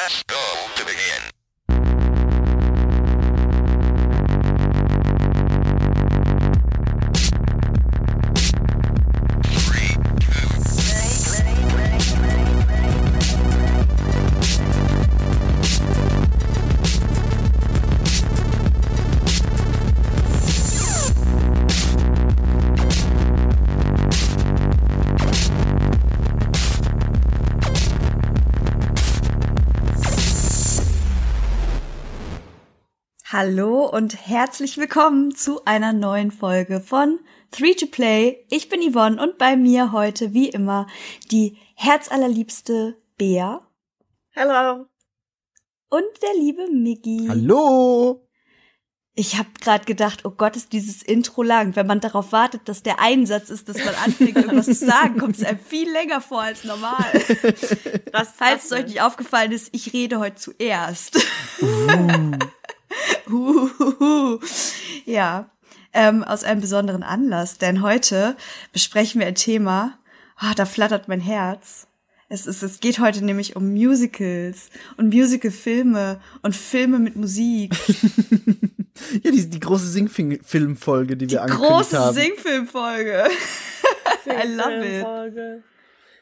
Press go Hallo und herzlich willkommen zu einer neuen Folge von 3 to Play. Ich bin Yvonne und bei mir heute wie immer die herzallerliebste Bea Hallo. und der liebe Miggi. Hallo! Ich habe gerade gedacht, oh Gott, ist dieses Intro lang. Wenn man darauf wartet, dass der Einsatz ist, dass man anfängt, irgendwas zu sagen, kommt es einem viel länger vor als normal. Was, Falls es euch nicht aufgefallen ist, ich rede heute zuerst. Huhuhu. ja, ähm, aus einem besonderen Anlass, denn heute besprechen wir ein Thema, ah, da flattert mein Herz. Es, ist, es geht heute nämlich um Musicals und Musicalfilme und Filme mit Musik. Ja, die, die große Singfilmfolge, die wir Die angekündigt große haben. Singfilmfolge. I love it.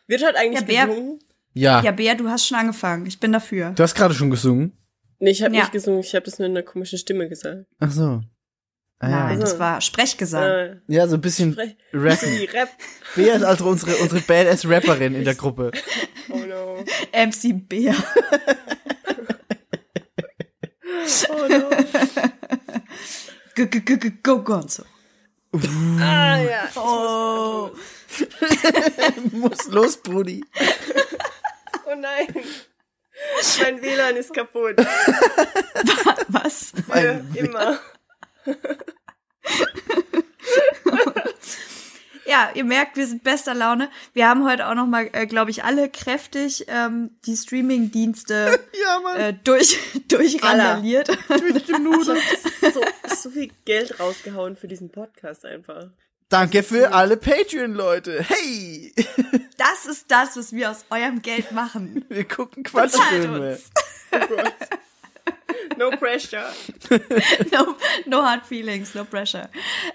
Wird heute eigentlich Ja, wer- gesungen? Ja, Ja, Bea, du hast schon angefangen. Ich bin dafür. du hast gerade schon gesungen. Nee, ich habe Ja. nicht gesungen, ich habe das nur in einer komischen Stimme gesagt. Ach so. Ah, ja. Nein, das war Sprechgesang. Äh, Ja, so ein bisschen Sprech- rappen. Rap. Bea ist also unsere, unsere Badass-Rapperin in der Gruppe. Oh no. MC Bea. Oh no. Go, go, go, go, go, Gonzo. ah ja. Ich Oh. Muss los, Brudi. Oh nein. Mein WLAN ist kaputt. Was? Mein immer. Ja, ihr merkt, wir sind bester Laune. Wir haben heute auch noch mal, äh, glaube ich, alle kräftig ähm, die Streaming-Dienste Ja, äh, durch durchrandaliert. Durch die Nudel. So, so viel Geld rausgehauen für diesen Podcast einfach. Danke für alle Patreon-Leute. Hey! Das ist das, was wir aus eurem Geld machen. Wir gucken Quatschfilme. Oh. No pressure. No, no hard feelings, no pressure.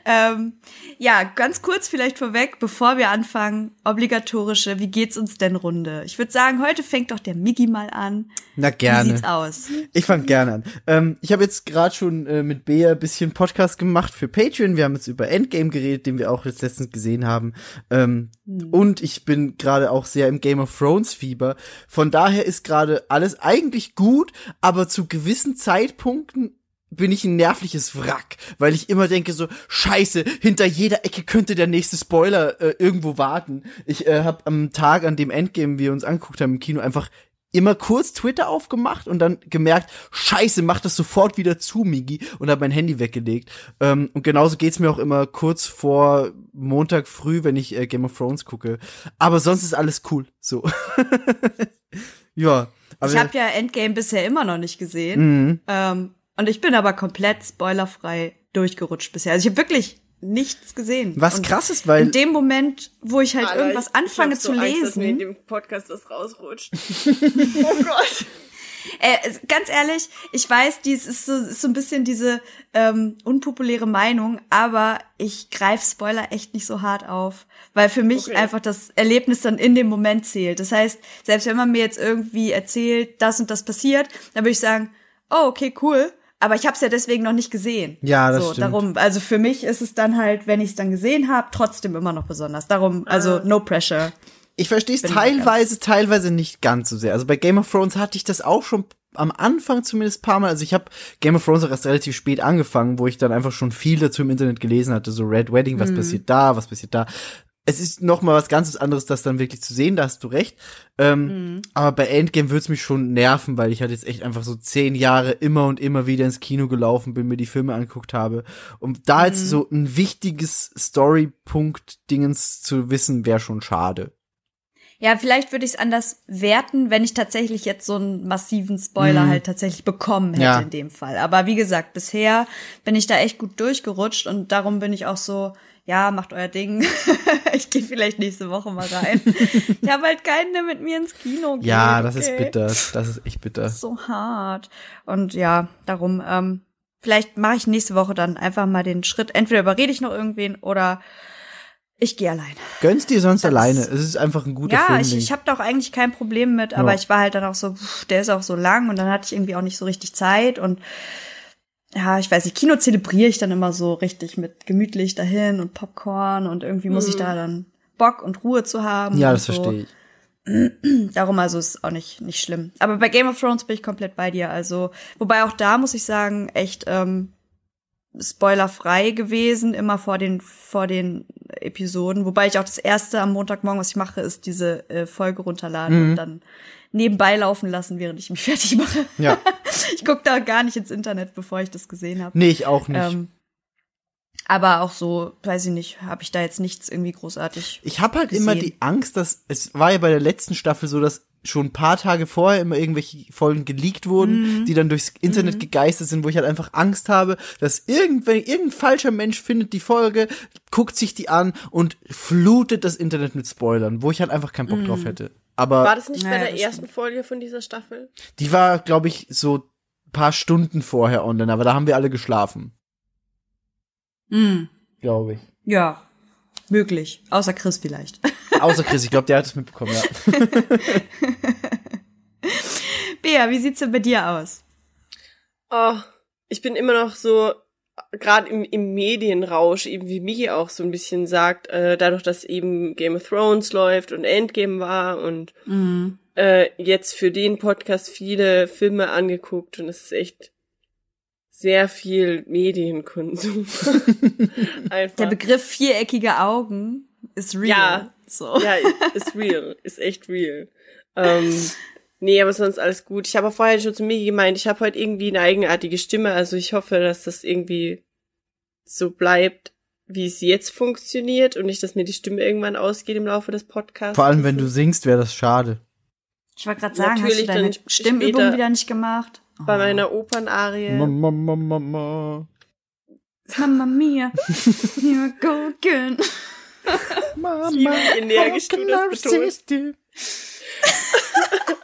Ähm, ja, ganz kurz vielleicht vorweg, bevor wir anfangen, obligatorische, wie geht's uns denn Runde? Ich würde sagen, heute fängt doch der Miggi mal an. Na Wie gerne. sieht's aus? Ich fang gerne an. Ähm, ich habe jetzt gerade schon äh, mit Bea ein bisschen Podcast gemacht für Patreon. Wir haben jetzt über Endgame geredet, den wir auch jetzt letztens gesehen haben. Ähm, Und ich bin gerade auch sehr im Game of Thrones Fieber. Von daher ist gerade alles eigentlich gut, aber zu gewissen Zeitpunkten bin ich ein nervliches Wrack, weil ich immer denke so, scheiße, hinter jeder Ecke könnte der nächste Spoiler äh, irgendwo warten. Ich äh, habe am Tag, an dem Endgame wir uns angeguckt haben im Kino, einfach immer kurz Twitter aufgemacht und dann gemerkt, scheiße, mach das sofort wieder zu, Migi, und habe mein Handy weggelegt. Ähm, und genauso geht's mir auch immer kurz vor Montag früh, wenn ich äh, Game of Thrones gucke. Aber sonst ist alles cool, so. ja. Aber ich habe ja Endgame bisher immer noch nicht gesehen. Mhm. Ähm, und ich bin aber komplett spoilerfrei durchgerutscht bisher. Also ich habe wirklich nichts gesehen. was und krass ist, weil In dem Moment, wo ich halt Alter, irgendwas ich- anfange ich hab so zu Angst, dass mir in lesen, dem Podcast was rausrutscht. oh Gott. äh, es- ganz ehrlich, ich weiß, dies ist so, ist so ein bisschen diese ähm, unpopuläre Meinung, aber ich greife Spoiler echt nicht so hart auf, weil für mich Okay. einfach das Erlebnis dann in dem Moment zählt. Das heißt, selbst wenn man mir jetzt irgendwie erzählt, das und das passiert, dann würde ich sagen, oh, okay, cool. Aber ich habe es ja deswegen noch nicht gesehen. Ja, das so, stimmt. Darum, also für mich ist es dann halt, wenn ich es dann gesehen habe, trotzdem immer noch besonders. Darum, also Ah. no pressure. Ich verstehe es teilweise, teilweise nicht ganz so sehr. Also bei Game of Thrones hatte ich das auch schon am Anfang zumindest paar Mal. Also ich habe Game of Thrones auch erst relativ spät angefangen, wo ich dann einfach schon viel dazu im Internet gelesen hatte. So Red Wedding, was passiert da, was passiert da. Es ist noch mal was ganz anderes, das dann wirklich zu sehen, da hast du recht. Ähm, Aber bei Endgame wird's mich schon nerven, weil ich halt jetzt echt einfach so zehn Jahre immer und immer wieder ins Kino gelaufen bin, mir die Filme angeguckt habe. Und da jetzt so ein wichtiges Storypunkt-Dingens zu wissen, wäre schon schade. Ja, vielleicht würde ich es anders werten, wenn ich tatsächlich jetzt so einen massiven Spoiler Mhm. halt tatsächlich bekommen hätte Ja. in dem Fall. Aber wie gesagt, bisher bin ich da echt gut durchgerutscht und darum bin ich auch so, ja, macht euer Ding. ich gehe vielleicht nächste Woche mal rein. ich habe halt keinen, der mit mir ins Kino geht. Ja, das ist okay? bitter. Das ist echt bitter. Das ist so hart. Und ja, darum, ähm, vielleicht mache ich nächste Woche dann einfach mal den Schritt. Entweder überrede ich noch irgendwen oder ich gehe allein. Gönnst dir sonst Das- alleine. Es ist einfach ein guter Ja, Film. ich, ich habe da auch eigentlich kein Problem mit, aber Ja. ich war halt dann auch so, pff, der ist auch so lang und dann hatte ich irgendwie auch nicht so richtig Zeit und ja, ich weiß nicht, Kino zelebriere ich dann immer so richtig mit gemütlich dahin und Popcorn und irgendwie muss ich da dann Bock und Ruhe zu haben. ja, das so. verstehe ich. Darum also ist auch nicht, nicht schlimm. Aber bei Game of Thrones bin ich komplett bei dir. Also, wobei auch da muss ich sagen, echt ähm, spoilerfrei gewesen, immer vor den, vor den Episoden. Wobei ich auch das erste am Montagmorgen, was ich mache, ist diese äh, Folge runterladen Mhm. und dann nebenbei laufen lassen, während ich mich fertig mache. Ja. Ich gucke da gar nicht ins Internet, bevor ich das gesehen habe. Nee, ich auch nicht. Ähm, aber auch so, weiß ich nicht, habe ich da jetzt nichts irgendwie großartig. Ich habe halt immer gesehen. die Angst, dass es war ja bei der letzten Staffel so, dass schon ein paar Tage vorher immer irgendwelche Folgen geleakt wurden, Mhm. die dann durchs Internet gegeistert sind, wo ich halt einfach Angst habe, dass irgendwer, irgendein falscher Mensch findet die Folge, guckt sich die an und flutet das Internet mit Spoilern, wo ich halt einfach keinen Bock Mhm. drauf hätte. Aber War das nicht bei Naja, der das ersten Folge von dieser Staffel? die war, glaube ich, so ein paar Stunden vorher online, aber da haben wir alle geschlafen, Mm, glaube ich. ja, möglich. Außer Chris vielleicht. Außer Chris, ich glaube, der hat es mitbekommen, ja. Bea, wie sieht's denn bei dir aus? Oh, ich bin immer noch so, gerade im, im Medienrausch, eben wie Miki auch so ein bisschen sagt, äh, dadurch, dass eben Game of Thrones läuft und Endgame war und Mhm. äh, jetzt für den Podcast viele Filme angeguckt und es ist echt sehr viel Medienkonsum. Der Begriff viereckige Augen ist real. Ja. So. Ja, ist real, ist echt real. Ähm, nee, aber sonst alles gut. Ich habe auch vorher schon zu mir gemeint, ich habe heute irgendwie eine eigenartige Stimme, also ich hoffe, dass das irgendwie so bleibt, wie es jetzt funktioniert und nicht, dass mir die Stimme irgendwann ausgeht im Laufe des Podcasts. Vor allem, wenn du singst, wäre das schade. Ich wollte gerade sagen, hast du Natürlich deine Stimmübung später- wieder nicht gemacht? bei meiner Opernarie. Mama, Mama, Mama. Mama mia, you're girl. Mama, liebe, wie energisch du das betonst.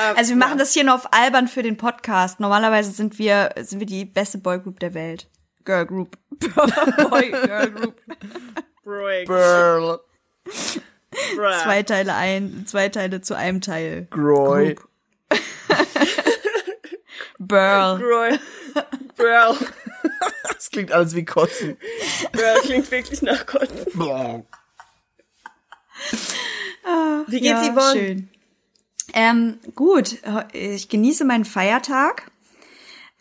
Ähm, Also wir machen das hier nur auf albern für den Podcast. Normalerweise sind wir, sind wir die beste Boygroup der Welt. Girl Group. Boy, Girl Group. Break. Burl. Zwei Teile ein, zwei Teile zu einem Teil. Groy. Group. Burl. Bro. Bro. Das klingt alles wie Kotzen. Bro klingt wirklich nach Kotzen. Wie geht's ja, Yvonne? Schön. Ähm, gut, ich genieße meinen Feiertag.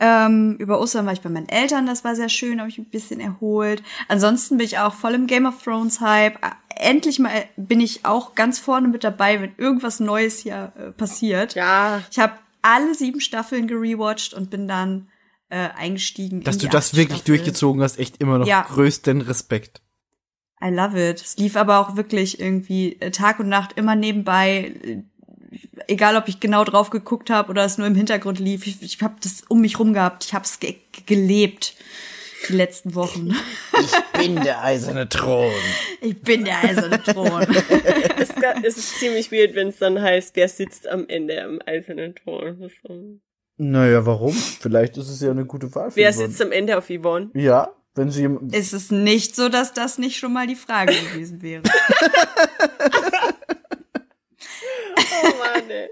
Ähm, über Ostern war ich bei meinen Eltern, das war sehr schön, habe ich mich ein bisschen erholt. Ansonsten bin ich auch voll im Game of Thrones Hype. Äh, Endlich mal bin ich auch ganz vorne mit dabei, wenn irgendwas Neues hier äh, passiert. Ja, Ich habe alle sieben Staffeln gerewatcht und bin dann äh, eingestiegen. Dass in du das wirklich Staffel. durchgezogen hast, echt immer noch Ja. größten Respekt. I love it. Es lief aber auch wirklich irgendwie äh, Tag und Nacht immer nebenbei. Egal, ob ich genau drauf geguckt habe oder es nur im Hintergrund lief. Ich, ich habe das um mich rum gehabt. Ich habe es ge gelebt die letzten Wochen. Ich bin der eiserne Thron. Ich bin der eiserne Thron. es, es ist ziemlich weird, wenn es dann heißt, wer sitzt am Ende am eisernen Thron. Naja, warum? Vielleicht ist es ja eine gute Wahl für Wer Yvonne. sitzt am Ende auf Yvonne? Ja, wenn sie Ist es nicht so, dass das nicht schon mal die Frage gewesen wäre? Oh Mann, ey.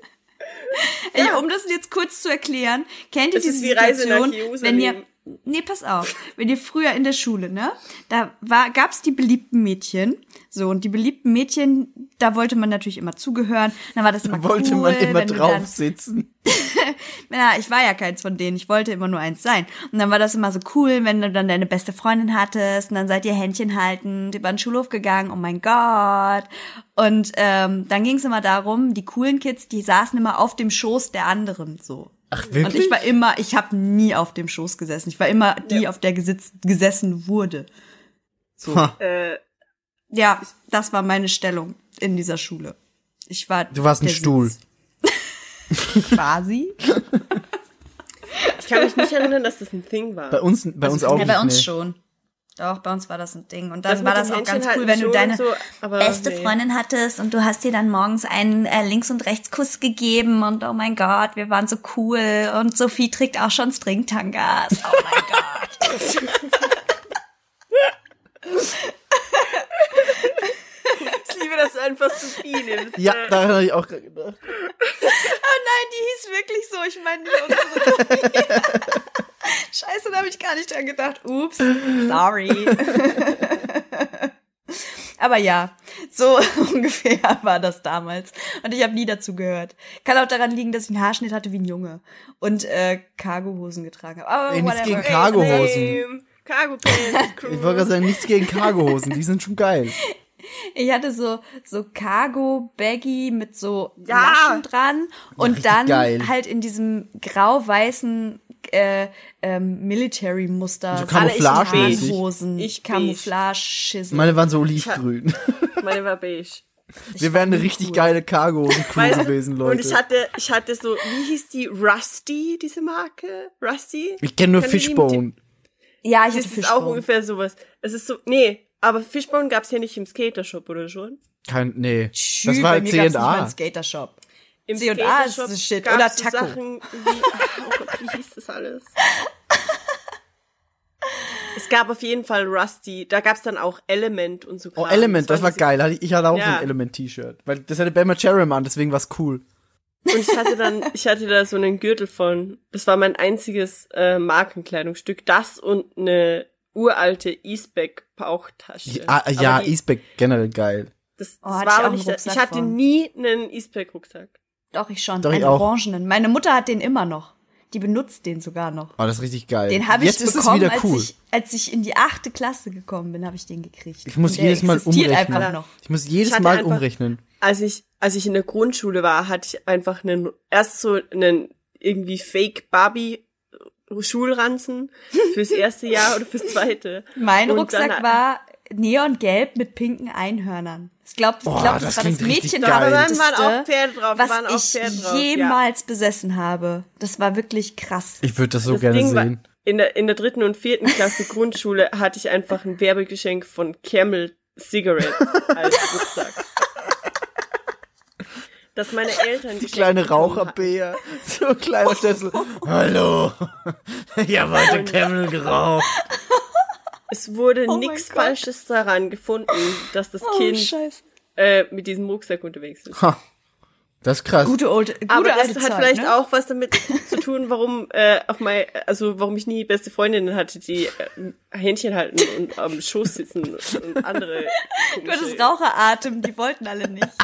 Ey, um das jetzt kurz zu erklären, kennt ihr Es diese Situation, wenn ihr. Nee, pass auf. Wenn ihr früher in der Schule, ne? Da war, gab's die beliebten Mädchen. So, und die beliebten Mädchen, da wollte man natürlich immer zugehören. Dann war das immer wollte cool, man immer drauf dann, sitzen. ja, ich war ja keins von denen. Ich wollte immer nur eins sein. Und dann war das immer so cool, wenn du dann deine beste Freundin hattest und dann seid ihr Händchen haltend über den Schulhof gegangen. Oh mein Gott. Und ähm, dann ging's immer darum, die coolen Kids, die saßen immer auf dem Schoß der anderen so. Ach, Und wirklich? ich war immer, ich habe nie auf dem Schoß gesessen. Ich war immer die, auf der gesitzt, gesessen wurde. Ha, Äh, Ja, das war meine Stellung in dieser Schule. Ich war. Du warst ein Stuhl. Quasi. ich kann mich nicht erinnern, dass das ein Thing war. bei uns, bei uns auch ja, nicht. bei uns schon. Doch, bei uns war das ein Ding. Und Das dann mit war das auch ganz cool, wenn du deine so, beste nee. Freundin hattest und du hast dir dann morgens einen äh, Links- und Rechtskuss gegeben und oh mein Gott, wir waren so cool und Sophie trägt auch schon Stringtangas. Oh mein Gott. Dass du einfach Sophie nimmst. Ja, Äh, daran habe ich auch gerade gedacht. Oh nein, die hieß wirklich so. Ich meine, die unsere Scheiße, da habe ich gar nicht dran gedacht. Ups, sorry. Aber ja, so ungefähr war das damals. Und ich habe nie dazu gehört. Kann auch daran liegen, dass ich einen Haarschnitt hatte wie ein Junge und äh, Cargohosen getragen habe. Aber Ey, nichts gegen Cargohosen. Cargo Pants. Ich wollte gerade sagen, nichts gegen Cargohosen, die sind schon geil. Ich hatte so so Cargo Baggy mit so Ja. Laschen dran und richtig dann geil. halt in diesem grau-weißen äh, ähm, Military Muster. So Camouflage-mäßig. Hosen, Ich beige. Camouflage Schissel. Meine waren so olivgrün. Meine war beige. Wir wären eine richtig geile Cargohosen-Crew Weißt du, gewesen, Leute. Und ich hatte, ich hatte so, wie hieß die? Rusty, diese Marke? Rusty? Ich kenne nur Fishbone. ja, ich Das hatte ist auch Fishbone. ungefähr sowas. Es ist so, nee, aber Fishbone gab's ja nicht im Skatershop oder schon? Kein, nee. Tschü, Das war bei mir gab's nicht mal C&A. einen Skatershop. Im C&A ist Skatershop das Shit. gab's Oder so Taco. Sachen wie, oh Gott, wie hieß das alles? Es gab auf jeden Fall Rusty. Da gab's dann auch Element und so. Oh, Kram. Element, das war diese- geil. Ich- hatte auch so Ja. ein Element-T-Shirt. Weil das hatte Bama Cherem an, deswegen war's cool. Und ich hatte dann, ich hatte da so einen Gürtel von. Das war mein einziges äh, Markenkleidungsstück. Das und eine uralte Eastback Bauchtasche. Ja, Aber ja die, Eastback generell geil. das, Oh, das hatte war ich aber nicht. Ich hatte von. nie einen Eastback Rucksack. Doch, ich schon. Doch, ich einen auch. orangenen. Meine Mutter hat den immer noch. Die benutzt den sogar noch. Oh, das ist richtig geil. Den habe ich Jetzt ist bekommen, es wieder cool. als, ich, als ich in die achte Klasse gekommen bin, habe ich den gekriegt. Ich muss jedes Mal umrechnen. Ich muss jedes Ich Mal einfach- umrechnen. Als ich, als ich in der Grundschule war, hatte ich einfach einen, erst so einen irgendwie Fake Barbie Schulranzen fürs erste Jahr oder fürs zweite. Mein Und Rucksack dann- war neongelb mit pinken Einhörnern. Ich glaube, ich glaub, das das, war das Mädchen geil. Aber dann waren auch was Pferde drauf, waren auch ich Pferde drauf. ja. jemals besessen habe. Das war wirklich krass. Ich würde das so Das gerne Ding war, sehen. in der, in der dritten und vierten Klasse Grundschule hatte ich einfach ein Werbegeschenk von Camel Cigarettes als Rucksack. Das meine Eltern Die kleine Raucherbär. So ein kleiner Stöpsel. Hallo. Ich habe heute Camel geraucht. Es wurde Oh nichts. Falsches daran gefunden, dass das Oh, Kind scheiße. äh, mit diesem Rucksack unterwegs ist. Ha. Das ist krass. Gute, old, gute Aber das alte hat Zeit, vielleicht ne? auch was damit zu tun, warum äh, auf mein, also warum ich nie beste Freundinnen hatte, die äh, Händchen halten und am Schoß sitzen und andere. Du hattest Raucheratem, die wollten alle nicht.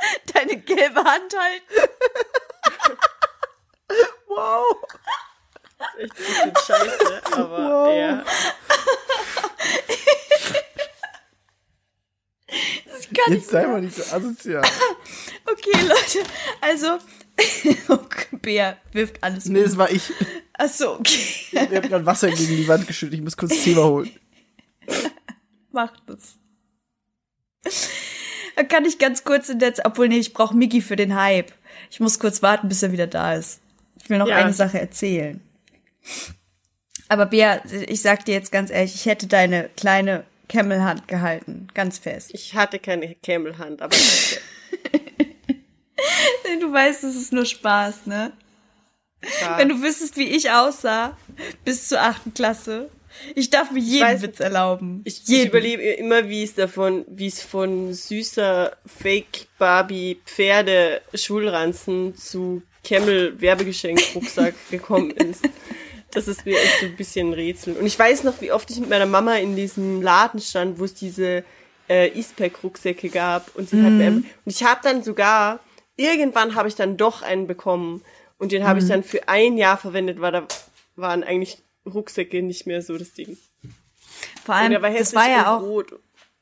Deine gelbe Hand halten. Wow. echt ein bisschen scheiße, aber Wow. ja. Das kann Jetzt sei mal nicht so asozial. Okay, Leute, also, okay, Bär wirft alles Nee, um. das war ich. Ach so, okay, Ich habe gerade Wasser gegen die Wand geschüttet. Ich muss kurz Zebra holen. macht das. Da kann ich ganz kurz in der Zeit, obwohl, nee, ich brauche Miggy für den Hype. Ich muss kurz warten, bis er wieder da ist. Ich will noch Ja. eine Sache erzählen. Aber Bea, ich sag dir jetzt ganz ehrlich, ich hätte deine kleine Camel-Hand gehalten, ganz fest. Ich hatte keine Camelhand, aber Du weißt, es ist nur Spaß, ne? ja. Wenn du wüsstest, wie ich aussah, bis zur achten Klasse. Ich darf mir jeden weiß- Witz erlauben. Ich, ich überlebe immer, wie es davon, wie es von süßer Fake Barbie Pferde Schulranzen zu Camel Werbegeschenk Rucksack gekommen ist. Das ist mir echt so ein bisschen ein Rätsel. Und ich weiß noch, wie oft ich mit meiner Mama in diesem Laden stand, wo es diese äh, Eastpack Rucksäcke gab und sie hat mir einfach, und ich habe dann sogar irgendwann habe ich dann doch einen bekommen und den habe ich dann für ein Jahr verwendet, weil da waren eigentlich Rucksäcke nicht mehr so das Ding. Vor Und allem, der war das war ja und auch, rot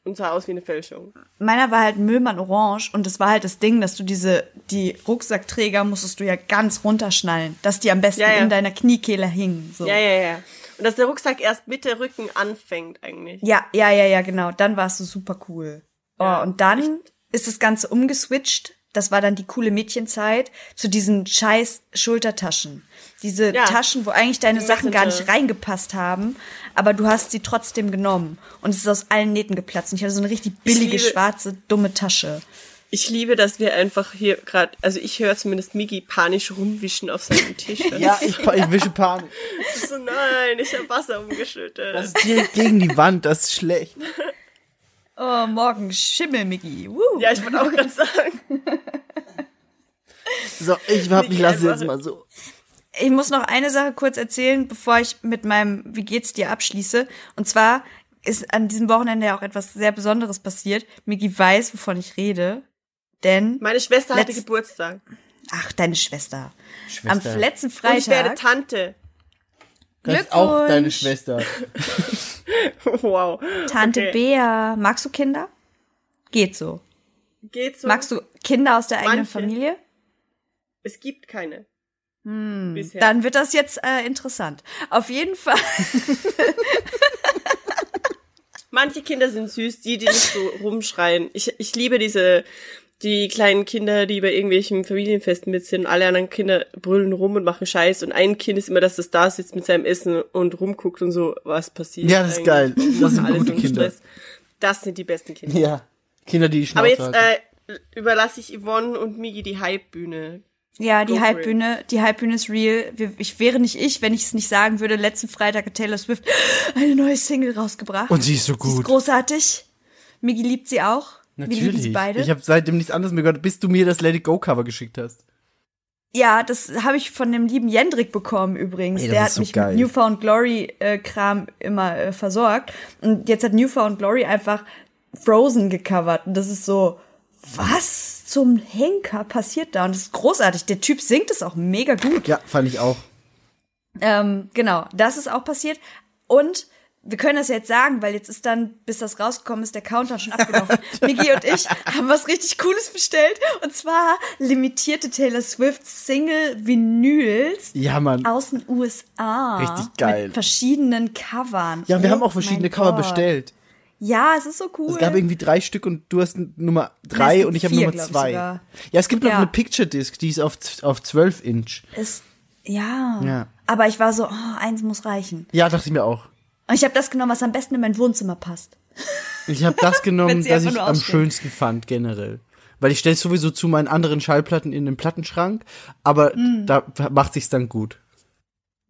und sah aus wie eine Fälschung. meiner war halt Müllmann orange und das war halt das Ding, dass du diese, die Rucksackträger musstest du ja ganz runterschnallen, dass die am besten Ja, ja. in deiner Kniekehle hingen. So. Ja, ja, ja. Und dass der Rucksack erst mit der Rücken anfängt eigentlich. Ja, ja, ja, ja, genau. Dann warst du super cool. Oh, Ja, und dann ist das Ganze umgeswitcht, das war dann die coole Mädchenzeit, zu diesen scheiß Schultertaschen. Diese Ja. Taschen, wo eigentlich deine Die Sachen gar nicht reingepasst haben, aber du hast sie trotzdem genommen. Und es ist aus allen Nähten geplatzt. Und ich hatte so eine richtig billige, liebe- schwarze, dumme Tasche. Ich liebe, dass wir einfach hier gerade, also ich höre zumindest Migi panisch rumwischen auf seinem Tisch. Ja, ich, ich wische ist so, nein, ich habe Wasser umgeschüttet. Das ist direkt gegen die Wand, das ist schlecht. Oh, morgen Schimmel, Miggi. Woo. ja, ich wollte auch gerade sagen. So, ich hab, ich lasse jetzt mal so. Ich muss noch eine Sache kurz erzählen, bevor ich mit meinem Wie geht's dir abschließe. Und zwar ist an diesem Wochenende ja auch etwas sehr Besonderes passiert. Migi weiß, wovon ich rede. Denn, Meine Schwester hatte Geburtstag. ach, deine Schwester. Schwester. Am letzten Und ich werde Freitag. Tante. Das ist auch deine. Schwester. wow. Tante Okay. Bea. Magst du Kinder? Geht so. Geht so. Magst du Kinder aus der eigenen Manche. Familie? Es gibt keine. Hm, Bisher. Dann wird das jetzt äh, interessant. Auf jeden Fall. Manche Kinder sind süß, die, die nicht so rumschreien. Ich, ich liebe diese, die kleinen Kinder, die bei irgendwelchen Familienfesten mit sind. Alle anderen Kinder brüllen rum und machen Scheiß. Und ein Kind ist immer, dass das da sitzt mit seinem Essen und rumguckt und so, was passiert. Ja, das ist geil. Das sind alles gute Kinder. Stress. Das sind die besten Kinder. Ja. Kinder, die Schnauze Aber jetzt äh, überlasse ich Yvonne und Migi die Hype-Bühne. Ja, die Hypebühne, die Hypebühne ist real. Ich wäre nicht ich, wenn ich es nicht sagen würde. Letzten Freitag hat Taylor Swift eine neue Single rausgebracht. Und sie ist so Sie ist gut. großartig. Migi liebt sie auch. Wir lieben Natürlich. beide. Ich habe seitdem nichts anderes mehr gehört, bis du mir das Let It Go Cover geschickt hast. ja, das habe ich von dem lieben Jendrik bekommen übrigens. Ey, Der hat so mich geil. mit Newfound Glory äh, Kram immer äh, versorgt. Und jetzt hat Newfound Glory einfach Frozen gecovert. Und das ist so, was zum Henker passiert da? Und das ist großartig. Der Typ singt es auch mega gut. Ja, fand ich auch. Ähm, genau, das ist auch passiert. Und wir können das jetzt sagen, weil jetzt ist dann, bis das rausgekommen ist, der Countdown schon abgelaufen. Migi und ich haben was richtig Cooles bestellt. Und zwar limitierte Taylor Swift Single-Vinyls Ja, Mann. aus den USA. Richtig geil. Mit verschiedenen Covern. Ja, wir Oh haben auch verschiedene Cover Gott. bestellt. Ja, es ist so cool. Es gab irgendwie drei Stück und du hast Nummer drei und ich habe Nummer zwei. Ja, es gibt noch Ja. eine Picture Disc, die ist auf, auf 12 Inch. es, ja. Ja. Aber ich war so, oh, eins muss reichen. Ja, dachte ich mir auch. Und ich habe das genommen, was am besten in mein Wohnzimmer passt. Ich habe das genommen, das ich am schönsten fand generell. Weil ich stelle sowieso zu meinen anderen Schallplatten in den Plattenschrank, aber Mm. da macht sich's dann gut.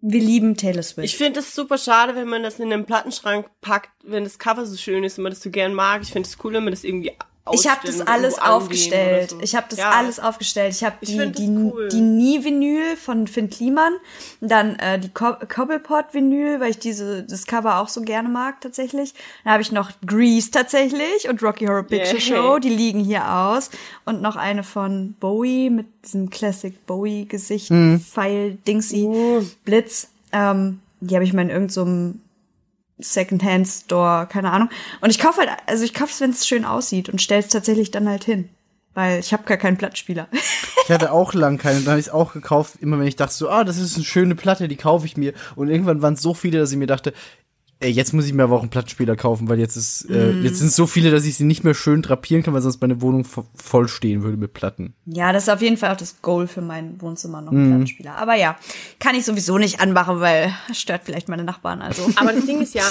Wir lieben Taylor Swift. Ich finde es super schade, wenn man das in den Plattenschrank packt, wenn das Cover so schön ist und man das so gern mag. Ich finde es cool, wenn man das irgendwie Ich habe das alles aufgestellt. so. Ich habe das Ja. alles aufgestellt. Ich habe die, die, cool. die Nie-Vinyl von Finn Kliman, dann äh, die Co Cobblepot-Vinyl, weil ich diese das Cover auch so gerne mag tatsächlich. Dann habe ich noch Grease tatsächlich und Rocky Horror Picture Yay. Show, die liegen hier aus. Und noch eine von Bowie mit diesem Classic Bowie-Gesicht, Pfeil, Dingsy, Uh. Blitz. Ähm, die habe ich mal in irgendeinem Secondhand-Store, keine Ahnung. Und ich kaufe halt, also ich kaufe es, wenn es schön aussieht und stelle es tatsächlich dann halt hin. Weil ich habe gar keinen Plattenspieler. Ich hatte auch lang keine, dann habe ich es auch gekauft, immer wenn ich dachte so, ah, das ist eine schöne Platte, die kaufe ich mir. Und irgendwann waren es so viele, dass ich mir dachte, ey, jetzt muss ich mir aber auch einen Plattenspieler kaufen, weil jetzt ist, äh, Mhm. jetzt sind es so viele, dass ich sie nicht mehr schön drapieren kann, weil sonst meine Wohnung vo voll stehen würde mit Platten. ja, das ist auf jeden Fall auch das Goal für mein Wohnzimmer, noch ein Plattenspieler. Aber ja, kann ich sowieso nicht anmachen, weil es stört vielleicht meine Nachbarn. Also Aber das Ding ist ja,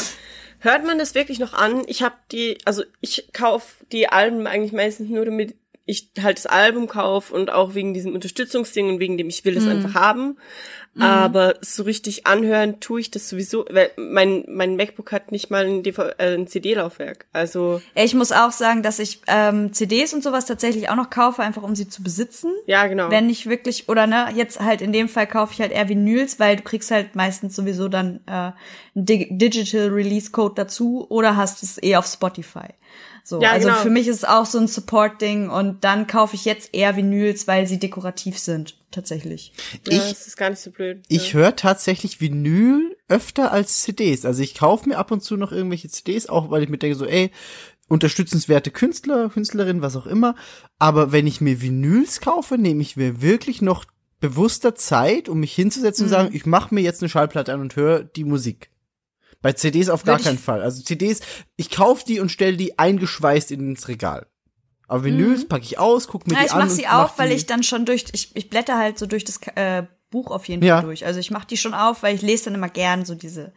hört man das wirklich noch an? Ich habe die, also ich kauf die Alben eigentlich meistens nur damit ich halt das Album kauf und auch wegen diesem Unterstützungsding und wegen dem ich will es einfach haben. Aber so richtig anhören tue ich das sowieso, weil mein mein MacBook hat nicht mal ein, DV äh, ein CD-Laufwerk. Also ich muss auch sagen, dass ich ähm, CDs und sowas tatsächlich auch noch kaufe, einfach um sie zu besitzen. ja genau. Wenn ich wirklich, oder ne, jetzt halt in dem Fall kaufe ich halt eher Vinyls, weil du kriegst halt meistens sowieso dann äh, Digital Release Code dazu oder hast es eh auf Spotify. So, Ja, also genau. für mich ist es auch so ein Support-Ding und dann kaufe ich jetzt eher Vinyls, weil sie dekorativ sind, tatsächlich. ja, ich- das ist gar nicht so blöd. Ich ja. höre tatsächlich Vinyl öfter als CDs. Also ich kaufe mir ab und zu noch irgendwelche CDs, auch weil ich mir denke so, ey, unterstützenswerte Künstler, Künstlerin, was auch immer. Aber wenn ich mir Vinyls kaufe, nehme ich mir wirklich noch bewusster Zeit, um mich hinzusetzen Mhm. und sagen, ich mache mir jetzt eine Schallplatte an und höre die Musik. Bei CDs auf gar ich- keinen Fall. Also CDs, ich kaufe die und stelle die eingeschweißt ins Regal. Aber Vinyls packe ich aus, guck mir Mhm. Ja, die ich an. mach und sie auf, mach weil ich dann schon durch, ich, ich blätter halt so durch das äh, Buch auf jeden Ja. Fall durch. Also ich mach die schon auf, weil ich lese dann immer gern so diese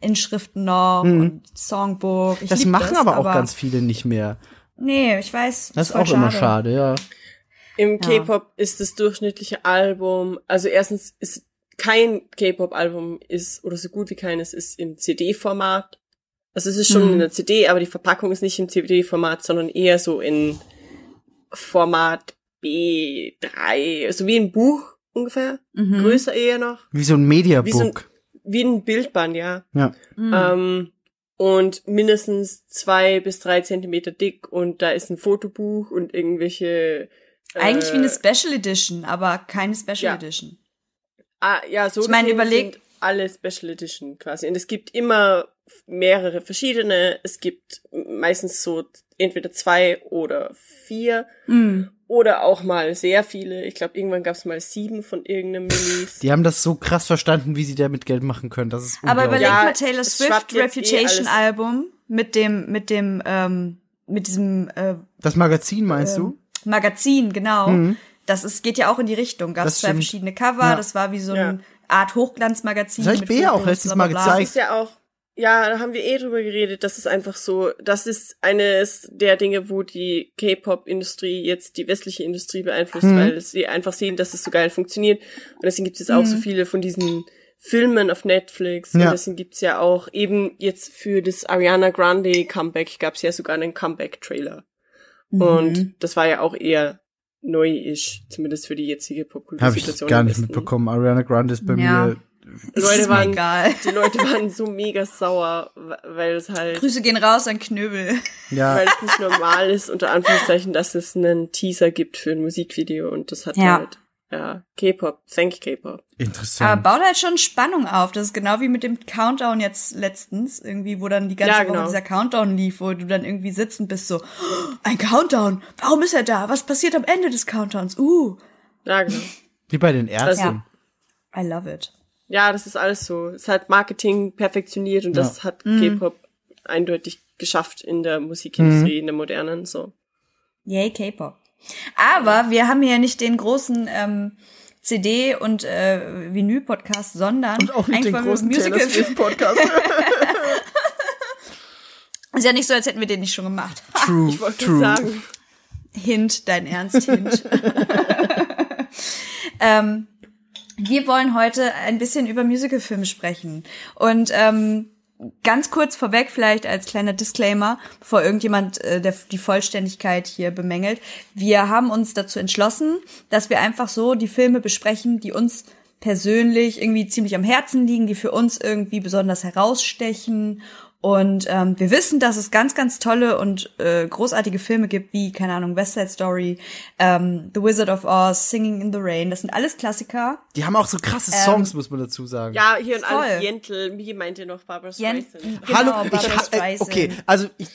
Inschriften noch und Songbook. Ich Mhm. Das machen das, aber auch ganz viele nicht mehr. Nee, ich weiß. Das ist auch immer schade, ja. Im Ja. K-Pop ist das durchschnittliche Album, also erstens ist kein K-Pop-Album ist, oder so gut wie keines, ist im CD-Format. Also es ist schon Mhm. in der CD, aber die Verpackung ist nicht im CD-Format, sondern eher so in Format B3, also wie ein Buch ungefähr, Mhm. größer eher noch, Wie so ein Mediabook. Wie so ein- wie ein Bildband, ja. ja. Mhm. Ähm, und mindestens zwei bis drei Zentimeter dick und da ist ein Fotobuch und irgendwelche Eigentlich wie äh, eine Special Edition, aber keine Special ja. Edition. Ah, ja, so Ich meine, gesehen überleg- sind alle Special Edition quasi. Und es gibt immer mehrere verschiedene. Es gibt meistens so entweder zwei oder vier Mhm. oder auch mal sehr viele. Ich glaube, irgendwann gab es mal sieben von irgendeinem Minis. Die haben das so krass verstanden, wie sie damit Geld machen können. Das ist Aber überleg. Ja, mal Taylor Swift eh Reputation alles. Album mit dem, mit dem, ähm, mit diesem äh, Das Magazin meinst ähm, du? Magazin, genau. Mhm. Das ist, geht ja auch in die Richtung. Gab es zwei verschiedene Cover, Ja. das war wie so Ja. eine Art Hochglanzmagazin. Das ich mit Bea auch bla, mal gezeigt. Das ist ja auch, ja, da haben wir eh drüber geredet. Das ist einfach so, das ist eines der Dinge, wo die K-Pop-Industrie jetzt die westliche Industrie beeinflusst, Mhm. weil sie einfach sehen, dass es so geil funktioniert. Und deswegen gibt es jetzt auch so Mhm. viele von diesen Filmen auf Netflix. Ja. Und deswegen gibt's ja auch eben jetzt für das Ariana Grande Comeback gab's ja sogar einen Comeback-Trailer. Mhm. Und das war ja auch eher neu-ish, zumindest für die jetzige Habe ich Popkultursituation. gar nicht mitbekommen. Ariana Grande ist bei Ja. mir. Ist Leute waren- egal. Die Leute waren so mega sauer, weil es halt Grüße gehen raus an Knöbel. Ja, weil es nicht normal ist, unter Anführungszeichen, dass es einen Teaser gibt für ein Musikvideo und das hat Ja. halt, ja, K-Pop, thank K-Pop. Aber interessant. baut halt schon Spannung auf. Das ist genau wie mit dem Countdown jetzt letztens, irgendwie, wo dann die ganze Ja, Woche genau. dieser Countdown lief, wo du dann irgendwie sitzt und bist so, "Oh, ein Countdown, warum ist er da? Was passiert am Ende des Countdowns? Uh, Ja, genau. Wie bei den Ärzten. Ja. I love it. Ja, das ist alles so. Es hat Marketing perfektioniert und das hat Mhm. K-Pop eindeutig geschafft in der Musikindustrie, Mhm. in der modernen, so. Yay, K-Pop. Aber wir haben hier nicht den großen ähm, CD- und äh, Vinyl-Podcast, sondern Und auch nicht eigentlich den großen Musical Taylor Swift Podcast. Ist ja nicht so, als hätten wir den nicht schon gemacht. true, Ich wollte true. sagen. Hint, dein Ernst, Hint. ähm, wir wollen heute ein bisschen über Musicalfilme sprechen. Und ähm, ganz kurz vorweg, vielleicht als kleiner Disclaimer, bevor irgendjemand äh, der, die Vollständigkeit hier bemängelt. Wir haben uns dazu entschlossen, dass wir einfach so die Filme besprechen, die uns persönlich irgendwie ziemlich am Herzen liegen, die für uns irgendwie besonders herausstechen. Und ähm, wir wissen, dass es ganz, ganz tolle und äh, großartige Filme gibt, wie, keine Ahnung, West Side Story, ähm, The Wizard of Oz, Singing in the Rain. Das sind alles Klassiker. Die haben auch so krasse Ähm, Songs, muss man dazu sagen. Ja, hier und Voll. alles Jentel. Mie meinte noch Barbara Jen- Streisand. Genau, Hallo, Barbra ich ha äh, Streisand. okay, also ich,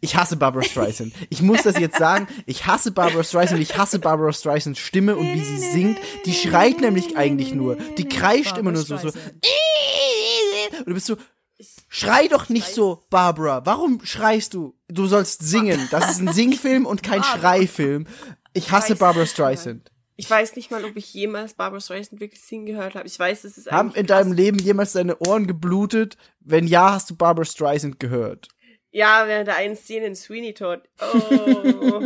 ich hasse Barbara Streisand. Ich muss das jetzt sagen, ich hasse Barbara Streisand, ich hasse Barbara Streisands Stimme und wie sie singt. Die schreit nämlich eigentlich nur. Die kreischt immer nur so, so. Und du bist so, schrei doch nicht so, Barbara. Warum schreist du? Du sollst singen. Das ist ein Singfilm und kein Schreifilm. Ich hasse Barbara. Streisand. Ich weiß nicht mal, ob ich jemals Barbara Streisand wirklich singen gehört habe. Ich weiß, es ist Haben in krass. deinem Leben jemals deine Ohren geblutet? Wenn ja, hast du Barbara Streisand gehört. Ja, während der einen Szene in Sweeney Todd. Oh.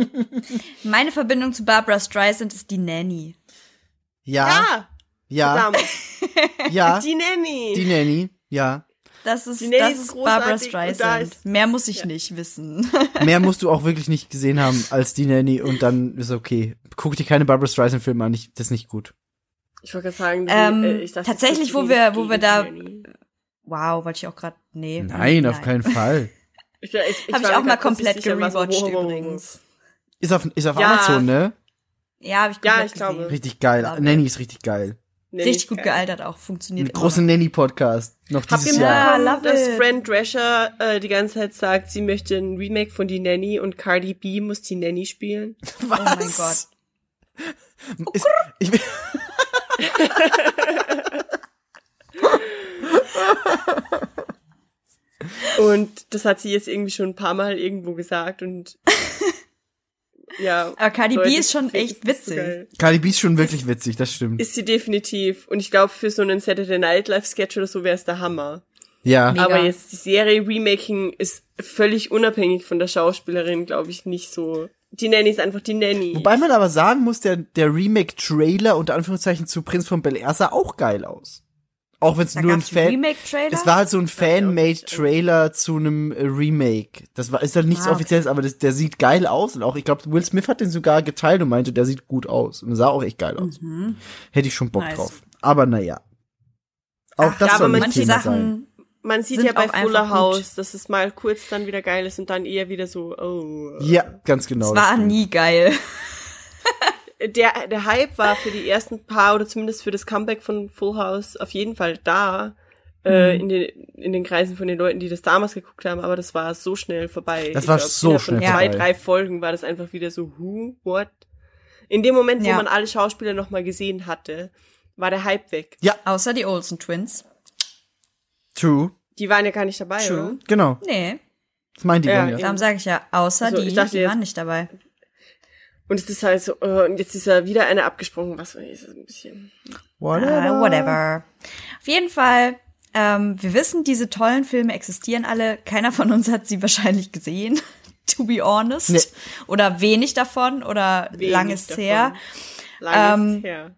Meine Verbindung zu Barbara Streisand ist die Nanny. Ja, ja, ja, ja. Die Nanny. Die Nanny, ja. Das ist, Die Nanny das ist Barbara Streisand. ist- Mehr muss ich Ja. nicht wissen. Mehr musst du auch wirklich nicht gesehen haben als die Nanny und dann ist okay. Guck dir keine Barbara Streisand Filme an, ich, das ist nicht gut. Ich wollte gerade sagen, die, Ähm, äh, ich dachte, tatsächlich, wo wir- wo wir da- die Nanny. Wow, wollte ich auch gerade. Nee. Nein, auf keinen Fall. Ich, ich, ich Habe ich auch mal komplett gerewatcht übrigens. Ist auf, ist auf Ja. Amazon, ne? Ja, habe ich Ja, ich glaube. Richtig geil. Nanny ist richtig geil. Nanny Richtig gut geil. gealtert auch. Funktioniert noch. Nanny-Podcast. Noch Habt ihr dieses Jahr. Ja, mitbekommen, love dass it. Fran Drescher äh, die ganze Zeit sagt, sie möchte ein Remake von Die Nanny und Cardi B muss die Nanny spielen? Was? Oh mein Gott. Ist, ich, bin- Und das hat sie jetzt irgendwie schon ein paar Mal irgendwo gesagt und Ja. Aber Cardi B ist schon echt so witzig. geil. Cardi B ist schon wirklich witzig, das stimmt. Ist sie definitiv. Und ich glaube, für so einen Saturday Night Live Sketch oder so wäre es der Hammer. Ja. Mega. Aber jetzt die Serie Remaking ist völlig unabhängig von der Schauspielerin, glaube ich, nicht so. Die Nanny ist einfach die Nanny. Wobei man aber sagen muss, der, der Remake-Trailer unter Anführungszeichen zu Prinz von Bel Air sah auch geil aus. Auch wenn es nur ein Fan. Es war halt so ein. Fan-Made-Trailer zu einem äh, Remake. Das war, ist halt nichts Ah, okay. Offizielles, aber das, der sieht geil aus. Und auch, ich glaube, Will Smith hat den sogar geteilt und meinte, der sieht gut aus. Und sah auch echt geil aus. Hätte ich schon Bock Mhm. Nice. drauf. Aber naja. Auch Ach, das ja, soll aber nicht manche Thema Sachen, sein. Man sieht ja bei Fuller gut. House, dass es mal kurz dann wieder geil ist und dann eher wieder so, oh. Ja, ganz genau. es war nie geil. Der, der Hype war für die ersten paar oder zumindest für das Comeback von Full House auf jeden Fall da. Äh, Mhm. in, den, in den Kreisen von den Leuten, die das damals geguckt haben, aber das war so schnell vorbei. Das Ich war glaub, so innerhalb von schnell zwei, vorbei. drei Folgen war das einfach wieder so, who, what? In dem Moment, wo Ja. man alle Schauspieler nochmal gesehen hatte, war der Hype weg. Außer die Olsen Twins. True. Die waren ja gar nicht dabei, True. oder? Genau. Nee, Das meint die Ja, dann ja. darum sage ich ja, außer Also, die, ich dachte die jetzt- waren nicht dabei. Und es ist halt so, äh, und jetzt ist ja wieder eine abgesprungen, was ist das ein bisschen. Ah, whatever. Auf jeden Fall, ähm, wir wissen, diese tollen Filme existieren alle. Keiner von uns hat sie wahrscheinlich gesehen, to be honest. Nee. Oder wenig davon oder Wenig lang ist davon. her. Lang Ähm, ist her.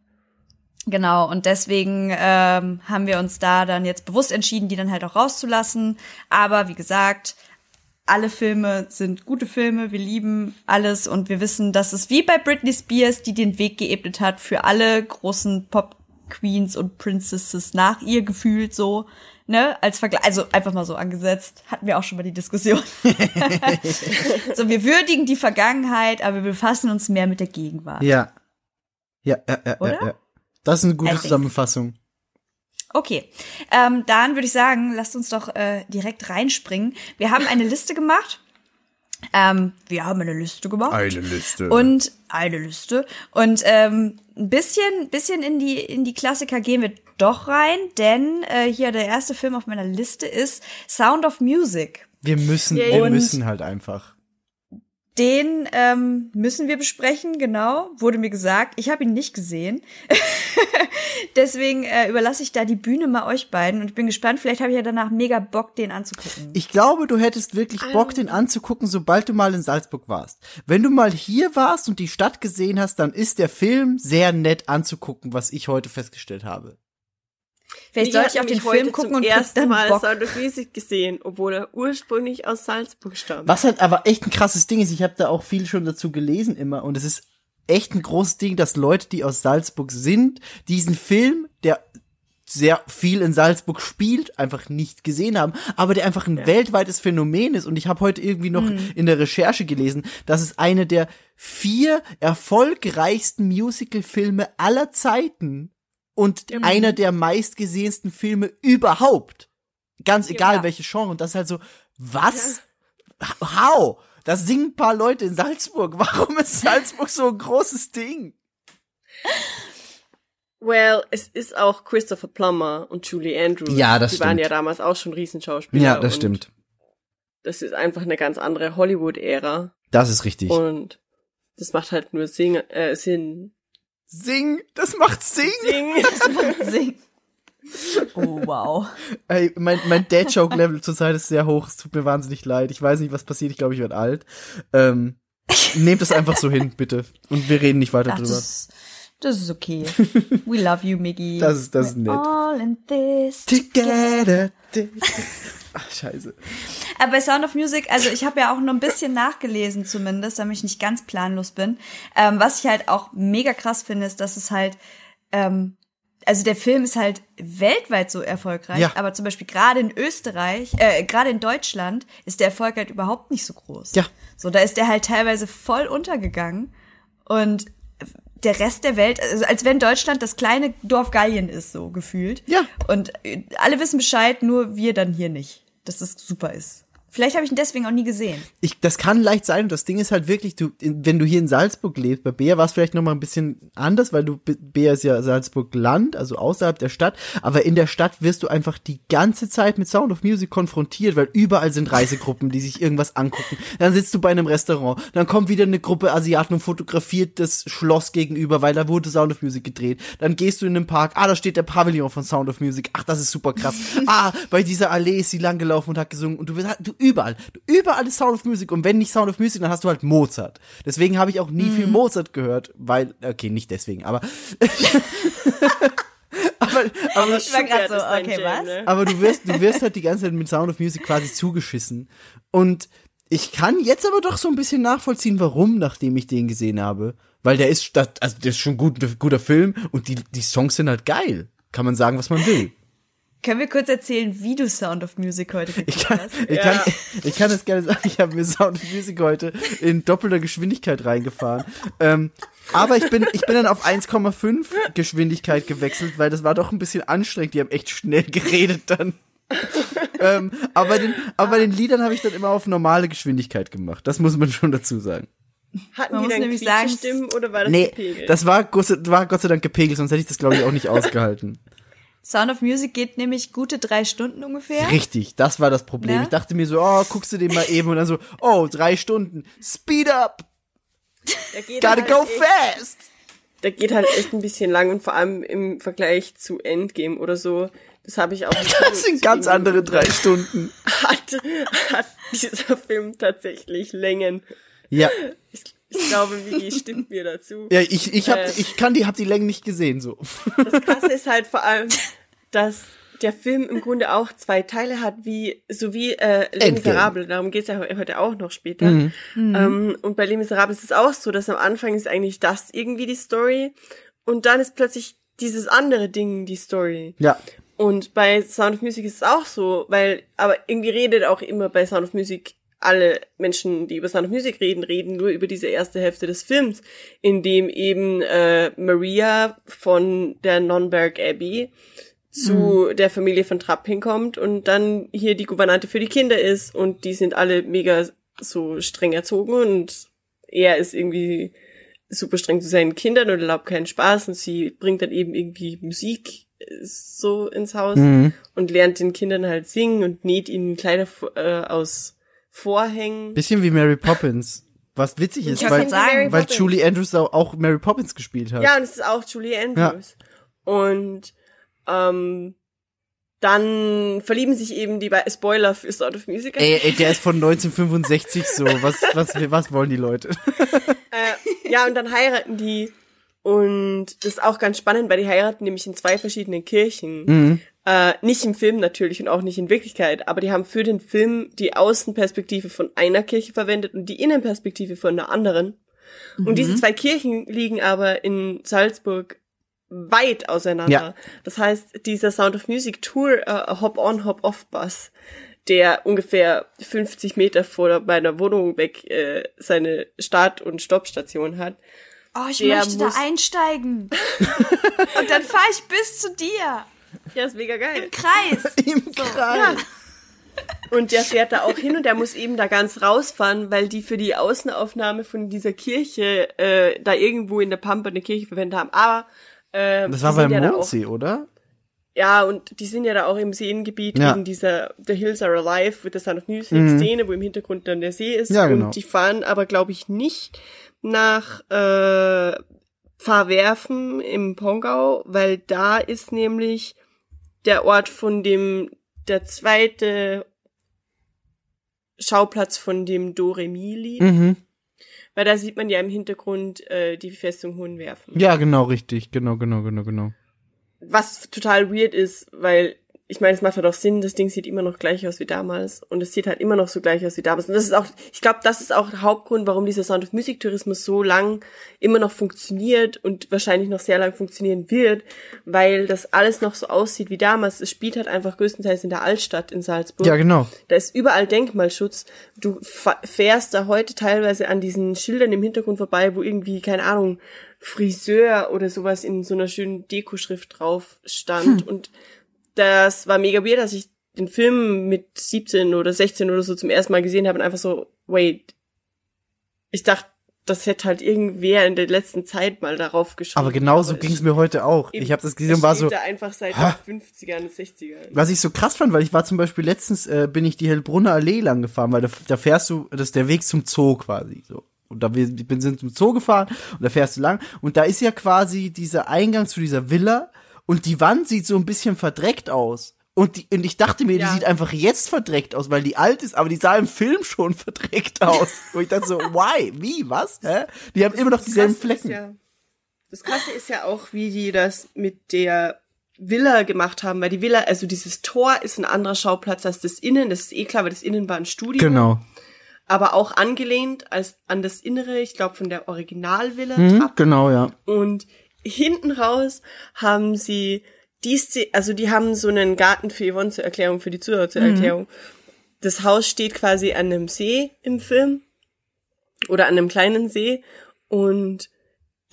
Genau, und deswegen ähm, haben wir uns da dann jetzt bewusst entschieden, die dann halt auch rauszulassen. Aber wie gesagt, alle Filme sind gute Filme, wir lieben alles und wir wissen, dass es wie bei Britney Spears, die den Weg geebnet hat für alle großen Pop-Queens und Princesses nach ihr gefühlt so, ne, als Vergleich, also einfach mal so angesetzt, hatten wir auch schon mal die Diskussion. so, wir würdigen die Vergangenheit, aber wir befassen uns mehr mit der Gegenwart. Ja. Ja, ja, ja, Oder? ja, ja. Das ist eine gute. Zusammenfassung. Okay, ähm, dann würde ich sagen, lasst uns doch äh, direkt reinspringen. Wir haben eine Liste gemacht. Ähm, wir haben eine Liste gemacht. Liste. Und eine Liste. Und ähm, ein bisschen, bisschen in die, in die Klassiker gehen wir doch rein, denn äh, hier der erste Film auf meiner Liste ist Sound of Music. wir müssen, wir müssen halt einfach. Den ähm, müssen wir besprechen, genau, wurde mir gesagt. Ich habe ihn nicht gesehen. Deswegen äh, überlasse ich da die Bühne mal euch beiden und ich bin gespannt, vielleicht habe ich ja danach mega Bock, den anzugucken. Ich glaube, du hättest wirklich Bock, den anzugucken, sobald du mal in Salzburg warst. Wenn du mal hier warst und die Stadt gesehen hast, dann ist der Film sehr nett anzugucken, was ich heute festgestellt habe. Vielleicht sollte ich auch den Film gucken zum und dann Mal Bock. Sound of Music gesehen, obwohl er ursprünglich aus Salzburg stammt. Was halt aber echt ein krasses Ding ist, ich habe da auch viel schon dazu gelesen immer und es ist echt ein großes Ding, dass Leute, die aus Salzburg sind, diesen Film, der sehr viel in Salzburg spielt, einfach nicht gesehen haben, aber der einfach ein weltweites Phänomen ist. Und ich habe heute irgendwie noch in der Recherche gelesen, dass es eine der vier erfolgreichsten Musical-Filme aller Zeiten und einer der meistgesehensten Filme überhaupt. Ganz egal Ja. welche Genre. Und das ist halt so, was? How? Da singen ein paar Leute in Salzburg. Warum ist Salzburg so ein großes Ding? Well, es ist auch Christopher Plummer und Julie Andrews. Ja, das Die waren stimmt. ja damals auch schon Riesenschauspieler. und Das ist einfach eine ganz andere Hollywood-Ära. Das ist richtig. Und das macht halt nur Sing äh, Sinn. Sing, das macht Sing. Sing. Sing. Oh, wow. Ey, mein, mein Dad-Joke-Level zurzeit ist sehr hoch. Es tut mir wahnsinnig leid. Ich weiß nicht, was passiert. Ich glaube, ich werde alt. Ähm, nehmt es einfach so hin, bitte. Und wir reden nicht weiter Ach, drüber. das, das ist okay. We love you, Miggy. Das ist- das ist nett. All in this. Together. Ach, scheiße. Aber bei Sound of Music, also ich habe ja auch nur ein bisschen nachgelesen zumindest, damit ich nicht ganz planlos bin. Ähm, was ich halt auch mega krass finde, ist, dass es halt, ähm, also der Film ist halt weltweit so erfolgreich, Ja. aber zum Beispiel gerade in Österreich, äh, gerade in Deutschland ist der Erfolg halt überhaupt nicht so groß. Ja. So, da ist der halt teilweise voll untergegangen und der Rest der Welt, also als wenn Deutschland das kleine Dorf Gallien ist, so gefühlt. Ja. Und äh, alle wissen Bescheid, nur wir dann hier nicht, dass das super ist. Vielleicht habe ich ihn deswegen auch nie gesehen. Ich, das kann leicht sein und das Ding ist halt wirklich, du, wenn du hier in Salzburg lebst, bei Bea war es vielleicht noch mal ein bisschen anders, weil du, Bea ist ja Salzburg Land, also außerhalb der Stadt, aber in der Stadt wirst du einfach die ganze Zeit mit Sound of Music konfrontiert, weil überall sind Reisegruppen, die sich irgendwas angucken. Dann sitzt du bei einem Restaurant, dann kommt wieder eine Gruppe Asiaten und fotografiert das Schloss gegenüber, weil da wurde Sound of Music gedreht. Dann gehst du in den Park, ah, da steht der Pavillon von Sound of Music, ach, das ist super krass. Ah, bei dieser Allee ist sie langgelaufen und hat gesungen und du halt, du überall, überall ist Sound of Music und wenn nicht Sound of Music, dann hast du halt Mozart. Deswegen habe ich auch nie viel Mozart gehört, weil, okay, nicht deswegen, aber, aber, aber, Ich war grad so, okay, Jam, was? ne? aber du wirst, du wirst halt die ganze Zeit mit Sound of Music quasi zugeschissen. Und ich kann jetzt aber doch so ein bisschen nachvollziehen, warum, nachdem ich den gesehen habe. Weil der ist, also der ist schon gut, ein guter Film und die, die Songs sind halt geil. Kann man sagen, was man will. Können wir kurz erzählen, wie du Sound of Music heute Ich geguckt kann, hast? ich, Ja. kann, ich kann es gerne sagen, ich habe mir Sound of Music heute in doppelter Geschwindigkeit reingefahren. Ähm, aber ich bin, ich bin dann auf 1,5 Geschwindigkeit gewechselt, weil das war doch ein bisschen anstrengend. Die haben echt schnell geredet dann. ähm, aber bei den, aber bei den Liedern habe ich dann immer auf normale Geschwindigkeit gemacht. Das muss man schon dazu sagen. Hatten Man die dann nämlich sagen, Stimmen oder war das Nee, gepegelt? das war, Gott sei- war Gott sei Dank gepegelt, sonst hätte ich das glaube ich auch nicht ausgehalten. Sound of Music geht nämlich gute drei Stunden ungefähr. Richtig, das war das Problem. Ne? Ich dachte mir so, oh, guckst du den mal eben und dann so, oh, drei Stunden. Speed up! Gotta halt go echt, fast! Da geht halt echt ein bisschen lang und vor allem im Vergleich zu Endgame oder so. Das habe ich auch. nicht Das sind ganz andere drei Stunden. Hat, hat dieser Film tatsächlich Längen. Ja, Ich, ich glaube, Migi stimmt mir dazu. ja, ich, ich hab, Äh. ich kann die, hab die Längen nicht gesehen, so. Das Krasse ist halt vor allem, dass der Film im Grunde auch zwei Teile hat, wie so wie äh, Les. Miserables. Darum geht's ja he- heute auch noch später. Mhm. Ähm, und bei Les Miserables ist es auch so, dass am Anfang ist eigentlich das irgendwie die Story und dann ist plötzlich dieses andere Ding die Story. Ja. Und bei Sound of Music ist es auch so, weil, aber irgendwie redet auch immer bei Sound of Music alle Menschen, die über Sound of Music reden, reden nur über diese erste Hälfte des Films, in dem eben äh, Maria von der Nonberg Abbey zu der Familie von Trapp hinkommt und dann hier die Gouvernante für die Kinder ist und die sind alle mega so streng erzogen und er ist irgendwie super streng zu seinen Kindern und erlaubt keinen Spaß und sie bringt dann eben irgendwie Musik äh, so ins Haus Mhm. und lernt den Kindern halt singen und näht ihnen Kleider äh, aus Vorhängen. Bisschen wie Mary Poppins. Was witzig ist, Ich weil, weil. Julie Andrews auch, auch Mary Poppins gespielt hat. Ja, und es ist auch Julie Andrews. Und ähm, dann verlieben sich eben die beiden Spoiler für Sound of Music. Ey, ey, der ist von 1965 so. Was, was, was wollen die Leute? Äh, ja, und dann heiraten die. Und das ist auch ganz spannend, weil die heiraten nämlich in zwei verschiedenen Kirchen. Mhm. Äh, nicht im Film natürlich und auch nicht in Wirklichkeit, aber die haben für den Film die Außenperspektive von einer Kirche verwendet und die Innenperspektive von einer anderen. Und diese zwei Kirchen liegen aber in Salzburg weit auseinander. Ja. Das heißt, dieser Sound of Music Tour äh, Hop-on, Hop-off-Bus, der ungefähr 50 Meter vor meiner Wohnung weg äh, seine Start- und Stoppstation hat, Oh, ich möchte da einsteigen. Und dann fahre ich bis zu dir. ja, ist mega geil. Im Kreis. Im Kreis. Und der fährt da auch hin und der muss eben da ganz rausfahren, weil die für die Außenaufnahme von dieser Kirche äh, da irgendwo in der Pampa eine Kirche verwendet haben. Aber äh, Das war beim ja oder? Ja, und die sind ja da auch im Seengebiet Ja. wegen dieser The Hills Are Alive with the Sound of Music Mhm. Szene, wo im Hintergrund dann der See ist. Ja, genau. Und die fahren aber, glaube ich, nicht nach äh, Pfarrwerfen im Pongau, weil da ist nämlich der Ort von dem, der zweite Schauplatz von dem Do-Re-Mi-Lied. Mhm. Weil da sieht man ja im Hintergrund äh, die Festung Hohenwerfen. Ja, genau, richtig. Genau, genau, genau, genau. Was total weird ist, weil ich meine, es macht halt auch Sinn, das Ding sieht immer noch gleich aus wie damals und es sieht halt immer noch so gleich aus wie damals. Und das ist auch, ich glaube, das ist auch der Hauptgrund, warum dieser Sound of Music Tourismus so lang immer noch funktioniert und wahrscheinlich noch sehr lang funktionieren wird, weil das alles noch so aussieht wie damals. Es spielt halt einfach größtenteils in der Altstadt in Salzburg. Ja, genau. Da ist überall Denkmalschutz. Du fährst da heute teilweise an diesen Schildern im Hintergrund vorbei, wo irgendwie, keine Ahnung, Friseur oder sowas in so einer schönen Dekoschrift drauf stand. Und das war mega weird, als ich den Film mit 17 oder 16 oder so zum ersten Mal gesehen habe und einfach so, wait, ich dachte, das hätte halt irgendwer in der letzten Zeit mal darauf geschrieben. Aber genauso ging es mir heute auch. eben- Ich habe das gesehen es und war so, da einfach seit Ha? den 50ern, 60ern. was ich so krass fand, weil ich war zum Beispiel letztens, äh, bin ich die Hellbrunner Allee lang gefahren, weil da, da fährst du, das ist der Weg zum Zoo quasi, so. Und da wir wir sind zum Zoo gefahren und da fährst du lang und da ist ja quasi dieser Eingang zu dieser Villa und die Wand sieht so ein bisschen verdreckt aus. Und, die, und ich dachte mir, Ja. die sieht einfach jetzt verdreckt aus, weil die alt ist, aber die sah im Film schon verdreckt aus. Und ich dachte so, why? Wie? Was? Hä? Die haben immer noch dieselben Flecken. Ja, das Krasse ist ja auch, wie die das mit der Villa gemacht haben, weil die Villa, also dieses Tor ist ein anderer Schauplatz als das Innen. Das ist eh klar, weil das Innen war ein Studio. Genau. Aber auch angelehnt als an das Innere, ich glaube, von der Originalvilla. Mhm, genau, ja. Und hinten raus haben sie die Szene, also die haben so einen Garten für Yvonne zur Erklärung, für die Zuhörer zur Erklärung. Das Haus steht quasi an einem See im Film oder an einem kleinen See und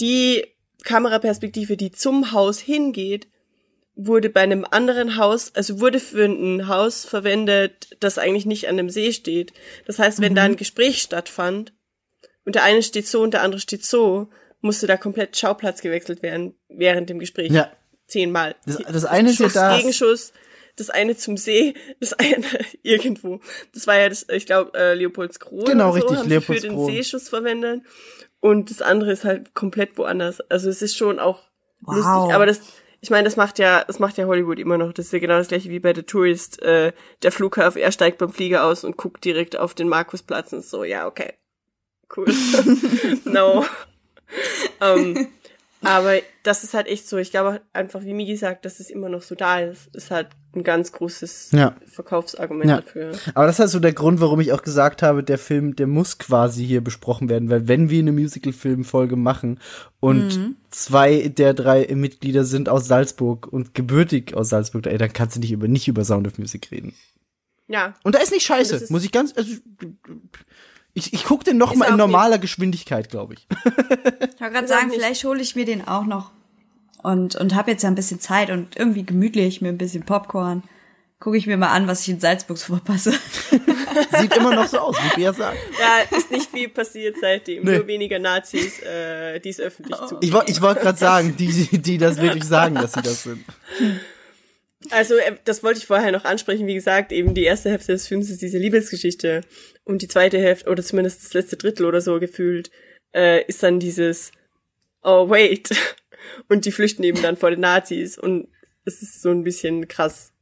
die Kameraperspektive, die zum Haus hingeht, wurde bei einem anderen Haus, also wurde für ein Haus verwendet, das eigentlich nicht an dem See steht. Das heißt, wenn da ein Gespräch stattfand und der eine steht so und der andere steht so, musste da komplett Schauplatz gewechselt werden während dem Gespräch. Ja. Zehnmal. Das- das eine ist ja Schuss, das- Gegenschuss, das eine zum See, das eine irgendwo. Das war ja das, ich glaube, äh, Leopoldskron. Genau, so, richtig, sie für den Leopoldskron. Seeschuss verwendet. Und das andere ist halt komplett woanders. Also es ist schon auch Wow. lustig, aber das, ich meine, das macht ja, das macht ja Hollywood immer noch. Das ist ja genau das gleiche wie bei The Tourist. Äh, der Flughafen, er steigt beim Flieger aus und guckt direkt auf den Markusplatz und so, ja, okay. Cool. no. ähm, aber das ist halt echt so. Ich glaube einfach, wie Migi sagt, dass es immer noch so da ist, ist halt ein ganz großes Ja. Verkaufsargument Ja. dafür. Aber das ist halt so der Grund, warum ich auch gesagt habe, der Film, der muss quasi hier besprochen werden, weil wenn wir eine Musical-Film-Folge machen und zwei der drei Mitglieder sind aus Salzburg und gebürtig aus Salzburg, ey, dann kannst du nicht über, nicht über Sound of Music reden. Ja. Und da ist nicht scheiße, Das ist- muss ich ganz, also, ich, ich guck den noch Ist mal in normaler Geschwindigkeit, glaube ich. Ich wollte gerade sagen, vielleicht hole ich mir den auch noch. Und, und habe jetzt ja ein bisschen Zeit und irgendwie gemütlich mit ein bisschen Popcorn. Gucke ich mir mal an, was ich in Salzburg so verpasse. Sieht immer noch so aus, wie Bea sagt. Ja, ist nicht viel passiert seitdem. Nee. Nur weniger Nazis, äh, die es öffentlich zu. Ich, woll- ich wollte gerade sagen, die, die, die das wirklich sagen, dass sie das sind. Also, äh, das wollte ich vorher noch ansprechen. Wie gesagt, eben die erste Hälfte des Films ist diese Liebesgeschichte. Und die zweite Hälfte, oder zumindest das letzte Drittel oder so gefühlt, äh, ist dann dieses, oh wait. Und die flüchten eben dann vor den Nazis. Und es ist so ein bisschen krass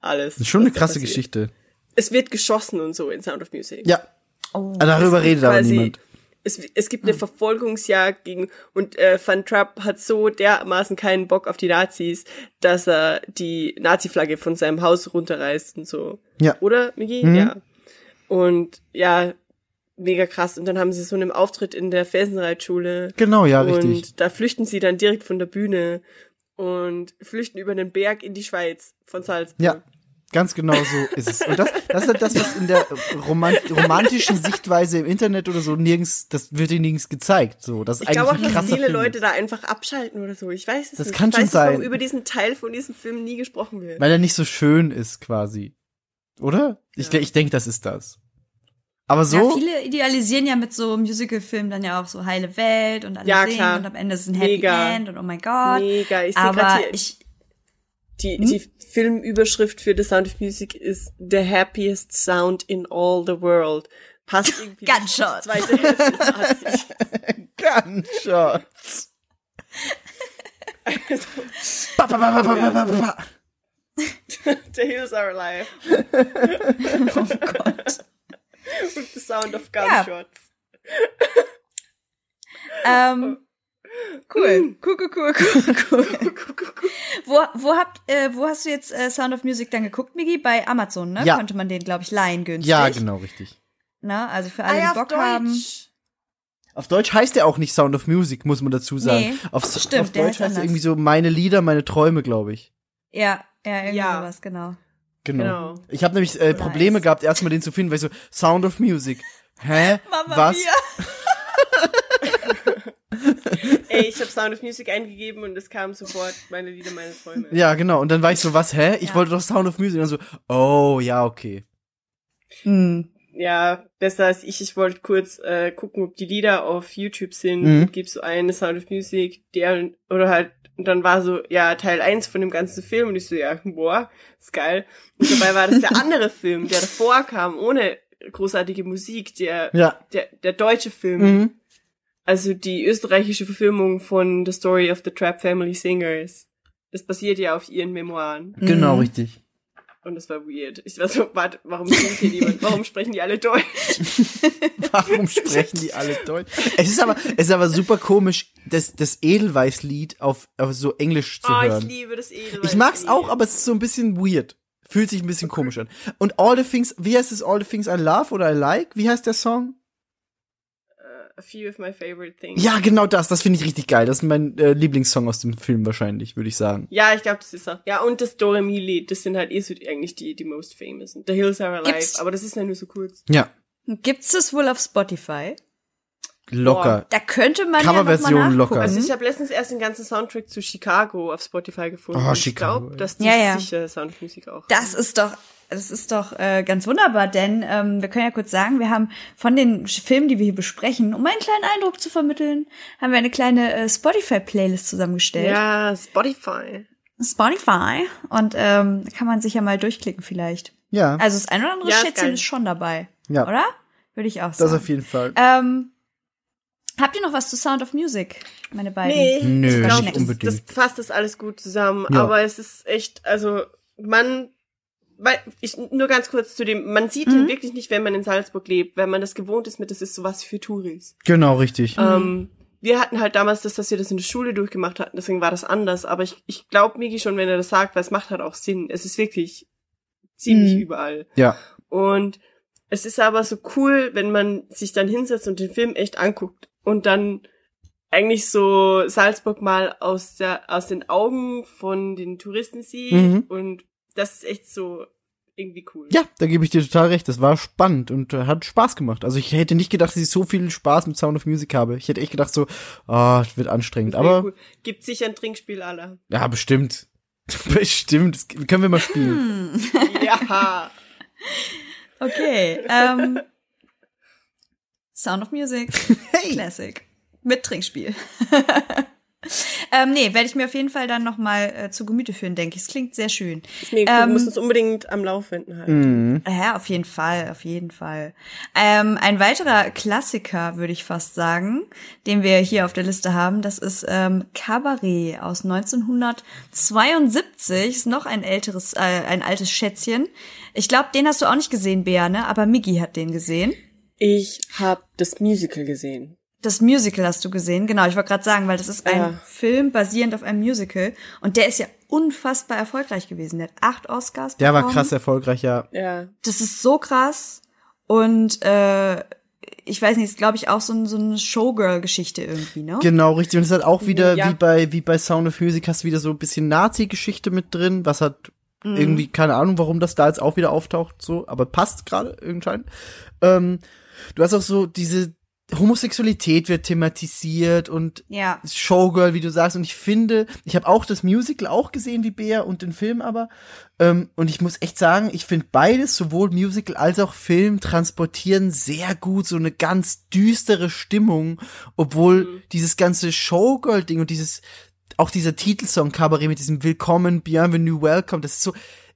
alles. Das ist schon eine krasse. Geschichte. Es wird geschossen und so in Sound of Music. Ja, Oh. darüber Es gibt redet aber niemand. Es, es gibt eine Verfolgungsjagd gegen und äh, Van Trapp hat so dermaßen keinen Bock auf die Nazis, dass er die Nazi-Flagge von seinem Haus runterreißt und so. Ja. Oder, Migi? Mhm. Ja. Und ja, mega krass. Und dann haben sie so einen Auftritt in der Felsenreitschule. Genau, ja, und richtig. da flüchten sie dann direkt von der Bühne und flüchten über den Berg in die Schweiz von Salzburg. Ja, ganz genau so ist es. Und das, das ist halt das, was in der roman romantischen Sichtweise im Internet oder so nirgends, das wird dir nirgends gezeigt. So, das ist Ich eigentlich glaube auch, ein dass viele Film Leute ist. da einfach abschalten oder so. Ich weiß es Das nicht. kann ich schon weiß nicht, warum sein. über diesen Teil von diesem Film nie gesprochen wird. Weil er nicht so schön ist, quasi. Oder? Ich, Ja. ich denke, das ist das. Aber Ja, so, viele idealisieren ja mit so Musicalfilmen dann ja auch so heile Welt und alle Ja, singen klar. und am Ende ist es ein Happy Mega. End und oh mein Gott. Mega. Ich sehe Aber gerade hier, ich, die, Hm? die Filmüberschrift für The Sound of Music ist The happiest sound in all the world. Passt irgendwie. Gunshots. Zweite Hälfte. Gunshots. Ba, ba, ba, ba, ba, ba, ba, ba. The hills are alive. oh Gott. With the sound of Ja. gunshots. ähm, cool. Cool, cool, cool, cool, cool. Wo, wo habt, äh, wo hast du jetzt äh, Sound of Music dann geguckt, Migi? Bei Amazon, ne? Ja. Konnte man den, glaube ich, leihen günstig. Ja, genau, richtig. Ne? Also für alle, Ah, ja, die auf Bock haben. Deutsch. Auf Deutsch heißt der auch nicht Sound of Music, muss man dazu sagen. Nee, auf, stimmt, auf Deutsch heißt heißt er irgendwie so meine Lieder, meine Träume, glaube ich. Ja, ja, irgendwie Ja. sowas, genau. Genau. Genau. Ich habe nämlich äh, Probleme Nice. gehabt, erstmal den zu finden, weil ich so Sound of Music. Hä? Mama Was? Ey, ich habe Sound of Music eingegeben und es kam sofort meine Lieder, meine Träume. Ja, genau. Und dann war ich so, was, hä? Ich Ja. wollte doch Sound of Music. Und dann so, oh, ja, okay. Hm. Ja, besser als ich. Ich wollte kurz äh, gucken, ob die Lieder auf YouTube sind. Mhm. Und gib so eine Sound of Music, der oder halt und dann war so, ja, Teil 1 von dem ganzen Film und ich so, ja, boah, ist geil. Und dabei war das der andere Film, der davor kam, ohne großartige Musik, der, Ja. der, der deutsche Film. Mhm. Also die österreichische Verfilmung von The Story of the Trap Family Singers. Das basiert ja auf ihren Memoiren. Genau, Mhm. richtig. Und das war weird. Ich war so, warte, warum singt hier niemand? Warum sprechen die alle Deutsch? Warum sprechen die alle Deutsch? Es ist aber, es ist aber super komisch, das, das Edelweiß-Lied auf, auf so Englisch zu oh, ich hören. liebe das Edelweiß. Ich mag's auch, aber es ist so ein bisschen weird. Fühlt sich ein bisschen komisch an. Und All the Things, wie heißt es All the Things I Love oder I Like? Wie heißt der Song? A few of my favorite things. Ja, genau das. Das finde ich richtig geil. Das ist mein äh, Lieblingssong aus dem Film wahrscheinlich, würde ich sagen. Ja, ich glaube, das ist auch. Ja, und das Doremi-Lied, das sind halt eh so die, eigentlich die, die most famous. The Hills Are Alive, Gibt's- aber das ist ja nur so kurz. Ja, Gibt's das wohl auf Spotify? locker. Da könnte man Coverversion ja noch mal locker. Also ich habe letztens erst den ganzen Soundtrack zu Chicago auf Spotify gefunden. Oh, Und ich Chicago, glaube, ja. dass die Ja, ja. sicher Sound of Music auch Das ist doch, das ist doch äh, ganz wunderbar, denn ähm, wir können ja kurz sagen, wir haben von den Filmen, die wir hier besprechen, um einen kleinen Eindruck zu vermitteln, haben wir eine kleine äh, Spotify-Playlist zusammengestellt. Ja, Spotify. Spotify. Und ähm, da kann man sich ja mal durchklicken vielleicht. Ja, Also das ein oder andere Ja, ist Schätzchen geil. ist schon dabei. Ja. Oder? Würde ich auch das sagen. auf jeden Fall. ähm, habt ihr noch was zu Sound of Music, meine beiden? Nee, Nö, ich glaub, nicht das, unbedingt. das fasst das alles gut zusammen. Ja. Aber es ist echt, also man, weil ich nur ganz kurz zu dem, man sieht ihn wirklich nicht, wenn man in Salzburg lebt, wenn man das gewohnt ist mit, das ist sowas für Touris. Genau, richtig. Ähm, wir hatten halt damals das, dass wir das in der Schule durchgemacht hatten, deswegen war das anders. Aber ich, ich glaube Migi schon, wenn er das sagt, weil es macht halt auch Sinn. Es ist wirklich ziemlich Mhm. überall. Ja. Und es ist aber so cool, wenn man sich dann hinsetzt und den Film echt anguckt und dann eigentlich so Salzburg mal aus der aus den Augen von den Touristen sieht Mhm. und das ist echt so irgendwie cool. Ja, da gebe ich dir total recht. Das war spannend und äh, hat Spaß gemacht. Also ich hätte nicht gedacht, dass ich so viel Spaß mit Sound of Music habe. Ich hätte echt gedacht so, ah, es wird anstrengend. Aber cool. gibt sicher ein Trinkspiel aller. ja, bestimmt. bestimmt. Das können wir mal spielen. ja. Okay. Ähm, Sound of Music. Hey! Classic. Mit Trinkspiel. ähm, nee, werde ich mir auf jeden Fall dann noch mal äh, zu Gemüte führen, denke ich. Es klingt sehr schön. Ist mega cool. Ähm, Wir müssen uns unbedingt am Laufenden halten. Mhm. Ja, auf jeden Fall, auf jeden Fall. Ähm, ein weiterer Klassiker, würde ich fast sagen, den wir hier auf der Liste haben, das ist ähm, Cabaret aus 1972. Ist noch ein älteres, äh, ein altes Schätzchen. Ich glaube, den hast du auch nicht gesehen, Bea, ne? Aber Miggy hat den gesehen. Ich habe das Musical gesehen. Das Musical hast du gesehen, genau. Ich wollte gerade sagen, weil das ist ein Ja. Film basierend auf einem Musical und der ist ja unfassbar erfolgreich gewesen. Der hat acht Oscars Der war bekommen. krass erfolgreich, ja. Ja. Das ist so krass und äh, ich weiß nicht, ist glaube ich auch so, ein, so eine Showgirl-Geschichte irgendwie, ne? Genau, richtig. Und es hat auch wieder, Ja. wie bei, wie bei Sound of Music, hast du wieder so ein bisschen Nazi-Geschichte mit drin, was hat irgendwie, keine Ahnung, warum das da jetzt auch wieder auftaucht, so, aber passt gerade irgendwie. Ähm, du hast auch so diese Homosexualität wird thematisiert und Ja. Showgirl, wie du sagst. Und ich finde, ich habe auch das Musical auch gesehen wie Bea und den Film aber. Ähm, und ich muss echt sagen, ich finde beides, sowohl Musical als auch Film, transportieren sehr gut so eine ganz düstere Stimmung, obwohl dieses ganze Showgirl-Ding und dieses, auch dieser Titelsong Cabaret mit diesem Willkommen, Bienvenue, Welcome, das ist so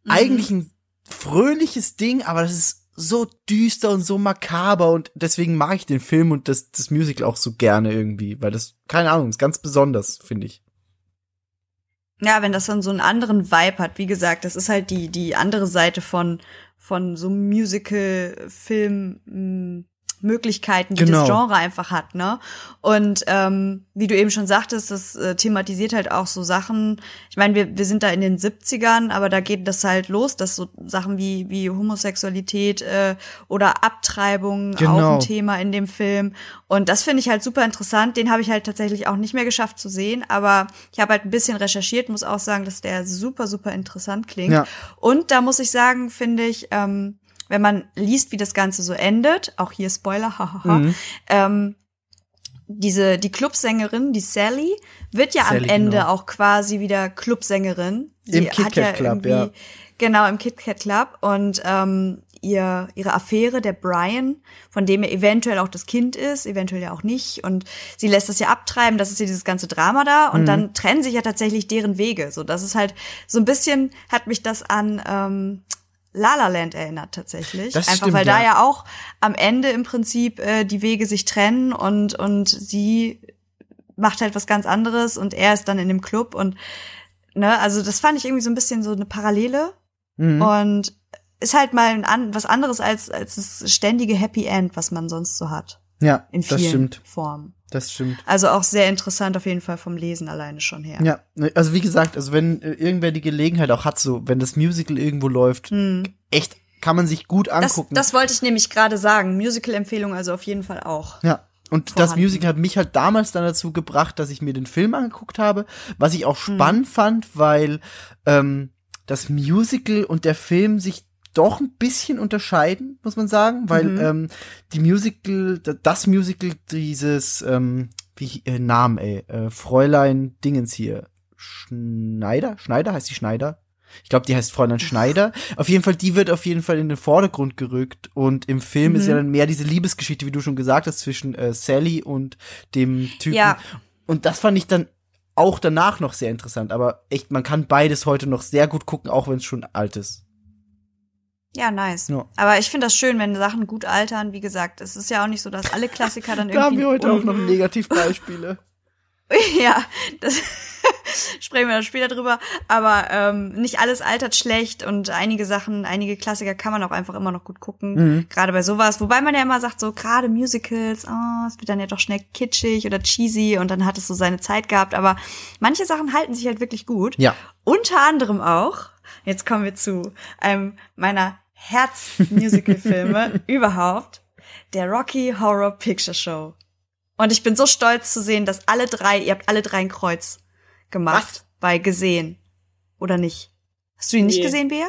eigentlich ein fröhliches Ding, aber das ist so düster und so makaber und deswegen mag ich den Film und das, das Musical auch so gerne irgendwie, weil das, keine Ahnung, ist ganz besonders, finde ich. Ja, wenn das dann so einen anderen Vibe hat, wie gesagt, das ist halt die, die andere Seite von, von so Musical-Film, Möglichkeiten, die Genau. das Genre einfach hat, ne? Und ähm, wie du eben schon sagtest, das äh, thematisiert halt auch so Sachen. Ich meine, wir, wir sind da in den 70ern, aber da geht das halt los, dass so Sachen wie, wie Homosexualität äh, oder Abtreibung auch Genau. ein Thema in dem Film. Und das finde ich halt super interessant. Den habe ich halt tatsächlich auch nicht mehr geschafft zu sehen, aber ich habe halt ein bisschen recherchiert, muss auch sagen, dass der super, super interessant klingt. Ja. Und da muss ich sagen, finde ich, ähm, wenn man liest, wie das Ganze so endet, auch hier Spoiler, hahaha, Mhm. ähm, diese, die Clubsängerin, die Sally, wird ja Sally, am Ende genau. auch quasi wieder Clubsängerin. Sie Im Kit Kat Club, irgendwie- ja. Genau, im Kit Kat Club. Und ähm, ihr, ihre Affäre, der Brian, von dem er eventuell auch das Kind ist, eventuell ja auch nicht. Und sie lässt das ja abtreiben, das ist ja dieses ganze Drama da. Und Mhm. dann trennen sich ja tatsächlich deren Wege. So, das ist halt so ein bisschen, hat mich das an ähm, La La Land erinnert tatsächlich. Das Einfach stimmt, weil da ja. ja auch am Ende im Prinzip äh, die Wege sich trennen und, und sie macht halt was ganz anderes und er ist dann in dem Club und ne, also das fand ich irgendwie so ein bisschen so eine Parallele Mhm. und ist halt mal ein, an, was anderes als, als das ständige Happy End, was man sonst so hat. Ja, In das vielen stimmt. Formen. Das stimmt. Also auch sehr interessant auf jeden Fall vom Lesen alleine schon her. Ja, ne, also wie gesagt, also wenn äh, irgendwer die Gelegenheit auch hat, so, wenn das Musical irgendwo läuft, echt, kann man sich gut Hm. Das, angucken. das wollte ich nämlich gerade sagen. Musical-Empfehlung also auf jeden Fall auch. Ja. Und das vorhanden. Musical hat mich halt damals dann dazu gebracht, dass ich mir den Film angeguckt habe, was ich auch Hm. spannend fand, weil ähm, das Musical und der Film sich doch ein bisschen unterscheiden, muss man sagen, weil Mhm. ähm, die Musical, da- das Musical dieses, ähm, wie äh, Namen, ey, äh, Fräulein Dingens hier, Schneider, Schneider heißt die Schneider? Ich glaube, die heißt Fräulein Schneider. Auf jeden Fall, die wird auf jeden Fall in den Vordergrund gerückt. Und im Film ist ja Mhm. dann mehr diese Liebesgeschichte, wie du schon gesagt hast, zwischen äh, Sally und dem Typen. Ja. Und das fand ich dann auch danach noch sehr interessant. Aber echt, man kann beides heute noch sehr gut gucken, auch wenn es schon alt ist. Ja, nice. Ja. Aber ich finde das schön, wenn Sachen gut altern. Wie gesagt, es ist ja auch nicht so, dass alle Klassiker dann irgendwie. Da haben wir heute auch noch Negativbeispiele. ja, das sprechen wir dann später drüber. Aber ähm, nicht alles altert schlecht und einige Sachen, einige Klassiker kann man auch einfach immer noch gut gucken. Mhm. Gerade bei sowas. Wobei man ja immer sagt, so gerade Musicals, oh, es wird dann ja doch schnell kitschig oder cheesy und dann hat es so seine Zeit gehabt. Aber manche Sachen halten sich halt wirklich gut. Ja. Unter anderem auch, jetzt kommen wir zu einem meiner Herz-Musical-Filme überhaupt, der Rocky Horror Picture Show. Und ich bin so stolz zu sehen, dass alle drei, ihr habt alle drei ein Kreuz gemacht Was? bei gesehen. Oder nicht? Hast du ihn nicht Nee. gesehen, Bea?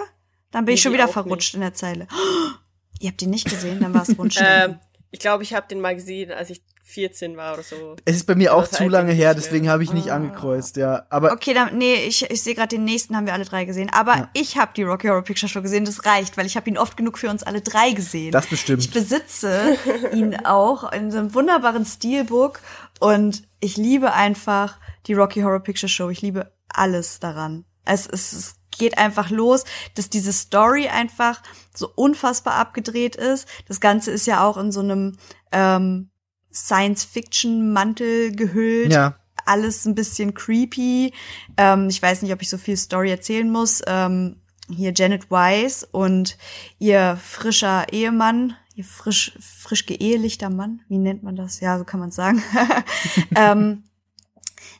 Dann bin ich Nee, schon die wieder verrutscht in der Zeile. ihr habt ihn nicht gesehen, dann war es Wunsch. Ähm, ich glaube, ich habe den mal gesehen, als ich 14 war oder so. Es ist bei mir auch zu lange her, deswegen habe ich nicht Ah. angekreuzt, ja. Aber Okay, dann, nee, ich, ich sehe gerade den nächsten haben wir alle drei gesehen. Aber Ja. ich habe die Rocky Horror Picture Show gesehen, das reicht, weil ich habe ihn oft genug für uns alle drei gesehen. das bestimmt. Ich besitze ihn auch in so einem wunderbaren Steelbook und ich liebe einfach die Rocky Horror Picture Show. Ich liebe alles daran. Es, es, es geht einfach los, dass diese Story einfach so unfassbar abgedreht ist. Das Ganze ist ja auch in so einem ähm, Science-Fiction-Mantel gehüllt ja. alles ein bisschen creepy. Ähm, ich weiß nicht, ob ich so viel Story erzählen muss. Ähm, hier Janet Weiss und ihr frischer Ehemann, ihr frisch, frisch geehelichter Mann, wie nennt man das? Ja, so kann man es sagen. ähm,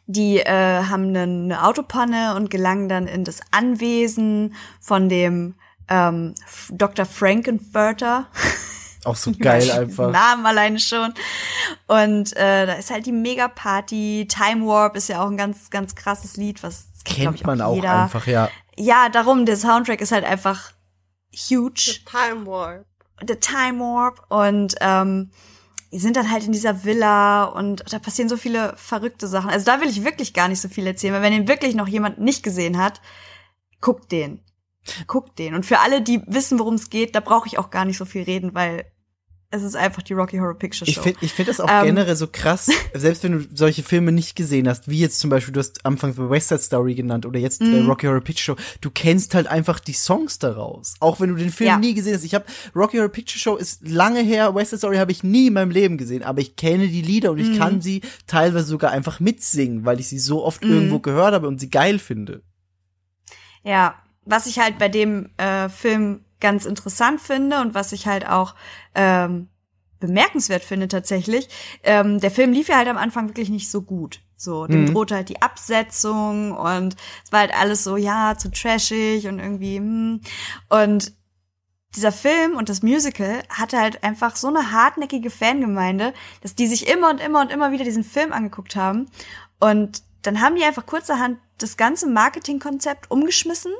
die äh, haben eine, Autopanne und gelangen dann in das Anwesen von dem ähm, Dr. Frankenfurter. Auch so geil einfach. Namen alleine schon. Und äh, da ist halt die Mega-Party. Time Warp ist ja auch ein ganz, ganz krasses Lied, was Kennt ich, man auch jeder. einfach, ja. Ja, darum, der Soundtrack ist halt einfach huge. The Time Warp. The Time Warp. Und ähm, die sind dann halt in dieser Villa und da passieren so viele verrückte Sachen. Also da will ich wirklich gar nicht so viel erzählen, weil wenn den wirklich noch jemand nicht gesehen hat, guckt den. Guckt den. Und für alle, die wissen, worum es geht, da brauche ich auch gar nicht so viel reden, weil es ist einfach die Rocky Horror Picture Show. Ich finde ich find das auch Ähm. generell so krass, selbst wenn du solche Filme nicht gesehen hast, wie jetzt zum Beispiel, du hast anfangs West Side Story genannt oder jetzt äh, Mhm. Rocky Horror Picture Show, du kennst halt einfach die Songs daraus. Auch wenn du den Film Ja. nie gesehen hast. Ich habe Rocky Horror Picture Show ist lange her, West Side Story habe ich nie in meinem Leben gesehen, aber ich kenne die Lieder und ich Mhm. kann sie teilweise sogar einfach mitsingen, weil ich sie so oft Mhm. irgendwo gehört habe und sie geil finde. Ja, was ich halt bei dem äh, Film ganz interessant finde und was ich halt auch ähm, bemerkenswert finde tatsächlich, ähm, der Film lief ja halt am Anfang wirklich nicht so gut. So, dem Mhm. drohte halt die Absetzung und es war halt alles so, ja, zu trashig und irgendwie, hm. Und dieser Film und das Musical hatte halt einfach so eine hartnäckige Fangemeinde, dass die sich immer und immer und immer wieder diesen Film angeguckt haben. Und dann haben die einfach kurzerhand das ganze Marketingkonzept umgeschmissen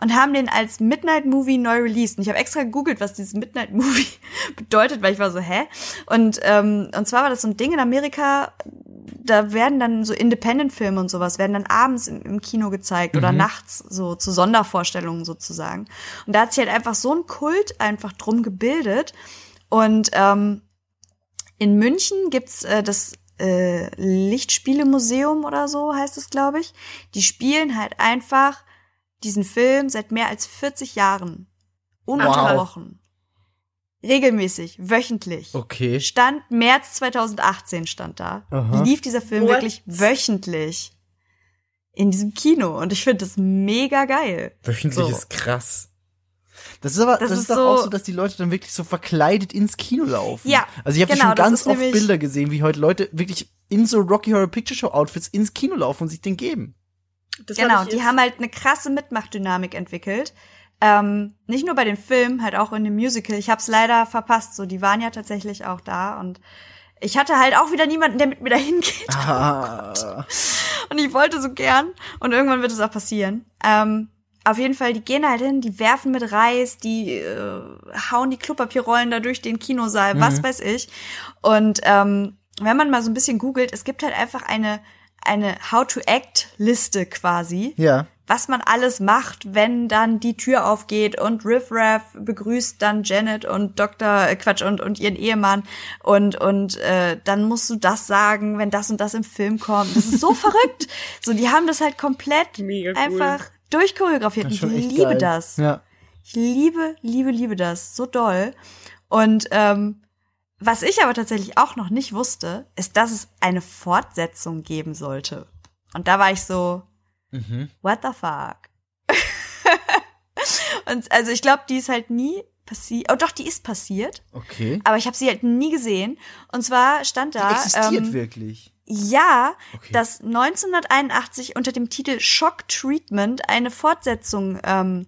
und haben den als Midnight Movie neu released. Und ich habe extra gegoogelt, was dieses Midnight Movie bedeutet, weil ich war so, hä? Und, ähm, und zwar war das so ein Ding in Amerika, da werden dann so Independent-Filme und sowas, werden dann abends im, im Kino gezeigt oder nachts, so zu Sondervorstellungen sozusagen. Und da hat sich halt einfach so ein Kult einfach drum gebildet. Und ähm, in München gibt's äh, das äh, Lichtspielemuseum oder so heißt es, glaube ich. Die spielen halt einfach diesen Film seit mehr als 40 Jahren. Ununterbrochen. Regelmäßig, wöchentlich. Okay. Stand März 2018 stand da. Aha. Lief dieser Film What? wirklich wöchentlich in diesem Kino und ich finde das mega geil. Wöchentlich So. ist krass. Das ist aber, das, Das ist, ist doch so- auch so, dass die Leute dann wirklich so verkleidet ins Kino laufen. Ja, Also ich habe genau, schon ganz oft Bilder gesehen, wie heute Leute wirklich in so Rocky Horror Picture Show Outfits ins Kino laufen und sich den geben. Das Genau, die haben halt eine krasse Mitmachdynamik entwickelt. Ähm, nicht nur bei den Filmen, halt auch in dem Musical. Ich habe es leider verpasst. So, die waren ja tatsächlich auch da und ich hatte halt auch wieder niemanden, der mit mir dahin geht. Ah. Und ich wollte so gern. Und irgendwann wird es auch passieren. Ähm, auf jeden Fall, die gehen halt hin, die werfen mit Reis, die äh, hauen die Klopapierrollen da durch den Kinosaal, was weiß ich. Und ähm, wenn man mal so ein bisschen googelt, es gibt halt einfach eine, eine How-to-Act-Liste quasi Ja. was man alles macht, wenn dann die Tür aufgeht und Riff Raff begrüßt dann Janet und Dr. äh, Quatsch und, und ihren Ehemann und, und äh, dann musst du das sagen, wenn das und das im Film kommt. Das ist so verrückt. So, die haben das halt komplett Mega cool. einfach durchchoreografiert. Ich liebe geil. das. Ja. Ich liebe, liebe, liebe das. So doll. Und ähm, was ich aber tatsächlich auch noch nicht wusste, ist, dass es eine Fortsetzung geben sollte. Und da war ich so, Mhm. what the fuck? und also ich glaube, die ist halt nie passiert. Oh doch, die ist passiert, Okay. aber ich habe sie halt nie gesehen. Und zwar stand Die da existiert ähm, wirklich. ja, Okay. dass 1981 unter dem Titel Shock Treatment eine Fortsetzung ähm,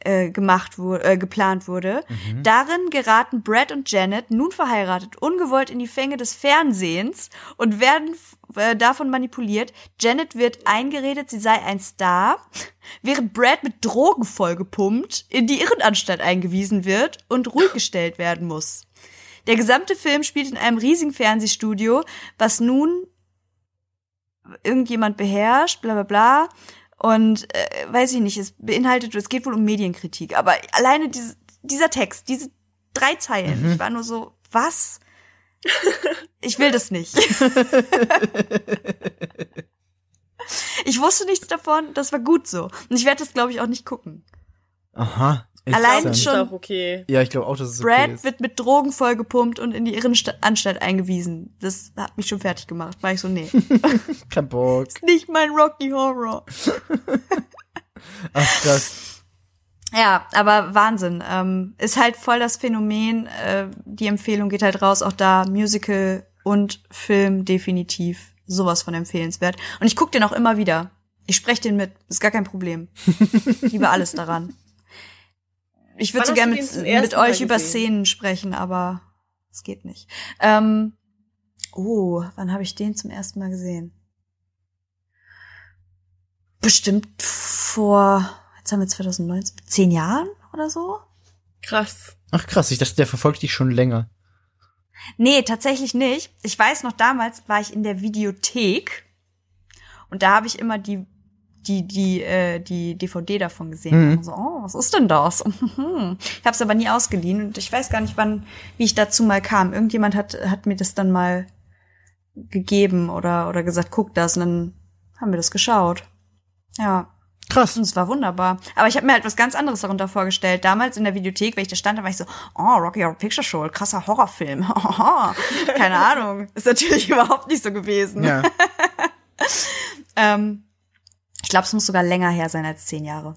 äh, gemacht wurde, äh, geplant wurde. Mhm. Darin geraten Brad und Janet, nun verheiratet, ungewollt in die Fänge des Fernsehens und werden äh, davon manipuliert. Janet wird eingeredet, sie sei ein Star, während Brad mit Drogen vollgepumpt in die Irrenanstalt eingewiesen wird und ruhig gestellt werden muss. Der gesamte Film spielt in einem riesigen Fernsehstudio, was nun irgendjemand beherrscht, bla bla bla. Und äh, weiß ich nicht, es beinhaltet, es geht wohl um Medienkritik. Aber alleine diese, dieser Text, diese drei Zeilen, ich war nur so, was? Ich will das nicht. ich wusste nichts davon, das war gut so. Und ich werde das, glaube ich, auch nicht gucken. Aha. Allein ist schon- auch okay. Ja, ich glaube auch, dass es Brad okay ist. wird mit Drogen vollgepumpt und in die Irrenanstalt eingewiesen. Das hat mich schon fertig gemacht. War ich so, nee. Kein Bock. nicht mein Rocky Horror. Ach, krass. Ja, aber Wahnsinn. Ähm, ist halt voll das Phänomen. Äh, die Empfehlung geht halt raus, auch da Musical und Film definitiv sowas von empfehlenswert. Und ich gucke den auch immer wieder. Ich spreche den mit, ist gar kein Problem. Ich liebe alles daran. Ich würde so gerne mit, mit euch über? Szenen sprechen, aber es geht nicht. Ähm, oh, wann habe ich den zum ersten Mal gesehen? Bestimmt vor, jetzt haben wir 2019, zehn Jahren oder so? Krass. Ach krass, ich dachte, der verfolgt dich schon länger. Nee, tatsächlich nicht. Ich weiß noch, damals war ich in der Videothek und da habe ich immer die die die äh, die DVD davon gesehen. Mhm. Und So, oh, was ist denn das? ich habe es aber nie ausgeliehen und ich weiß gar nicht, wann wie ich dazu mal kam. Irgendjemand hat hat mir das dann mal gegeben oder oder gesagt, guck das und dann haben wir das geschaut. Ja, Krass. und es war wunderbar. Aber ich habe mir halt was ganz anderes darunter vorgestellt. Damals in der Videothek, wenn ich da stand, da war ich so, oh, Rocky Horror Picture Show, krasser Horrorfilm. Keine Ahnung. Ist natürlich überhaupt nicht so gewesen. Ja. Ähm, ich glaube, es muss sogar länger her sein als zehn Jahre.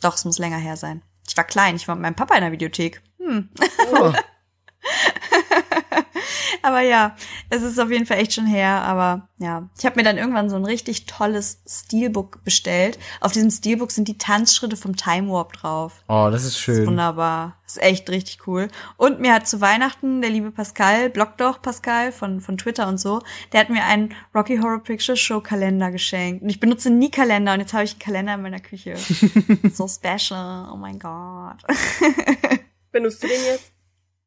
Doch, es muss länger her sein. Ich war klein, ich war mit meinem Papa in der Videothek. Hm. Oh. Aber ja, es ist auf jeden Fall echt schon her. Aber ja, ich habe mir dann irgendwann so ein richtig tolles Steelbook bestellt. Auf diesem Steelbook sind die Tanzschritte vom Time Warp drauf. Oh, das ist Das ist schön. wunderbar. Das ist echt richtig cool. Und mir hat zu Weihnachten der liebe Pascal, blog doch Pascal von, von Twitter und so, der hat mir einen Rocky Horror Picture Show Kalender geschenkt. Und ich benutze nie Kalender und jetzt habe ich einen Kalender in meiner Küche. so special. Oh mein Gott. Benutzt du den jetzt?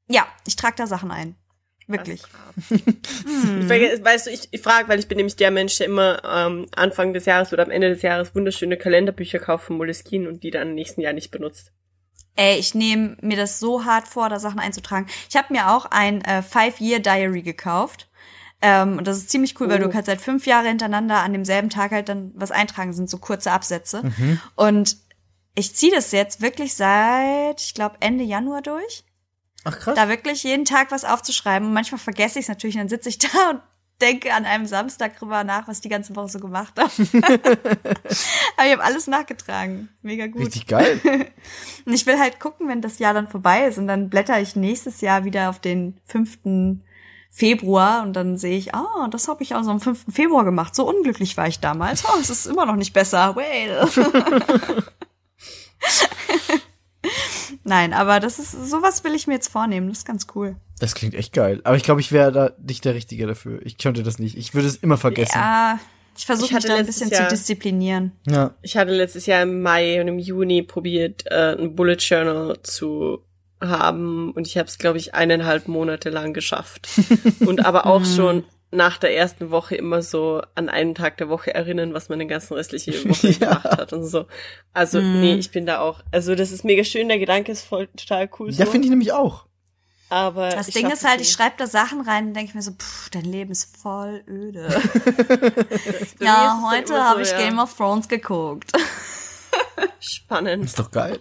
ja, ich trage da Sachen ein. Wirklich. Ich vergesse, weißt du, ich, ich frage, weil ich bin nämlich der Mensch, der immer ähm, Anfang des Jahres oder am Ende des Jahres wunderschöne Kalenderbücher kauft von Moleskine und die dann im nächsten Jahr nicht benutzt. Ey, ich nehme mir das so hart vor, da Sachen einzutragen. Ich habe mir auch ein äh, Five-Year-Diary gekauft. Ähm, und das ist ziemlich cool, weil du Oh. kannst halt fünf Jahre hintereinander an demselben Tag halt dann was eintragen, Das sind so kurze Absätze. Und ich ziehe das jetzt wirklich seit, ich glaube, Ende Januar durch. Ach krass. Da wirklich jeden Tag was aufzuschreiben. Und manchmal vergesse ich es natürlich, und dann sitze ich da und denke an einem Samstag drüber nach, was ich die ganze Woche so gemacht habe. Aber ich habe alles nachgetragen. Mega gut. Richtig geil. Und ich will halt gucken, wenn das Jahr dann vorbei ist und dann blätter ich nächstes Jahr wieder auf den 5. Februar und dann sehe ich, ah, das habe ich also am 5. Februar gemacht. So unglücklich war ich damals. Oh, es ist immer noch nicht besser. Well. Nein, aber das ist sowas will ich mir jetzt vornehmen. Das ist ganz cool. Das klingt echt geil. Aber ich glaube, ich wäre da nicht der Richtige dafür. Ich könnte das nicht. Ich würde es immer vergessen. Ja, ich versuche Ich mich da ein bisschen zu Jahr- disziplinieren. Ja. Ich hatte letztes Jahr im Mai und im Juni probiert, äh, ein Bullet Journal zu haben und ich habe es, glaube ich, eineinhalb Monate lang geschafft. und aber auch schon nach der ersten Woche immer so an einen Tag der Woche erinnern, was man den ganzen restliche Woche Ja. gemacht hat und so. Also, nee, ich bin da auch. Also, das ist mega schön, der Gedanke ist voll total cool. Ja, so, finde ich nämlich auch. Aber Das ich Ding ist halt, ich nicht. schreibe da Sachen rein und denke mir so, pff, dein Leben ist voll öde. Ja, heute so, habe ich ja, Game of Thrones geguckt. Spannend. Ist doch geil.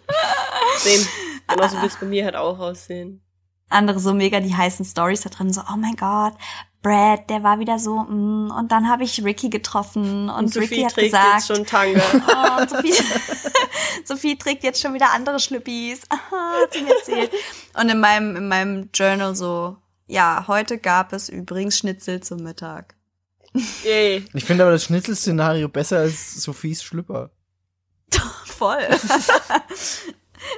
Sehen. Genauso wird es bei mir halt auch aussehen. andere so mega die heißen Stories da drin, so, oh mein Gott, Brad, der war wieder so, mm, und dann habe ich Ricky getroffen und, Und Ricky Sophie hat trägt gesagt, jetzt schon Tanga. oh, Sophie, Sophie trägt jetzt schon wieder andere Schlüppis, Aha, hat sie mir erzählt. Und in meinem, in meinem Journal so, ja, heute gab es übrigens Schnitzel zum Mittag. Yay. Ich finde aber das Schnitzelszenario besser als Sophies Schlüpper. Voll.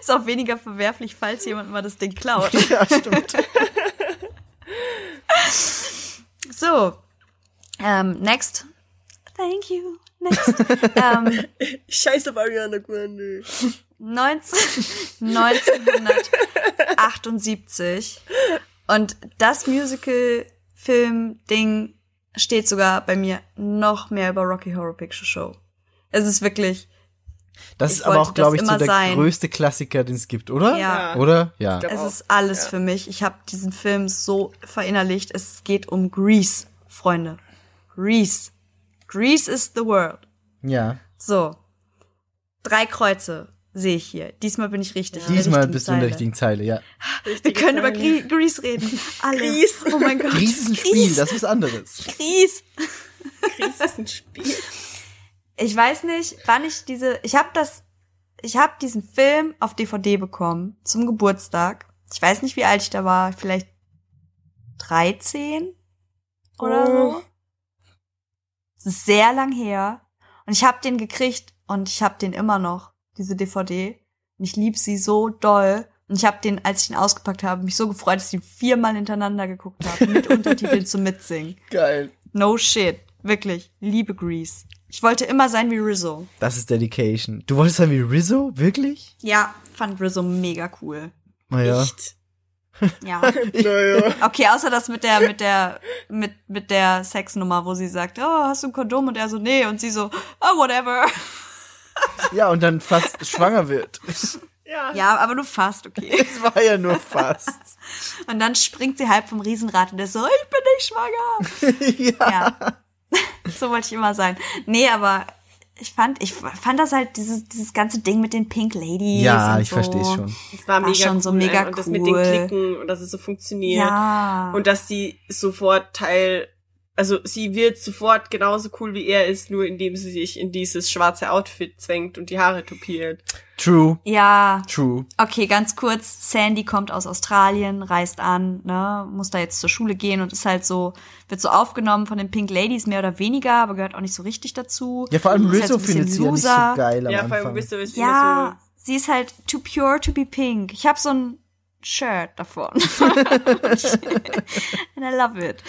Ist auch weniger verwerflich, falls jemand mal das Ding klaut. ja, stimmt. So, ähm, next. Thank you. Next. ähm, Scheiße, Ariana Grande. 19, 1978. Und das Musical-Film-Ding steht sogar bei mir noch mehr über Rocky Horror Picture Show. Es ist wirklich, Das Ich ist aber auch, glaube ich, so der sein. größte Klassiker, den es gibt, oder? Ja. Oder? Ja. Es auch, ist alles ja. für mich. Ich habe diesen Film so verinnerlicht. Es geht um Grease, Freunde. Grease. Grease is the world. Ja. So. Drei Kreuze sehe ich hier. Diesmal bin ich richtig. der Diesmal bist du in der Zeile. richtigen Zeile, ja. Wir können über Gre Grease reden. Alle. Grease. Oh mein Gott. Ries ist ein Spiel, das ist was anderes. Grease. Grease ist ein Spiel. Ich weiß nicht, wann ich diese. Ich habe das. Ich habe diesen Film auf DVD bekommen zum Geburtstag. Ich weiß nicht, wie alt ich da war. Vielleicht 13 oder Oh. so. Das ist sehr lang her. Und ich habe den gekriegt und ich habe den immer noch, diese DVD. Und ich lieb sie so doll. Und ich habe den, als ich ihn ausgepackt habe, mich so gefreut, dass ich ihn viermal hintereinander geguckt habe. Mit Untertiteln zum Mitsingen. Geil. No shit. Wirklich. Liebe Grease. Ich wollte immer sein wie Rizzo. Das ist Dedication. Du wolltest sein wie Rizzo? Wirklich? Ja, fand Rizzo mega cool. Naja. Echt? Ja. Naja. Okay, außer das mit der, mit der, mit, mit der Sexnummer, wo sie sagt, oh, hast du ein Kondom? Und er so, nee. Und sie so, oh, whatever. Ja, und dann fast schwanger wird. Ja. Ja, aber nur fast, okay. Es war ja nur fast. Und dann springt sie halb vom Riesenrad und der so, ich bin nicht schwanger. ja. Ja. so wollte ich immer sein. Nee, aber ich fand, ich fand das halt, dieses, dieses ganze Ding mit den Pink Ladies. Ja, und ich so. verstehe es schon. Es war War mega schon cool. so mega und das mit den cool. Klicken und dass es so funktioniert. Ja. Und dass die sofort Teil also sie wird sofort genauso cool wie er ist, nur indem sie sich in dieses schwarze Outfit zwängt und die Haare tupiert. True, Ja, true. okay, ganz kurz. Sandy kommt aus Australien, reist an, ne, muss da jetzt zur Schule gehen und ist halt so, wird so aufgenommen von den Pink Ladies mehr oder weniger, aber gehört auch nicht so richtig dazu. Ja, vor allem Ist halt Rizzo so bisschen findet sie ja nicht so geil am ja, vor allem du bist Ja, sie ist halt too pure to be pink. Ich habe so ein Shirt davon. And I love it.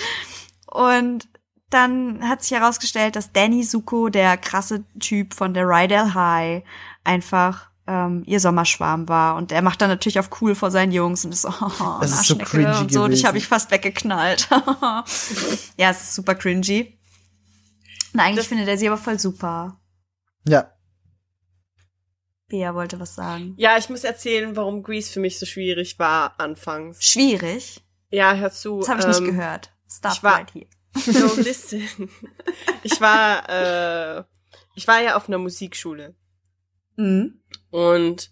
Und dann hat sich herausgestellt, dass Danny Zuko, der krasse Typ von der Rydell High, einfach ähm, ihr Sommerschwarm war. Und er macht dann natürlich auf cool vor seinen Jungs und ist so, oh, Das ist so cringy und so. Und ich gewesen. habe mich fast weggeknallt. ja, es ist super cringy. Und eigentlich Das- findet er sie aber voll super. Ja, Bea wollte was sagen. Ja, ich muss erzählen, warum Grease für mich so schwierig war anfangs. Schwierig. Ja, hör zu. Das habe ich ähm, nicht gehört. Stop ich war- right here. So, listen. Ich war, äh, ich war ja auf einer Musikschule Mhm. und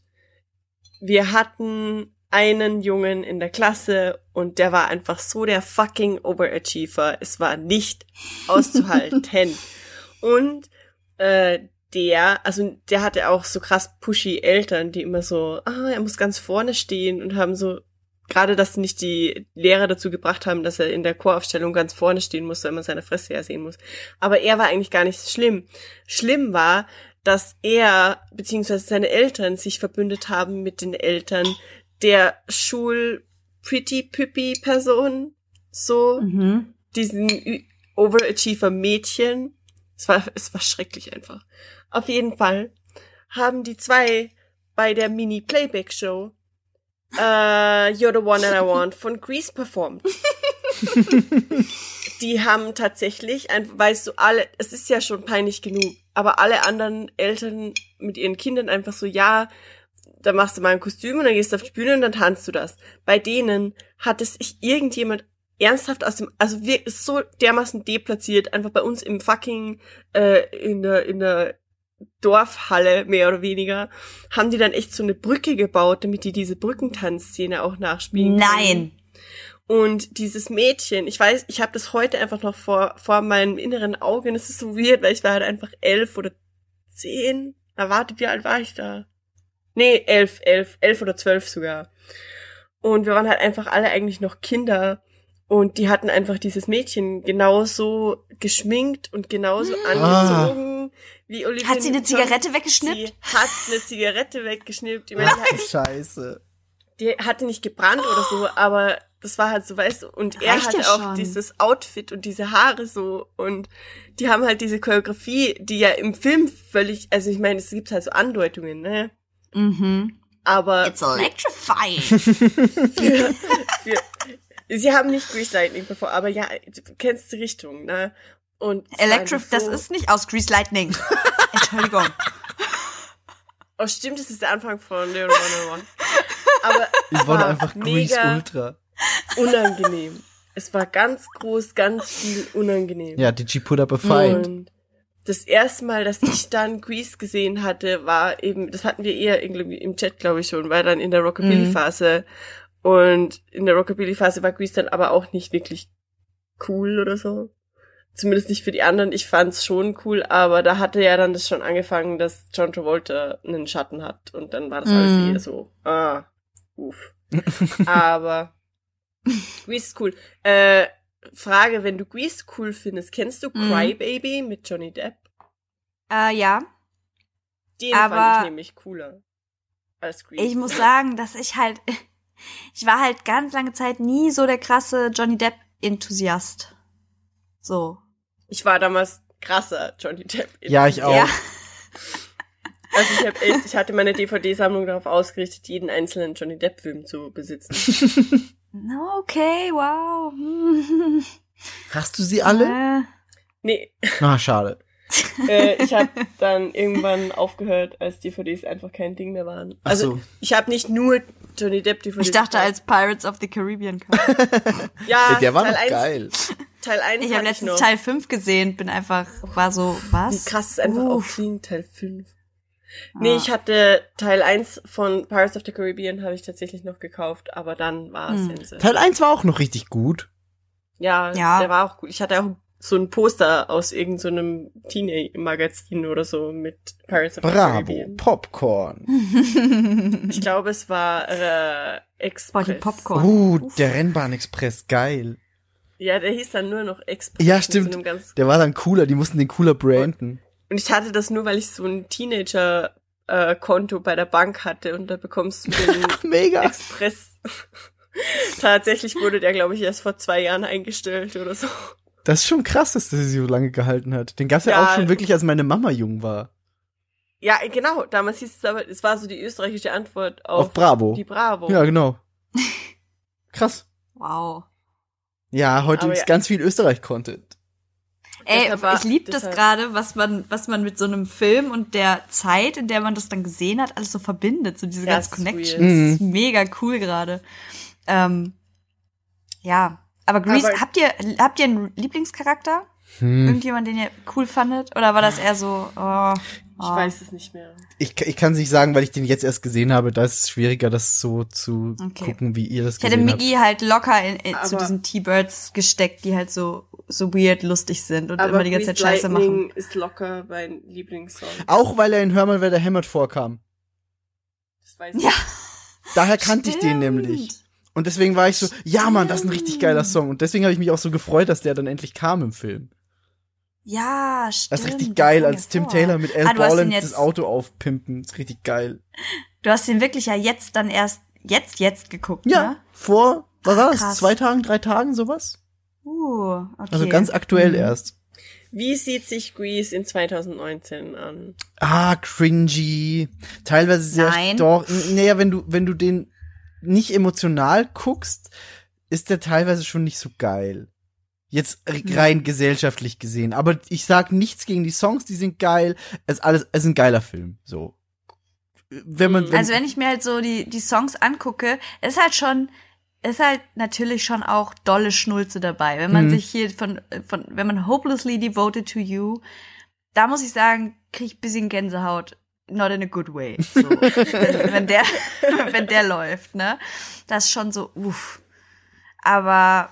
wir hatten einen Jungen in der Klasse und der war einfach so der fucking Overachiever. Es war nicht auszuhalten. und äh, der, also der hatte auch so krass pushy Eltern, die immer so, ah, er muss ganz vorne stehen und haben so, gerade dass nicht die Lehrer dazu gebracht haben, dass er in der Choraufstellung ganz vorne stehen muss, weil man seine Fresse ja sehen muss. Aber er war eigentlich gar nicht schlimm. Schlimm war, dass er beziehungsweise seine Eltern sich verbündet haben mit den Eltern der Schul Pretty Püppi Person, so Mhm. diesen Ü- Overachiever Mädchen. Es war, es war schrecklich einfach. Auf jeden Fall haben die zwei bei der Mini Äh, You're the One That I Want von Grease performt. die haben tatsächlich, ein, weißt du, alle, es ist ja schon peinlich genug, aber alle anderen Eltern mit ihren Kindern einfach so, ja, da machst du mal ein Kostüm und dann gehst du auf die Bühne und dann tanzt du das. Bei denen hat es sich irgendjemand ernsthaft aus dem, also wir ist so dermaßen deplatziert, einfach bei uns im fucking, äh, in der, in der Dorfhalle, mehr oder weniger, haben die dann echt so eine Brücke gebaut, damit die diese Brückentanzszene auch nachspielen können. Nein. Und dieses Mädchen, ich weiß, ich habe das heute einfach noch vor, vor meinem inneren Auge und es ist so weird, weil ich war halt einfach elf oder zehn. Erwartet, wie alt war ich da? Nee, elf, elf, elf oder zwölf sogar. Und wir waren halt einfach alle eigentlich noch Kinder. Und die hatten einfach dieses Mädchen genauso geschminkt und genauso angezogen wie Olivia. Hat sie eine. Zigarette weggeschnippt? Sie hat eine Zigarette weggeschnippt. Ich meine, die hat scheiße. die hatte nicht gebrannt oder so, aber das war halt so, weißt du, und er Reicht hatte ja auch dieses Outfit und diese Haare so und die haben halt diese Choreografie, die ja im Film völlig, also ich meine, es gibt halt so Andeutungen, ne? Mhm. Aber It's electrifying. für, für, sie haben nicht Grease Lightning bevor, aber ja, du kennst die Richtung, ne? Und Electric, das ist nicht aus Grease Lightning. Entschuldigung. Oh, stimmt, das ist der Anfang von Leon One Aber Ich es wollte war einfach Grease Ultra. unangenehm. Es war ganz groß, ganz viel unangenehm. Ja, did she put up a fight? Und das erste Mal, dass ich dann Grease gesehen hatte, war eben, das hatten wir eher irgendwie im Chat, glaube ich schon, war dann in der Rockabilly-Phase. Und in der Rockabilly-Phase war Grease dann aber auch nicht wirklich cool oder so. Zumindest nicht für die anderen. Ich fand's schon cool, aber da hatte ja dann das schon angefangen, dass John Travolta einen Schatten hat. Und dann war das alles Mhm. eher so, ah, uff. aber Grease ist cool. Äh, Frage, wenn du Grease cool findest, kennst du Mhm. Crybaby mit Johnny Depp? Äh, ja. Den Aber fand ich nämlich cooler als Grease. Ich muss sagen, dass ich halt, ich war halt ganz lange Zeit nie so der krasse Johnny Depp-Enthusiast. So. Ich war damals krasser Johnny Depp. Ja, ich auch. Ja. Also ich, hab echt, ich hatte meine DVD-Sammlung darauf ausgerichtet, jeden einzelnen Johnny Depp-Film zu besitzen. Okay, wow. Hast du sie alle? Äh, Nee, Na, schade. Äh, ich habe dann irgendwann aufgehört, als DVDs einfach kein Ding mehr waren. Ach Also so. ich habe nicht nur Johnny Depp DVDs. ich dachte als Pirates of the Caribbean. kam. ja, Ja, der war Teil noch 1, geil. Teil 1 Ich habe letztens Teil 5 gesehen, bin einfach, war so, was? Wie krass einfach Uff. auch klingt, Teil 5. Nee, Ah. ich hatte Teil 1 von Pirates of the Caribbean habe ich tatsächlich noch gekauft, aber dann war es Hm. Sense. Teil 1 war auch noch richtig gut. Ja, Ja. der war auch gut. Ich hatte auch so ein Poster aus irgendeinem so Teenage-Magazin oder so mit Pirates of the Bravo, Caribbean. Popcorn. Ich glaube, es war äh, Express. Die Popcorn. Uh, der Rennbahnexpress, geil. Ja, der hieß dann nur noch Express. Ja, so stimmt. ganz Der war dann cooler, die mussten den cooler branden. Und ich hatte das nur, weil ich so ein Teenager-Konto bei der Bank hatte und da bekommst du den Mega. Express. Tatsächlich wurde der, glaube ich, erst vor zwei Jahren eingestellt oder so. Das ist schon krass, dass das so lange gehalten hat. Den gab's ja, Ja. auch schon wirklich, als meine Mama jung war. Ja, genau. Damals hieß es aber, es war so die österreichische Antwort auf, Auf Bravo. die Bravo. Ja, genau. Krass. Wow. Ja, heute Aber ist ja. ganz viel Österreich-Content. Ey, war- ich liebe das gerade, was man, was man mit so einem Film und der Zeit, in der man das dann gesehen hat, alles so verbindet, so diese es ist Connections. weird. Mhm. Das ist mega cool gerade. Ähm, ja, aber Grease, Aber- habt ihr, habt ihr einen Lieblingscharakter? Hm. Irgendjemand, den ihr cool fandet? Oder war das eher so, oh, Ich oh. weiß es nicht mehr. Ich, ich kann es nicht sagen, weil ich den jetzt erst gesehen habe. Da ist es schwieriger, das so zu Okay. gucken, wie ihr das Ich hätte gesehen Miggy halt locker in, in, zu diesen T-Birds gesteckt, die halt so, so weird lustig sind und Aber immer die ganze Zeit Scheiße Lightning machen. ist locker mein Lieblingssong. habt. Auch weil er in Hör mal, wer da hämmert vorkam. Das weiß ich. Ja. Daher kannte ich den Stimmt. nämlich. Und deswegen war ich so, ja Mann, das ist ein richtig geiler Song. Und deswegen habe ich mich auch so gefreut, dass der dann endlich kam im Film. Ja, stimmt. Das ist richtig geil, als Tim vor. Taylor mit Al Ah, ihn Borland das Auto aufpimpen. Das ist richtig geil. Du hast den wirklich ja jetzt dann erst, jetzt, jetzt geguckt, Ja, ne? vor, was war das? Zwei Tagen, drei Tagen, sowas? Uh, okay. Also ganz aktuell Mhm. erst. Wie sieht sich Grease in 2019 an? Ah, cringy. Teilweise sehr Nein. doch. Naja, wenn du, wenn du den nicht emotional guckst, ist der teilweise schon nicht so geil. Jetzt rein gesellschaftlich gesehen. Aber ich sag nichts gegen die Songs, die sind geil. Es ist alles, es ist ein geiler Film. So. Wenn man, wenn, Also wenn ich mir halt so die, die Songs angucke, ist halt schon, ist halt natürlich schon auch dolle Schnulze dabei. Wenn man Mhm. sich hier von, von, wenn man Hopelessly Devoted to You, da muss ich sagen, krieg ich ein bisschen Gänsehaut. Not in a good way. So. wenn, wenn der, wenn der läuft, ne? Das ist schon so, uff. Aber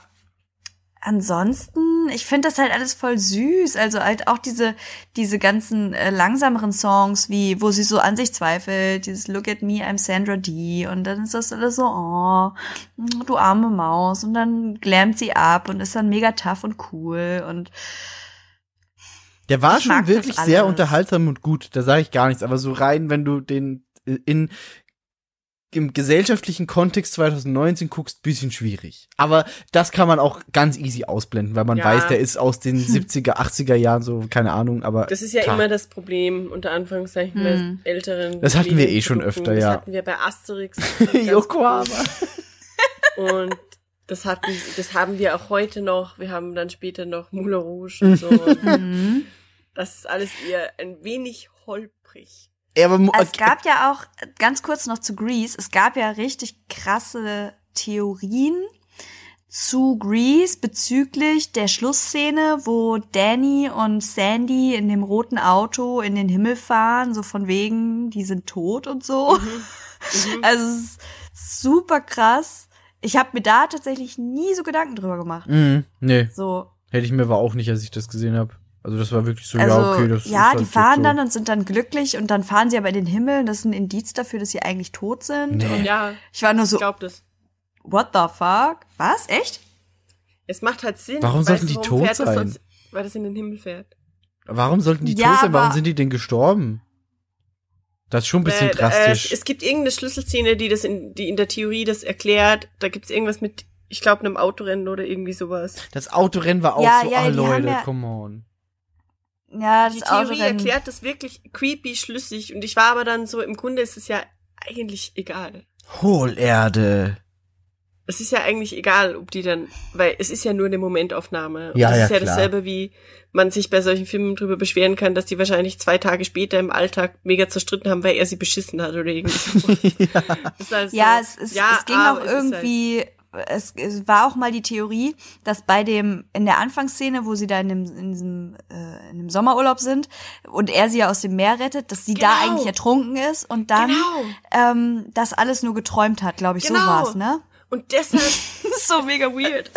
ansonsten, ich finde das halt alles voll süß. Also halt auch diese, diese ganzen äh, langsameren Songs, wie, wo sie so an sich zweifelt, dieses Look at me, I'm Sandra D. Und dann ist das alles so, oh, du arme Maus. Und dann glammt sie ab und ist dann mega tough und cool. Und der war ich schon wirklich sehr unterhaltsam und gut. Da sage ich gar nichts. Aber so rein, wenn du den in, im gesellschaftlichen Kontext 2019 guckst, bisschen schwierig. Aber das kann man auch ganz easy ausblenden, weil man Ja. weiß, der ist aus den 70er, 80er Jahren, so, keine Ahnung, aber. Das ist ja klar. immer das Problem, unter Anführungszeichen, Hm. bei älteren. Das hatten wir eh schon öfter, ja. Das hatten wir bei Asterix. Yokohama. Und das hatten, das haben wir auch heute noch. Wir haben dann später noch Moulin Rouge und so. mhm. Das ist alles eher ein wenig holprig. Ja, aber Es gab ja auch, ganz kurz noch zu Grease, es gab ja richtig krasse Theorien zu Grease bezüglich der Schlussszene, wo Danny und Sandy in dem roten Auto in den Himmel fahren, so von wegen, die sind tot und so. Mhm. Also es ist super krass. Ich habe mir da tatsächlich nie so Gedanken drüber gemacht. Mhm, nee, So, hätte ich mir aber auch nicht, als ich das gesehen habe. Also das war wirklich so, also ja, okay, das ja, ist halt die fahren so. dann und sind dann glücklich und dann fahren sie aber in den Himmel. Das ist ein Indiz dafür, dass sie eigentlich tot sind. Nee. Und Ja, ich war nur ich so, glaube das. what the fuck? Was? Echt? Es macht halt Sinn. Warum sollten die tot fährt das sein? sonst- Weil das in den Himmel fährt. Warum sollten die Ja, tot sein? Warum sind die denn gestorben? Das ist schon ein bisschen Äh, drastisch. Äh, es gibt irgendeine Schlüsselszene, die das in, die in der Theorie das erklärt. Da gibt's irgendwas mit, ich glaube, einem Autorennen oder irgendwie sowas. das Autorennen war auch Ja, so, ja, ah die Leute, ja- come on. Ja, Die Theorie Autorennen. erklärt das wirklich creepy schlüssig. Und ich war aber dann so, im Grunde ist es ja eigentlich egal. Hohlerde. Es ist ja eigentlich egal, ob die dann, weil es ist ja nur eine Momentaufnahme. Und Ja, das ja, ist ja klar. dasselbe, wie man sich bei solchen Filmen drüber beschweren kann, dass die wahrscheinlich zwei Tage später im Alltag mega zerstritten haben, weil er sie beschissen hat oder irgendwie so. Ist halt Ja, so, es, es, ja, es ging aber auch ist halt- irgendwie, es, es war auch mal die Theorie, dass bei dem, in der Anfangsszene, wo sie da in dem, in diesem, äh, in dem Sommerurlaub sind und er sie ja aus dem Meer rettet, dass sie da Genau. eigentlich ertrunken ist und dann Genau. ähm, das alles nur geträumt hat, glaube ich, so Genau. war's, ne? Und deshalb Das ist so mega weird.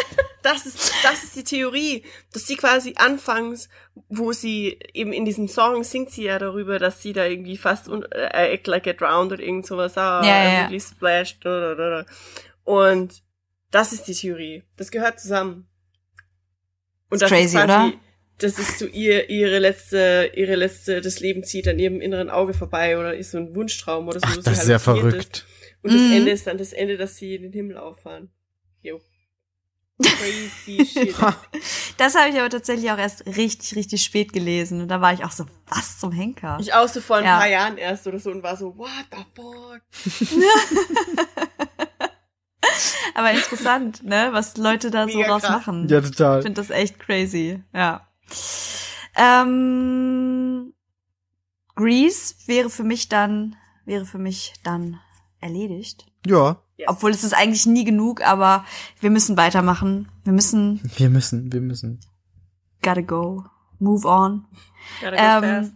das ist, das ist die Theorie, dass sie quasi anfangs, wo sie eben in diesem Song singt sie ja darüber, dass sie da irgendwie fast un, äh, act like a drowned oder irgend sowas, ah, Ja, ja, really splashed, da, da, da, da. und das ist die Theorie. Das gehört zusammen. Und Ist crazy, oder? Das ist so ihr, ihre letzte, ihre letzte, das Leben zieht an ihrem inneren Auge vorbei oder ist so ein Wunschtraum oder so. Ach, das ist ja halluziniert verrückt. Und das Mhm. Ende ist dann das Ende, dass sie in den Himmel auffahren. Jo. Crazy shit. Das habe ich aber tatsächlich auch erst richtig, richtig spät gelesen. Und da war ich auch so, was zum Henker? Ich auch so vor ein Ja. paar Jahren erst oder so und war so, what the fuck? Aber interessant, ne? Was Leute da so Mega raus krass. machen. Ja, Ich total. finde das echt crazy. Ja. Ähm, Grease wäre für mich dann, wäre für mich dann erledigt. Ja, Yes. Obwohl es ist eigentlich nie genug, aber wir müssen weitermachen. Wir müssen, wir müssen, wir müssen. gotta go, move on. Gotta go fast.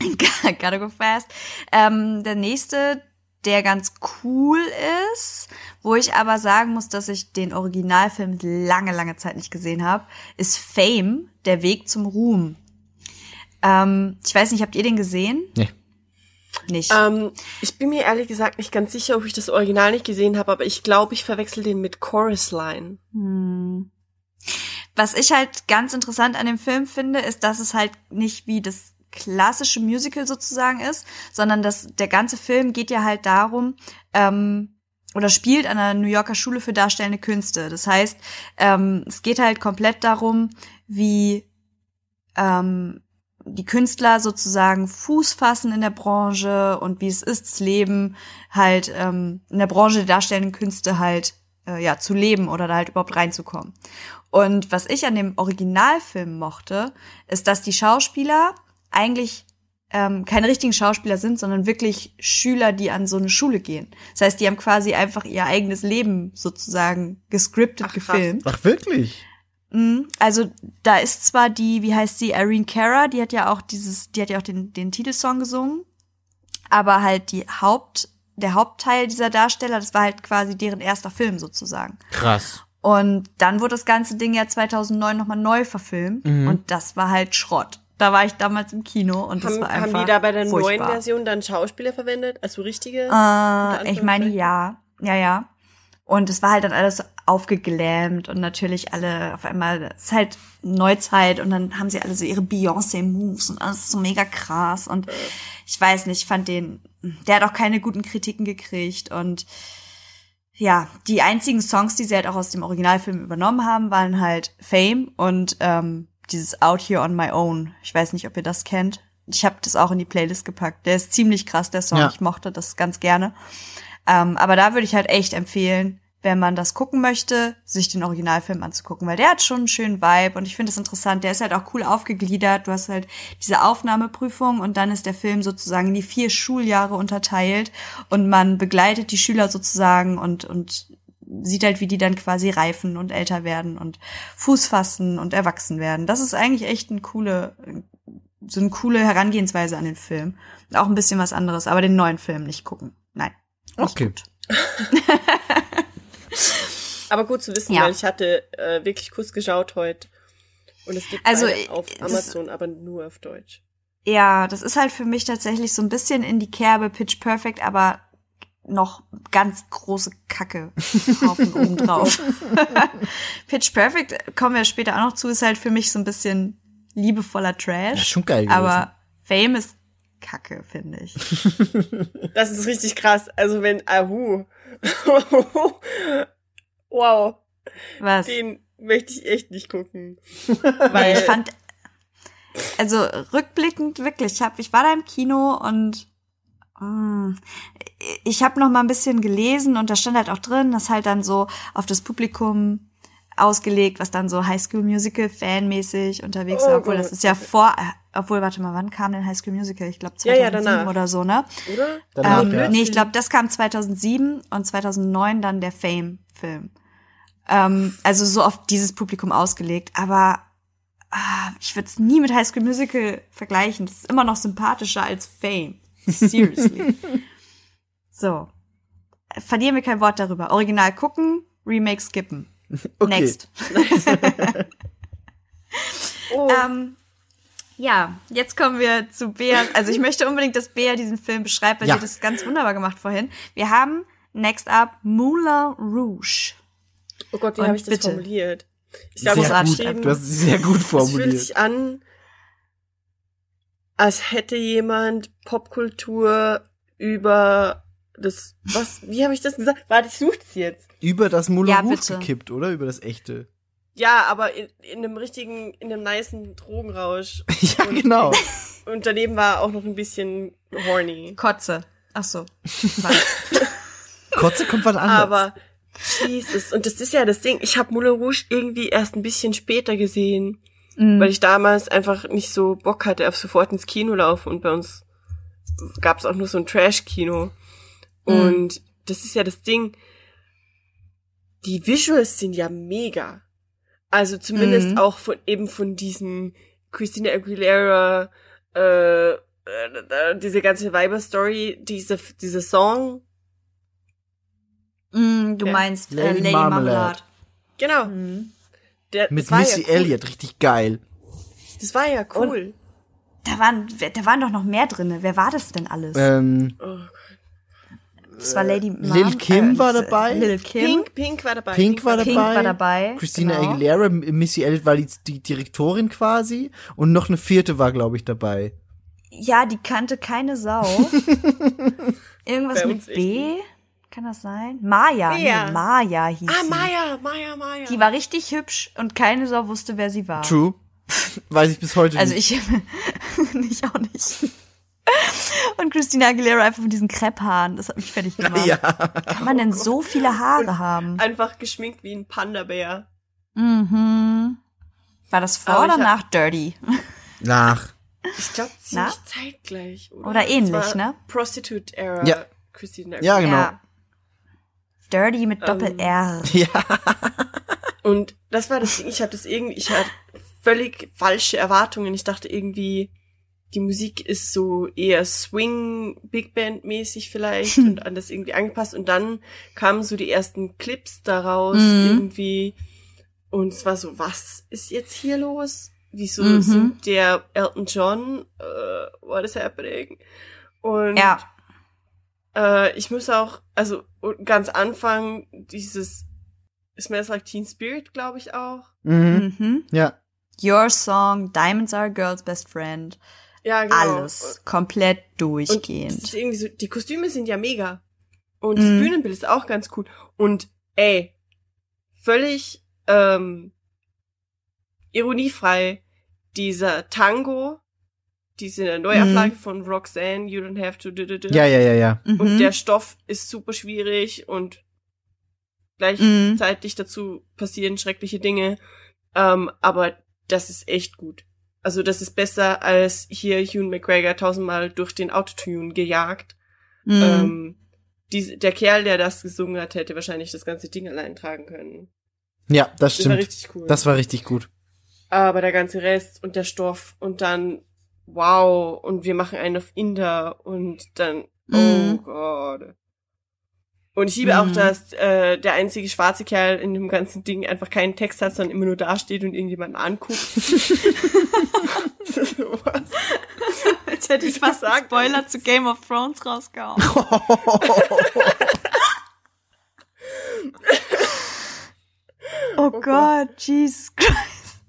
Ähm, gotta go fast. Ähm, der nächste, der ganz cool ist, wo ich aber sagen muss, dass ich den Originalfilm lange, lange Zeit nicht gesehen habe, ist Fame, der Weg zum Ruhm. Ähm, ich weiß nicht, habt ihr den gesehen? Nee. Nicht. Ähm, ich bin mir ehrlich gesagt nicht ganz sicher, ob ich das Original nicht gesehen habe, aber ich glaube, ich verwechsel den mit Chorus Line. Hm. Was ich halt ganz interessant an dem Film finde, ist, dass es halt nicht wie das klassische Musical sozusagen ist, sondern dass der ganze Film geht ja halt darum, ähm, oder spielt an der New Yorker Schule für Darstellende Künste. Das heißt, ähm, es geht halt komplett darum, wie ähm, die Künstler sozusagen Fuß fassen in der Branche und wie es ist, das Leben halt ähm, in der Branche der darstellenden Künste halt äh, ja zu leben oder da halt überhaupt reinzukommen. Und was ich an dem Originalfilm mochte, ist, dass die Schauspieler eigentlich ähm, keine richtigen Schauspieler sind, sondern wirklich Schüler, die an so eine Schule gehen. Das heißt, die haben quasi einfach ihr eigenes Leben sozusagen gescriptet, Ach, krass. gefilmt. Ach, wirklich? Mhm. Also da ist zwar die, wie heißt sie, Irene Cara, die hat ja auch dieses, die hat ja auch den, den Titelsong gesungen, aber halt die Haupt, der Hauptteil dieser Darsteller, das war halt quasi deren erster Film sozusagen. Krass. Und dann wurde das ganze Ding ja 2009 nochmal neu verfilmt Mhm. und das war halt Schrott. Da war ich damals im Kino und das Haben, war einfach haben die da bei der neuen furchtbar. Version dann Schauspieler verwendet? Also richtige? Äh, ich meine ja, ja, ja. Und es war halt dann alles aufgeglammt und natürlich alle auf einmal, es ist halt Neuzeit und dann haben sie alle so ihre Beyoncé-Moves und alles so mega krass und ich weiß nicht, ich fand den, der hat auch keine guten Kritiken gekriegt und ja, die einzigen Songs, die sie halt auch aus dem Originalfilm übernommen haben, waren halt Fame und ähm, dieses Out Here on My Own. Ich weiß nicht, ob ihr das kennt. Ich habe das auch in die Playlist gepackt. Der ist ziemlich krass, der Song. Ja. Ich mochte das ganz gerne. Ähm, aber da würde ich halt echt empfehlen, wenn man das gucken möchte, sich den Originalfilm anzugucken, weil der hat schon einen schönen Vibe und ich finde es interessant. Der ist halt auch cool aufgegliedert. Du hast halt diese Aufnahmeprüfung und dann ist der Film sozusagen in die vier Schuljahre unterteilt und man begleitet die Schüler sozusagen und, und sieht halt, wie die dann quasi reifen und älter werden und Fuß fassen und erwachsen werden. Das ist eigentlich echt eine coole, so eine coole Herangehensweise an den Film. Auch ein bisschen was anderes, aber den neuen Film nicht gucken. Nein. Nicht Okay. gut. Aber gut zu wissen, Ja. weil ich hatte äh, wirklich kurz geschaut heute. Und es gibt Also, auf Amazon, aber nur auf Deutsch. Ja, das ist halt für mich tatsächlich so ein bisschen in die Kerbe Pitch Perfect, aber noch ganz große Kacke drauf und oben drauf. Pitch Perfect, kommen wir später auch noch zu, ist halt für mich so ein bisschen liebevoller Trash. Ja, schon geil gewesen. Aber Fame ist Kacke, finde ich. Das ist richtig krass. Also wenn Ahu. wow, Was? den möchte ich echt nicht gucken. Weil ich fand, also rückblickend wirklich, ich, hab, ich war da im Kino und ich habe noch mal ein bisschen gelesen und da stand halt auch drin, dass halt dann so auf das Publikum ausgelegt, was dann so High School Musical Fanmäßig unterwegs Oh war, obwohl Gott. das ist ja vor, obwohl warte mal, wann kam denn High School Musical? Ich glaube Ja, ja, 2007 danach. oder so, ne? Oder? Danach, Ähm, ja. Nee, ich glaube, das kam 2007 und 2009 dann der Fame-Film. Ähm, also so auf dieses Publikum ausgelegt. Aber ah, ich würde es nie mit High School Musical vergleichen. Das ist immer noch sympathischer als Fame. Seriously. so. Verlieren wir kein Wort darüber. Original gucken, Remake skippen. Okay. Next. Oh, Ähm, ja, jetzt kommen wir zu Bea. Also ich möchte unbedingt, dass Bea diesen Film beschreibt, weil Ja. sie hat das ganz wunderbar gemacht vorhin. Wir haben next up Moulin Rouge. oh Gott, wie habe ich das bitte. formuliert? Ich Sehr glaube, ich habe geschrieben, Du hast es sehr gut es fühlt formuliert. sich an, als hätte jemand Popkultur über das, was, wie habe ich das gesagt? Warte, ich suche es jetzt. Über das Moulin Ja, Rouge gekippt, oder? Über das echte. Ja, aber in, in einem richtigen, in einem nicen Drogenrausch. Ja, Und- genau. Und daneben war auch noch ein bisschen horny. Kotze. Ach so. Kotze kommt was anderes. Aber Jesus, und das ist ja das Ding. Ich habe Moulin Rouge irgendwie erst ein bisschen später gesehen, Mm. weil ich damals einfach nicht so Bock hatte auf sofort ins Kino laufen und bei uns gab es auch nur so ein Trash-Kino. Und das ist ja das Ding. Die Visuals sind ja mega. Also zumindest Mhm. auch von eben von diesem Christina Aguilera, äh, äh, diese ganze Weiber-Story, diese, diese Song. Mm, du Ja. meinst äh, Lady Lady, Marmalade. Marmalade. Genau. Mhm. Der, Mit das war Missy ja cool. Elliott, richtig geil. Das war ja cool. Da waren, da waren doch noch mehr drinne. Wer war das denn alles? Ähm, Oh, das war Lady Lil Mam- Kim war äh, dabei. Lil Kim. Pink, Pink war dabei. Pink war Pink dabei. war dabei. Christina genau. Aguilera, Missy Elliott war die, die Direktorin quasi. Und noch eine vierte war, glaube ich, dabei. Ja, die kannte keine Sau. Irgendwas Bei mit B? Kann das sein? Maya. Bea. Nee, Maya hieß Ah, sie. Maya, Maya, Maya. Die war richtig hübsch und keine Sau wusste, wer sie war. True. Weiß ich bis heute Also nicht. ich, ich auch nicht. Und Christina Aguilera einfach mit diesen Krepphaaren, das hat mich fertig gemacht. Ja. Kann man denn so viele Haare haben? Einfach geschminkt wie ein Panda-Bär. Mhm. War das vor Aber oder nach Dirty? Nach. Ich glaube Na? ziemlich zeitgleich. Oder, Oder ähnlich, ne? Prostitute-Era. Ja. Christina Ja, Aguilera. genau. Dirty mit Doppel-R. Ja. Und das war das Ding, ich hatte das irgendwie, ich hatte völlig falsche Erwartungen. Ich dachte irgendwie, die Musik ist so eher Swing, Big Band mäßig vielleicht und an das irgendwie angepasst. Und dann kamen so die ersten Clips daraus Mhm. irgendwie. Und es war so, was ist jetzt hier los? Wieso Mhm. singt der Elton John? Uh, what is happening? Und Ja. äh, ich muss auch, also und ganz Anfang dieses Smells Like Teen Spirit, glaube ich auch. Mhm. Mhm. Ja. Your Song, Diamonds Are a Girl's Best Friend. Ja, genau. Alles. Komplett Und das durchgehend. ist irgendwie so, die Kostüme sind ja mega. Und das Mhm. Bühnenbild ist auch ganz cool. Und ey, völlig ähm, ironiefrei, dieser Tango, diese Neuauflage von Roxanne, You Don't Have to. Du, du, du. Ja, ja, ja, ja. Und Mhm. der Stoff ist super schwierig und Mhm. gleichzeitig dazu passieren schreckliche Dinge. Ähm, aber das ist echt gut. Also das ist besser als hier Hugh McGregor tausendmal durch den Autotune gejagt. Mhm. Ähm, die, der Kerl, der das gesungen hat, hätte wahrscheinlich das ganze Ding allein tragen können. Ja, das Das war stimmt. richtig cool. Das war richtig gut. aber der ganze Rest und der Stoff und dann wow und wir machen einen auf Inder und dann oh Mhm. Gott. Und ich liebe auch, Mhm. dass äh, der einzige schwarze Kerl in dem ganzen Ding einfach keinen Text hat, sondern immer nur dasteht und irgendjemanden anguckt. Was? Jetzt hätte ich fast einen sagt Spoiler zu Game of Thrones rausgehauen. Oh Gott, Jesus Christ.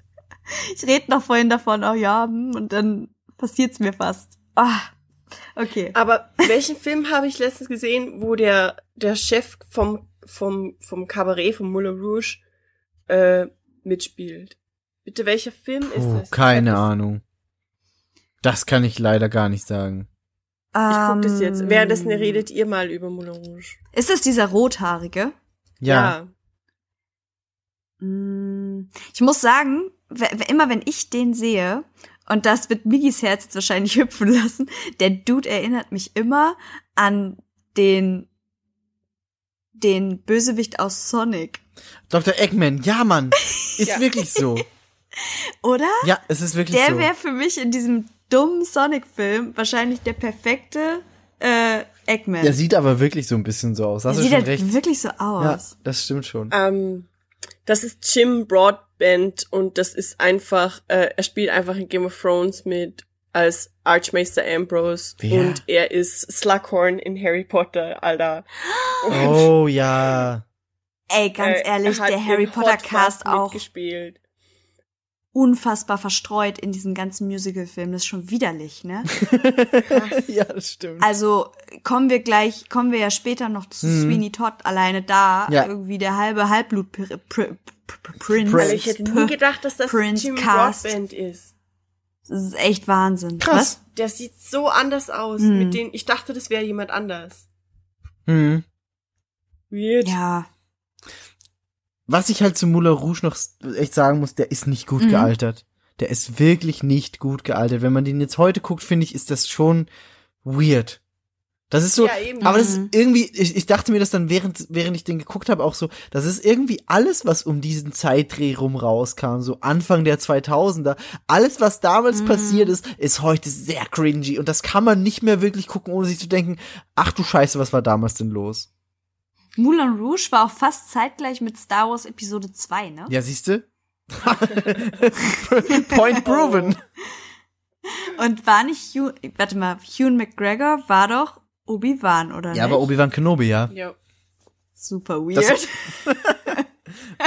Ich rede noch vorhin davon, oh ja, hm, und dann passiert's mir fast. Ah, okay. Aber welchen Film habe ich letztens gesehen, wo der der Chef vom vom vom Kabarett vom Moulin Rouge äh, mitspielt? Bitte, welcher Film ist Oh, das? keine das- Ahnung. Das kann ich leider gar nicht sagen. Ich guck das jetzt. Ähm, Währenddessen redet ihr mal über Moulin Rouge. Ist es dieser rothaarige? Ja. Mm, Ich muss sagen, immer wenn ich den sehe, und das wird Migis Herz jetzt wahrscheinlich hüpfen lassen, der Dude erinnert mich immer an den, den Bösewicht aus Sonic. Dr. Eggman, ja, Mann. Ist Ja. wirklich so. Oder? Ja, es ist wirklich Der so. wäre für mich in diesem dummen Sonic-Film wahrscheinlich der perfekte äh, Eggman. Der sieht aber wirklich so ein bisschen so aus. Der Hast du sieht schon halt recht. wirklich so Ja, aus. das stimmt schon. Ähm, Das ist Jim Broadbent und das ist einfach, äh, er spielt einfach in Game of Thrones mit als Archmeister Ambrose Wer? und er ist Slughorn in Harry Potter, Alter. Und, Oh ja. Ey, ganz äh, ehrlich, er der Harry Potter Cast auch mitgespielt. unfassbar verstreut in diesen ganzen Musical-Filmen. Das ist schon widerlich, ne? ja, das stimmt. Also kommen wir gleich, kommen wir ja später noch zu Mhm. Sweeney Todd. Alleine da Ja. irgendwie der halbe Halbblut-Prinz. Prince. Also ich hätte nie gedacht, dass das Prince Jim Cast. Broadbent ist. Das ist echt Wahnsinn. Krass. Der sieht so anders aus. Hm. Mit denen, ich dachte, das wäre jemand anders. Mhm. Weird. Was? Ja. Was ich halt zu Moulin Rouge noch s- echt sagen muss, der ist nicht gut Mhm. gealtert. Der ist wirklich nicht gut gealtert. Wenn man den jetzt heute guckt, finde ich, ist das schon weird. Das ist so, Ja, eben. aber das Mhm. ist irgendwie, ich, ich dachte mir das dann, während, während ich den geguckt habe, auch so, das ist irgendwie alles, was um diesen Zeitdreh rum rauskam, so Anfang der 2000er, alles, was damals Mhm. passiert ist, ist heute sehr cringy und das kann man nicht mehr wirklich gucken, ohne sich zu denken, ach du Scheiße, was war damals denn los? Moulin Rouge war auch fast zeitgleich mit Star Wars Episode 2, ne? Ja, siehste? Point proven. Und war nicht Hugh, warte mal, Hugh McGregor war doch Obi-Wan, oder Ja, nicht? aber Obi-Wan Kenobi, ja. Ja. Super weird. Das-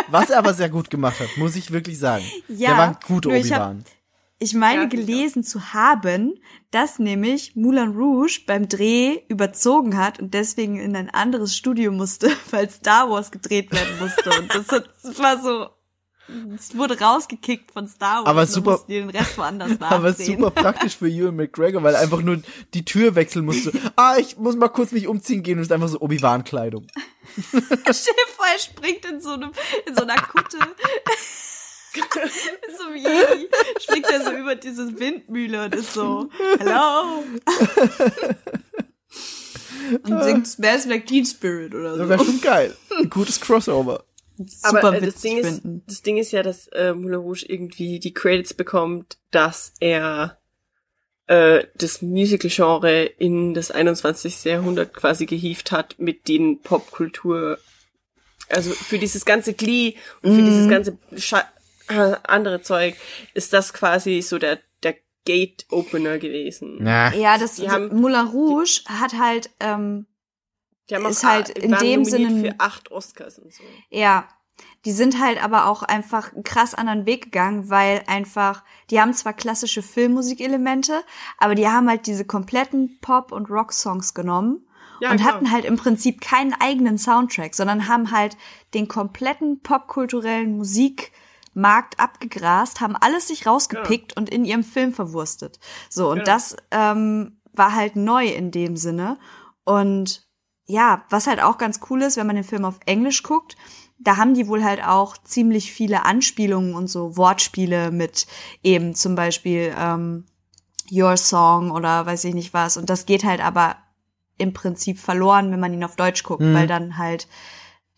Was er aber sehr gut gemacht hat, muss ich wirklich sagen. ja, Der war guter nur ich hab- Obi-Wan. Ich meine Ja, gelesen zu haben, dass nämlich Moulin Rouge beim Dreh überzogen hat und deswegen in ein anderes Studio musste, weil Star Wars gedreht werden musste. Und das, hat, das war so, es wurde rausgekickt von Star Wars. Aber super- den Rest woanders. Aber super praktisch für Ewan McGregor, weil er einfach nur die Tür wechseln musste. Ah, ich muss mal kurz mich umziehen gehen und ist einfach so Obi-Wan-Kleidung. Stell dir vor, er springt in so einem, in so einer Kutte. So einem Jedi springt er so über diese Windmühle und ist so, hello. und singt Smells Like Teen Spirit oder Das so. wäre schon geil. Ein gutes Crossover. Aber Super äh, das witzig Ding ist, das Ding ist ja, dass äh, Moulin Rouge irgendwie die Credits bekommt, dass er äh, das Musical-Genre in das 21. Jahrhundert quasi gehievt hat mit den Popkultur. Also für dieses ganze Glee und für Mhm. dieses ganze Scha äh, andere Zeug ist das quasi so der der Gate-Opener gewesen. Na. Ja, das Die also haben- Moulin Rouge hat halt, ähm, Die haben Ist auch, halt in dem Sinne- für acht Oscars und so. ja, die sind halt aber auch einfach einen krass anderen Weg gegangen, weil einfach, die haben zwar klassische Filmmusikelemente, aber die haben halt diese kompletten Pop- und Rock-Songs genommen Ja, und genau. hatten halt im Prinzip keinen eigenen Soundtrack, sondern haben halt den kompletten popkulturellen Musikmarkt abgegrast, haben alles sich rausgepickt und in ihrem Film verwurstet. So, und Genau. das ähm, war halt neu in dem Sinne. Und ja, was halt auch ganz cool ist, wenn man den Film auf Englisch guckt, da haben die wohl halt auch ziemlich viele Anspielungen und so Wortspiele mit eben zum Beispiel ähm, Your Song oder weiß ich nicht was. Und das geht halt aber im Prinzip verloren, wenn man ihn auf Deutsch guckt, Mhm. weil dann halt,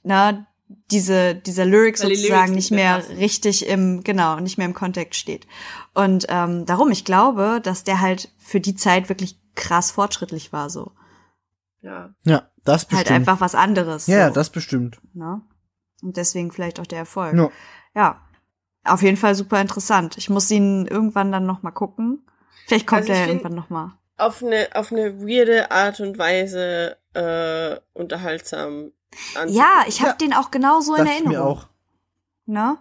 ne, diese, dieser Lyric Weil die sozusagen Lyrics nicht mehr passen. richtig im, genau, nicht mehr im Kontext steht. Und ähm, darum, ich glaube, dass der halt für die Zeit wirklich krass fortschrittlich war, so. Ja. Ja, das bestimmt. Halt einfach was anderes. ja, so, das bestimmt. Ne? Und deswegen vielleicht auch der Erfolg. Ja. Ja. Auf jeden Fall super interessant. Ich muss ihn irgendwann dann noch mal gucken. Vielleicht kommt Also er irgendwann noch mal. auf eine auf eine weirde Art und Weise äh, unterhaltsam anzugucken. Ja, ich habe Ja. den auch genauso in Dachte ich Erinnerung. mir auch. Ne?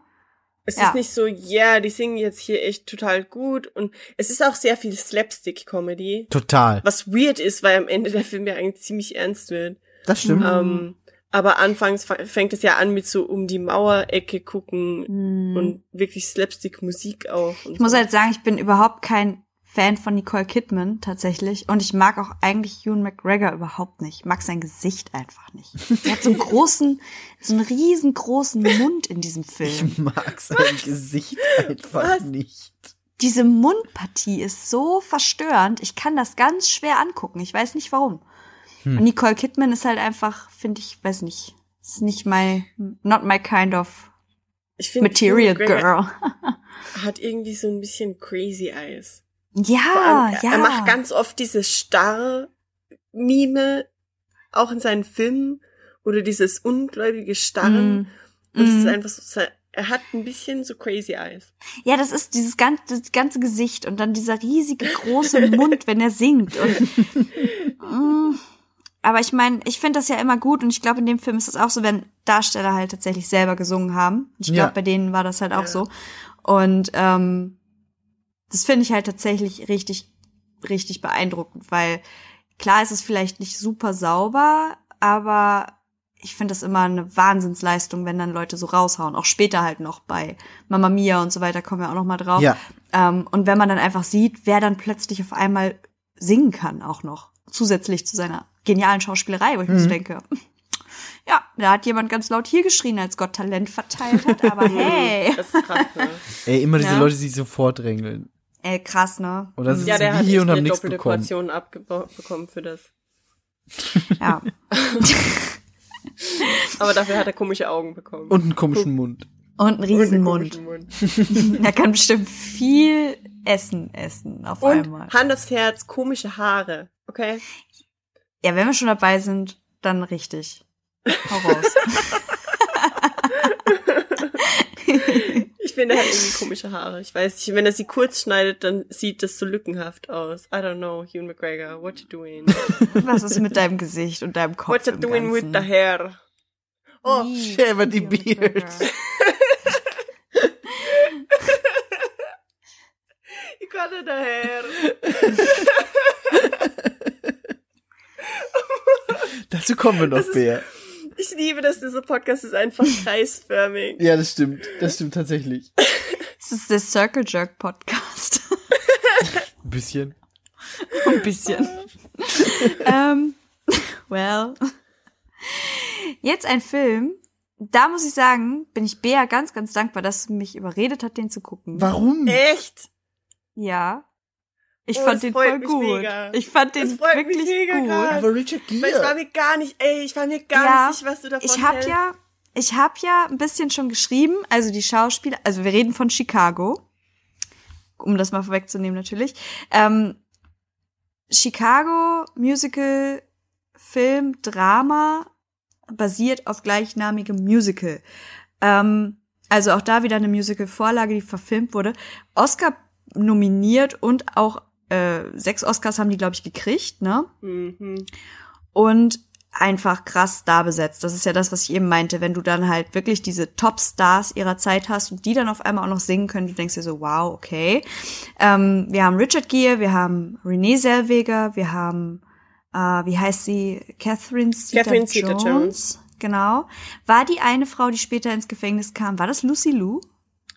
Es Ja. ist nicht so, ja, die singen jetzt hier echt total gut und es ist auch sehr viel Slapstick-Comedy, Total. was weird ist, weil am Ende der Film ja eigentlich ziemlich ernst wird. Das stimmt. Ähm, aber anfangs fa- fängt es ja an mit so um die Mauerecke gucken Hm. und wirklich Slapstick-Musik auch. Ich muss so. halt sagen, ich bin überhaupt kein Fan von Nicole Kidman tatsächlich und ich mag auch eigentlich Ewan McGregor überhaupt nicht. Ich mag sein Gesicht einfach nicht. Er hat so einen großen, so einen riesengroßen Mund in diesem Film. Ich mag sein Gesicht einfach Was? nicht. Diese Mundpartie ist so verstörend. Ich kann das ganz schwer angucken. Ich weiß nicht warum. Hm. Und Nicole Kidman ist halt einfach, finde ich, weiß nicht, ist nicht my, not my kind of Material Girl. hat irgendwie so ein bisschen crazy eyes. Ja, allem, er, ja. er macht ganz oft diese Starr-Mime, auch in seinen Filmen, oder dieses ungläubige Starren. Mm. Und es Mhm. ist einfach so, er hat ein bisschen so crazy eyes. Ja, das ist dieses ganze, das ganze Gesicht und dann dieser riesige große Mund, wenn er singt. Und, Mm. aber ich meine, ich finde das ja immer gut und ich glaube, in dem Film ist es auch so, wenn Darsteller halt tatsächlich selber gesungen haben. Ich glaube, Ja. bei denen war das halt auch Ja. so. Und ähm, das finde ich halt tatsächlich richtig, richtig beeindruckend, weil klar ist es vielleicht nicht super sauber, aber ich finde das immer eine Wahnsinnsleistung, wenn dann Leute so raushauen. Auch später halt noch bei Mamma Mia und so weiter kommen wir auch noch mal drauf. Ja. Ähm, und wenn man dann einfach sieht, wer dann plötzlich auf einmal singen kann, auch noch. Zusätzlich zu seiner genialen Schauspielerei, wo ich mir so Mhm. denke, ja, da hat jemand ganz laut hier geschrien, als Gott Talent verteilt hat, aber hey. Das ist krass, ne? Ey, immer diese Ja. Leute, die sich so vordrängeln. Ey, krass, ne? Oder sitzen Ja, der wie hat hier echt und haben eine nichts doppelte bekommen. Portion abbekommen für das. Ja. Aber dafür hat er komische Augen bekommen. Und einen komischen Mund. Und einen Und einen Riesenmund. Mund. Er kann bestimmt viel Essen essen auf Und einmal. Hand aufs Herz, komische Haare. Okay? Ja, wenn wir schon dabei sind, dann richtig. Hau raus. Ich finde, er hat irgendwie komische Haare. Ich weiß nicht, wenn er sie kurz schneidet, dann sieht das so lückenhaft aus. I don't know, Hugh McGregor, what you doing? Was ist mit deinem Gesicht und deinem Kopf? What you doing with Ganzen? the hair? Oh, die Hugh Beard. You got the hair. Dazu kommen wir noch, Bär. Ich liebe, dass dieser Podcast ist einfach kreisförmig. Ja, das stimmt. Das stimmt tatsächlich. Das ist der Circle Jerk Podcast. Ein bisschen. Ein bisschen. ähm, well. Jetzt ein Film. Da muss ich sagen, bin ich Bea ganz, ganz dankbar, dass sie mich überredet hat, den zu gucken. Warum? Echt? Ja. Ich Oh, fand den voll gut. mega. Ich fand den wirklich mega gut. krass. Aber Richard Weil ich war Gere. mir gar nicht, ey, ich war mir gar Ja, nicht sicher, was du davon Ich habe hältst. ja, ich habe ja ein bisschen schon geschrieben, also die Schauspieler, also wir reden von Chicago, um das mal vorwegzunehmen natürlich. Ähm, Chicago Musical Film Drama basiert auf gleichnamigem Musical. Ähm, also auch da wieder eine Musical-Vorlage, die verfilmt wurde. Oscar nominiert und auch äh, sechs Oscars haben die, glaube ich, gekriegt, ne? Mhm. und einfach krass da besetzt. Das ist ja das, was ich eben meinte, wenn du dann halt wirklich diese Top-Stars ihrer Zeit hast und die dann auf einmal auch noch singen können, du denkst dir so, wow, okay. Ähm, wir haben Richard Gere, wir haben Renee Zellweger, wir haben, äh, wie heißt sie, Catherine Catherine Zeta-Jones. Zeta-Jones. Genau. War die eine Frau, die später ins Gefängnis kam, war das Lucy Liu?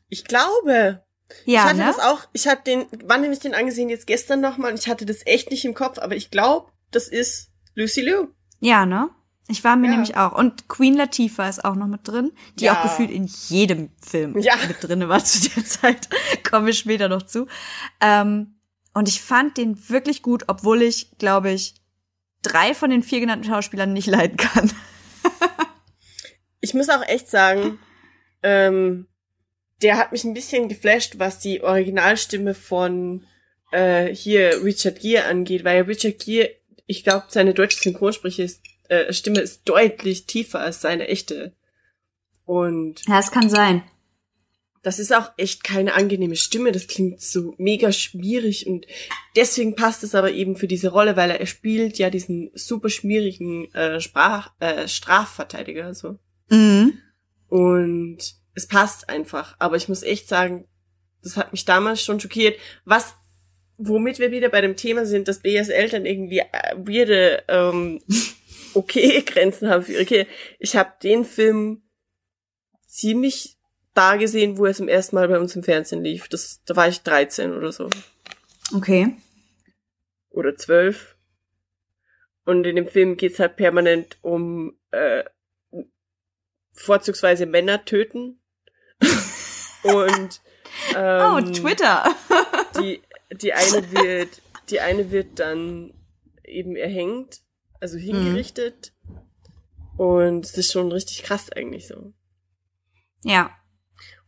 Ich glaube. Ich Ja, hatte ne? das auch, ich hatte den, wann habe ich den angesehen? Jetzt gestern nochmal und ich hatte das echt nicht im Kopf, aber ich glaube, das ist Lucy Liu. Ja, ne? Ich war mir Ja. nämlich auch. Und Queen Latifah ist auch noch mit drin, die Ja. auch gefühlt in jedem Film Ja. mit drin war zu der Zeit. Kommen wir später noch zu. Ähm, und ich fand den wirklich gut, obwohl ich, glaube ich, drei von den vier genannten Schauspielern nicht leiden kann. Ich muss auch echt sagen, ähm, der hat mich ein bisschen geflasht, was die Originalstimme von äh, hier Richard Gere angeht, weil Richard Gere, ich glaube, seine deutsche Synchronspreche ist, äh, Stimme ist deutlich tiefer als seine echte. Und Ja, es kann sein. das ist auch echt keine angenehme Stimme. Das klingt so mega schwierig und deswegen passt es aber eben für diese Rolle, weil er, spielt ja diesen super schwierigen äh, Sprach, äh, Strafverteidiger so. Mhm. Und es passt einfach. Aber ich muss echt sagen, das hat mich damals schon schockiert. Was, womit wir wieder bei dem Thema sind, dass BS Eltern irgendwie äh, weirde, ähm, okay Grenzen haben für ihre Kinder. Ich habe den Film ziemlich da gesehen, wo er zum ersten Mal bei uns im Fernsehen lief. Das, da war ich 13 oder so. Okay. Oder 12. Und in dem Film geht's halt permanent um äh, vorzugsweise Männer töten. Und ähm, oh, Twitter. die, die eine wird, die eine wird dann eben erhängt, also hingerichtet. Und es ist schon richtig krass eigentlich so. ja.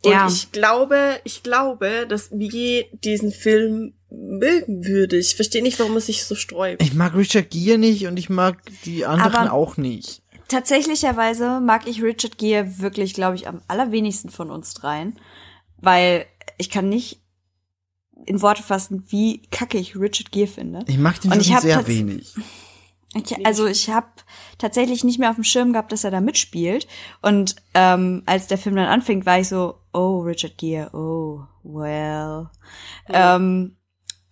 Und Ja. ich glaube, ich glaube, dass Migi diesen Film mögen würde. Ich verstehe nicht, warum es sich so sträubt. Ich mag Richard Gere nicht und ich mag die anderen Aber- auch nicht. Tatsächlicherweise mag ich Richard Gere wirklich, glaube ich, am allerwenigsten von uns dreien, weil ich kann nicht in Worte fassen, wie kacke ich Richard Gere finde. Ich mag den Und ich sehr wenig. Ich, also ich habe tatsächlich nicht mehr auf dem Schirm gehabt, dass er da mitspielt. Und ähm, als der Film dann anfängt, war ich so, oh, Richard Gere, oh, well. Ähm,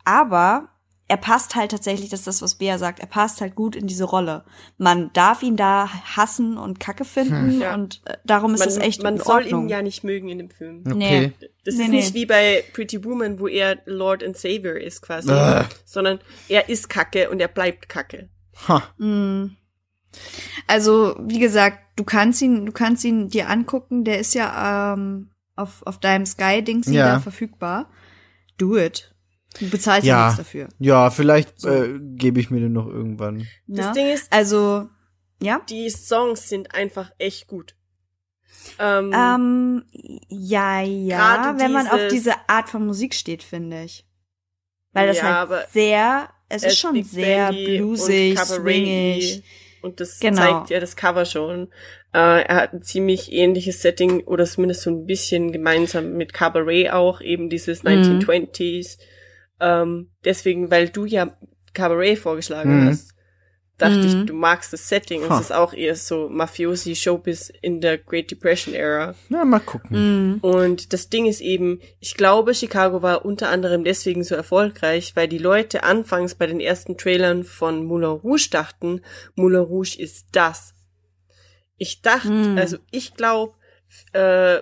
aber er passt halt tatsächlich, das ist das, was Bea sagt, er passt halt gut in diese Rolle. Man darf ihn da hassen und Kacke finden Ja. und äh, darum ist man es echt man in soll ihn ja nicht mögen in dem Film. Okay. Nee. Das Nee, ist nee. nicht wie bei Pretty Woman, wo er Lord and Savior ist quasi, Ugh. sondern er ist Kacke und er bleibt Kacke. Ha. Mm. Also, wie gesagt, du kannst ihn, du kannst ihn dir angucken, der ist ja ähm, auf, auf deinem Sky-Dings Ja. da verfügbar. Do it. Du bezahlst ja, nichts dafür. Ja, vielleicht So. äh, gebe ich mir den noch irgendwann. Das Ne? Ding ist, Also, ja. die Songs sind einfach echt gut. Ähm, Ähm, ja, ja, Gerade wenn man auf diese Art von Musik steht, finde ich. Weil das Ja, halt aber sehr, es er ist schon sehr Bandy bluesig, und swingig. Und das Genau. zeigt ja das Cover schon. Äh, er hat ein ziemlich ähnliches Setting oder zumindest so ein bisschen gemeinsam mit Cabaret auch, eben dieses Mhm. 1920s. Ähm, deswegen, weil du ja Cabaret vorgeschlagen Mhm. hast, dachte Mhm. ich, du magst das Setting. Und Ha. es ist auch eher so Mafiosi Showbiz in der Great Depression Era. Na, mal gucken. Mm. Und das Ding ist eben, ich glaube, Chicago war unter anderem deswegen so erfolgreich, weil die Leute anfangs bei den ersten Trailern von Moulin Rouge dachten, Moulin Rouge ist das. Ich dachte, Mm. also ich glaube, äh,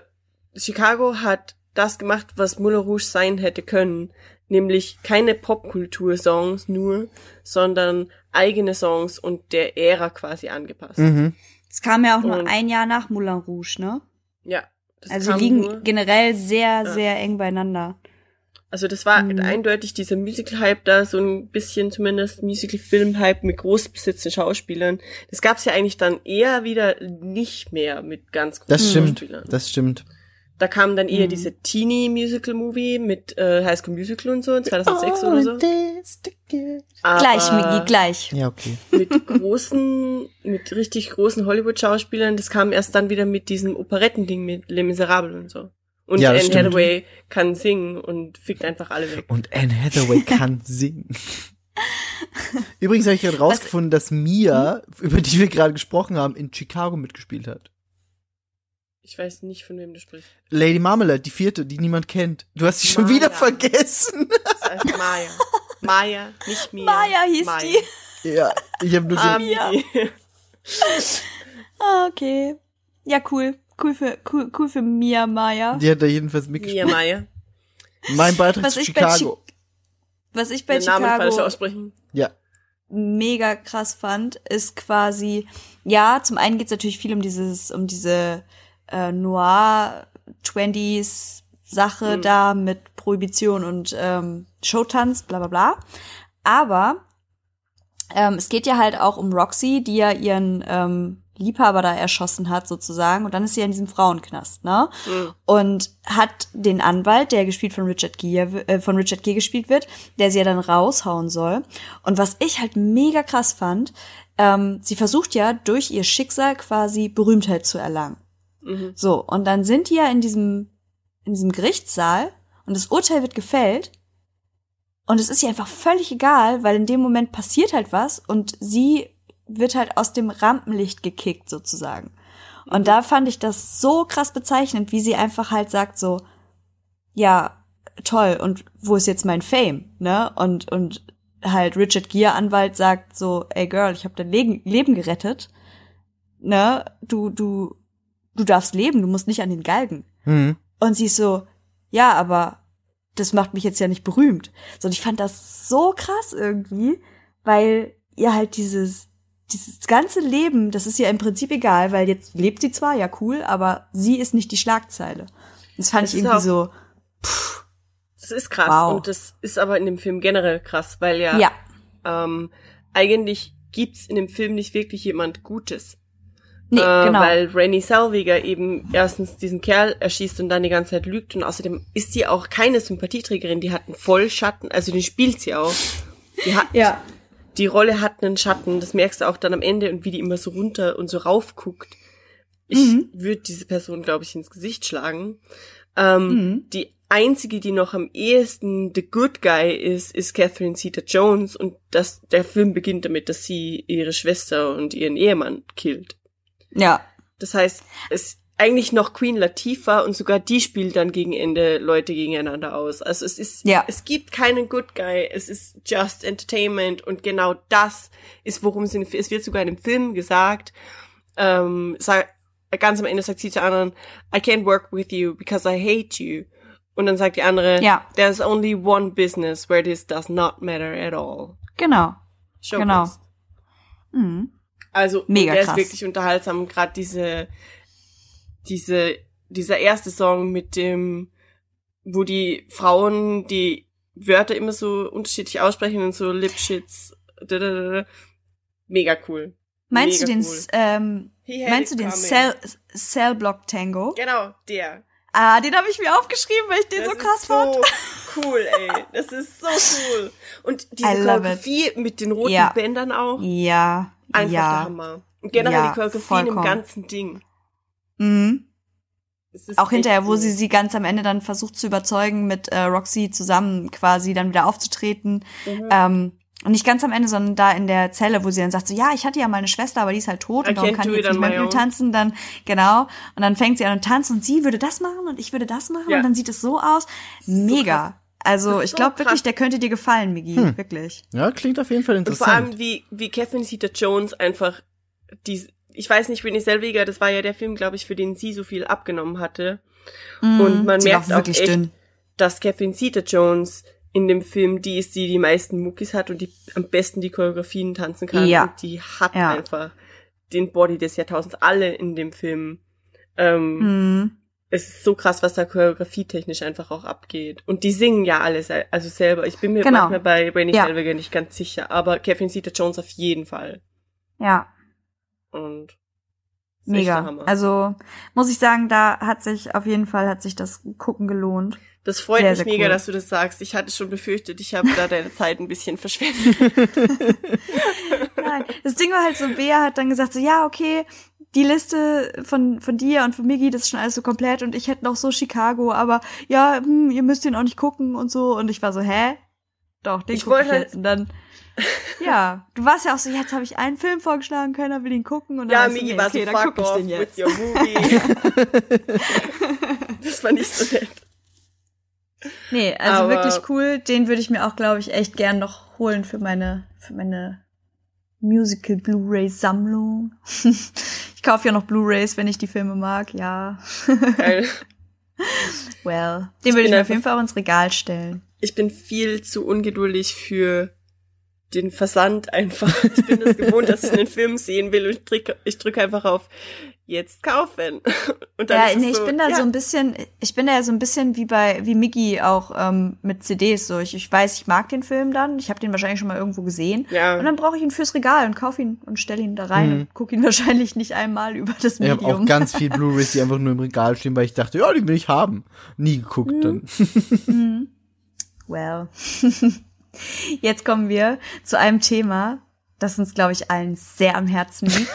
Chicago hat das gemacht, was Moulin Rouge sein hätte können. Nämlich keine Popkultur-Songs nur, sondern eigene Songs und der Ära quasi angepasst. Mhm. Es kam ja auch nur Und- ein Jahr nach Moulin Rouge, ne? Ja. Das Also kam die liegen nur- generell sehr, Ja. sehr eng beieinander. Also das war Mhm. eindeutig dieser Musical-Hype da, so ein bisschen zumindest Musical-Film-Hype mit großbesitzenden Schauspielern. Das gab's ja eigentlich dann eher wieder nicht mehr mit ganz großen Das stimmt. Schauspielern. Das stimmt. Da kam dann eher Mhm. diese Teenie-Musical-Movie mit äh, High School Musical und so, 2006 oder so. Aber Gleich, Migi, gleich. Ja, okay. Mit großen, mit richtig großen Hollywood-Schauspielern, das kam erst dann wieder mit diesem Operettending mit Les Miserables und so. Und Ja, Anne stimmt. Hathaway kann singen und fickt einfach alle weg. Und Anne Hathaway kann singen. Übrigens habe ich gerade rausgefunden, dass Mia, über die wir gerade gesprochen haben, in Chicago mitgespielt hat. Ich weiß nicht, von wem du sprichst. Lady Marmalade, die vierte, die niemand kennt. Du hast sie schon Maya. wieder vergessen. Das heißt Maya. Maya, nicht Mia. Maya hieß Maya. ja, ich habe nur Ah, so, Mia. Mia. Ah, okay. Ja, cool. Cool für, cool, cool für Mia Maya. die hat da jedenfalls Mia mitgespielt. Maya. Mein Beitrag Was zu Chicago. Was ich bei Den Namen falsch Chicago aussprechen. Ja. mega krass fand, ist quasi, ja, zum einen geht's natürlich viel um dieses, um diese äh, Noir 20s Sache Mhm. da mit Prohibition und ähm, Showtanz, bla bla bla. Aber ähm, es geht ja halt auch um Roxy, die ja ihren ähm, Liebhaber da erschossen hat, sozusagen. Und dann ist sie ja in diesem Frauenknast, ne? Mhm. und hat den Anwalt, der gespielt von Richard Gere, äh, von Richard Gere gespielt wird, der sie ja dann raushauen soll. Und was ich halt mega krass fand, ähm, sie versucht ja durch ihr Schicksal quasi Berühmtheit zu erlangen. Mhm. So, und dann sind die ja in diesem, in diesem Gerichtssaal und das Urteil wird gefällt. Und es ist ihr einfach völlig egal, weil in dem Moment passiert halt was und sie wird halt aus dem Rampenlicht gekickt sozusagen. Und da fand ich das so krass bezeichnend, wie sie einfach halt sagt so, ja, toll, und wo ist jetzt mein Fame, ne? Und, und halt Richard Gere Anwalt sagt so, ey Girl, ich habe dein Leben gerettet, ne? Du, du, du darfst leben, du musst nicht an den Galgen. Mhm. Und sie ist so, ja, aber das macht mich jetzt ja nicht berühmt. So, und ich fand das so krass irgendwie, weil ihr halt dieses, dieses ganze Leben, das ist ja im Prinzip egal, weil jetzt lebt sie zwar, ja cool, aber sie ist nicht die Schlagzeile. Das fand Das ich irgendwie auch- so, Das ist krass. Wow. Und das ist aber in dem Film generell krass, weil ja, ja, ähm, eigentlich gibt's in dem Film nicht wirklich jemand Gutes. Nee, äh, genau. Weil Rainy Selviger eben erstens diesen Kerl erschießt und dann die ganze Zeit lügt und außerdem ist sie auch keine Sympathieträgerin, die hat einen Vollschatten, also den spielt sie auch. Die hat, ja, die Rolle hat einen Schatten, das merkst du auch dann am Ende und wie die immer so runter und so rauf guckt. Ich Mhm. würde diese Person, glaube ich, ins Gesicht schlagen. Ähm, Mhm. Die einzige, die noch am ehesten the good guy ist, ist Catherine Zeta-Jones und das, der Film beginnt damit, dass sie ihre Schwester und ihren Ehemann killt. Ja. Das heißt, es eigentlich noch Queen Latifah und sogar die spielt dann gegen Ende Leute gegeneinander aus. Also es ist, Ja. es gibt keinen Good Guy, es ist just Entertainment und genau das ist, worum es in, es wird sogar in dem Film gesagt, ähm, sag, ganz am Ende sagt sie zu anderen, I can't work with you because I hate you. Und dann sagt die andere, Ja. there's only one business where this does not matter at all. Genau. Showbiz. Genau. Mhm. Also Mega der krass. ist wirklich unterhaltsam. Gerade diese, diese, dieser erste Song mit dem, wo die Frauen die Wörter immer so unterschiedlich aussprechen und so Lipschitz. dadadada. Mega cool. Meinst Mega du den, cool. ähm, meinst du den. Cell, Cell Block Tango? Genau, der. Ah, den habe ich mir aufgeschrieben, weil ich den Das so krass ist fand. so cool, ey. Das ist so cool. Und diese love it. Choreografie mit den roten Ja. Bändern auch. Ja. Einfach der ja. Hammer. Und generell Ja, die Choreografie im ganzen Ding. Mhm. Auch hinterher, wo sie sie ganz am Ende dann versucht zu überzeugen, mit äh, Roxy zusammen quasi dann wieder aufzutreten. Mhm. Ähm, und nicht ganz am Ende, sondern da in der Zelle, wo sie dann sagt so, ja, ich hatte ja mal eine Schwester, aber die ist halt tot I und darum kann it jetzt nicht mehr mit mir tanzen. Dann, genau. Und dann fängt sie an und tanzt und sie würde das machen und ich würde das machen Ja. und dann sieht es so aus. so Mega. krass. Also ich so glaube wirklich, der könnte dir gefallen, Migi. Hm. Wirklich. Ja, klingt auf jeden Fall Und vor interessant. allem, wie, wie Catherine Zeta-Jones einfach die, ich weiß nicht, Renée Zellweger, das war ja der Film, glaube ich, für den sie so viel abgenommen hatte, Und man merkt auch wirklich echt, dünn. dass Catherine Zeta-Jones in dem Film die ist, die die meisten Muckis hat und die am besten die Choreografien tanzen kann. Ja. Und die hat Ja. einfach den Body des Jahrtausends. Alle in dem Film. Ähm, Mhm. Es ist so krass, was da choreografietechnisch einfach auch abgeht. Und die singen ja alle sel also selber. Ich bin mir Genau. manchmal bei Renée Ja. Zellweger nicht ganz sicher, aber Catherine Zeta-Jones auf jeden Fall. Ja. Und Mega. Also muss ich sagen, da hat sich auf jeden Fall hat sich das Gucken gelohnt. das freut sehr, mich sehr mega, cool. dass du das sagst. Ich hatte schon befürchtet, ich habe da deine Zeit ein bisschen verschwendet. Nein, das Ding war halt so, Bea hat dann gesagt so, ja, okay, die Liste von, von dir und von Miggy, das ist schon alles so komplett und ich hätte noch so Chicago, aber ja, hm, ihr müsst den auch nicht gucken und so. Und ich war so, hä? Doch, den Ich guck ich halt- jetzt. Und dann, ja, du warst ja auch so, jetzt habe ich einen Film vorgeschlagen, keiner will ihn gucken. Und dann ja, ich so, Migi nee, war okay, so dann fuck guck ich off den jetzt. with your movie. das war nicht so nett. Nee, also Aber- wirklich cool. Den würde ich mir auch, glaube ich, echt gern noch holen für meine, für meine Musical Blu-ray-Sammlung. ich kaufe ja noch Blu-rays, wenn ich die Filme mag, ja. Geil. Well, den würde ich mir auf jeden Fall auch ins Regal stellen. Ich bin viel zu ungeduldig für den Versand einfach. Ich bin es gewohnt, dass ich einen Film sehen will und ich drücke ich drück einfach auf jetzt kaufen. Und dann Ja, ist es nee, ich so, bin da ja, so ein bisschen, ich bin da ja so ein bisschen wie bei, wie Mickey auch ähm, mit CDs. So, ich, ich weiß, ich mag den Film dann, ich habe den wahrscheinlich schon mal irgendwo gesehen. Ja. Und dann brauche ich ihn fürs Regal und kaufe ihn und stelle ihn da rein Mhm. und gucke ihn wahrscheinlich nicht einmal über das Ich habe Medium. auch ganz viel Blu-rays, die einfach nur im Regal stehen, weil ich dachte, ja, die will ich haben. Nie geguckt dann. Mhm. Well. Jetzt kommen wir zu einem Thema, das uns, glaube ich, allen sehr am Herzen liegt.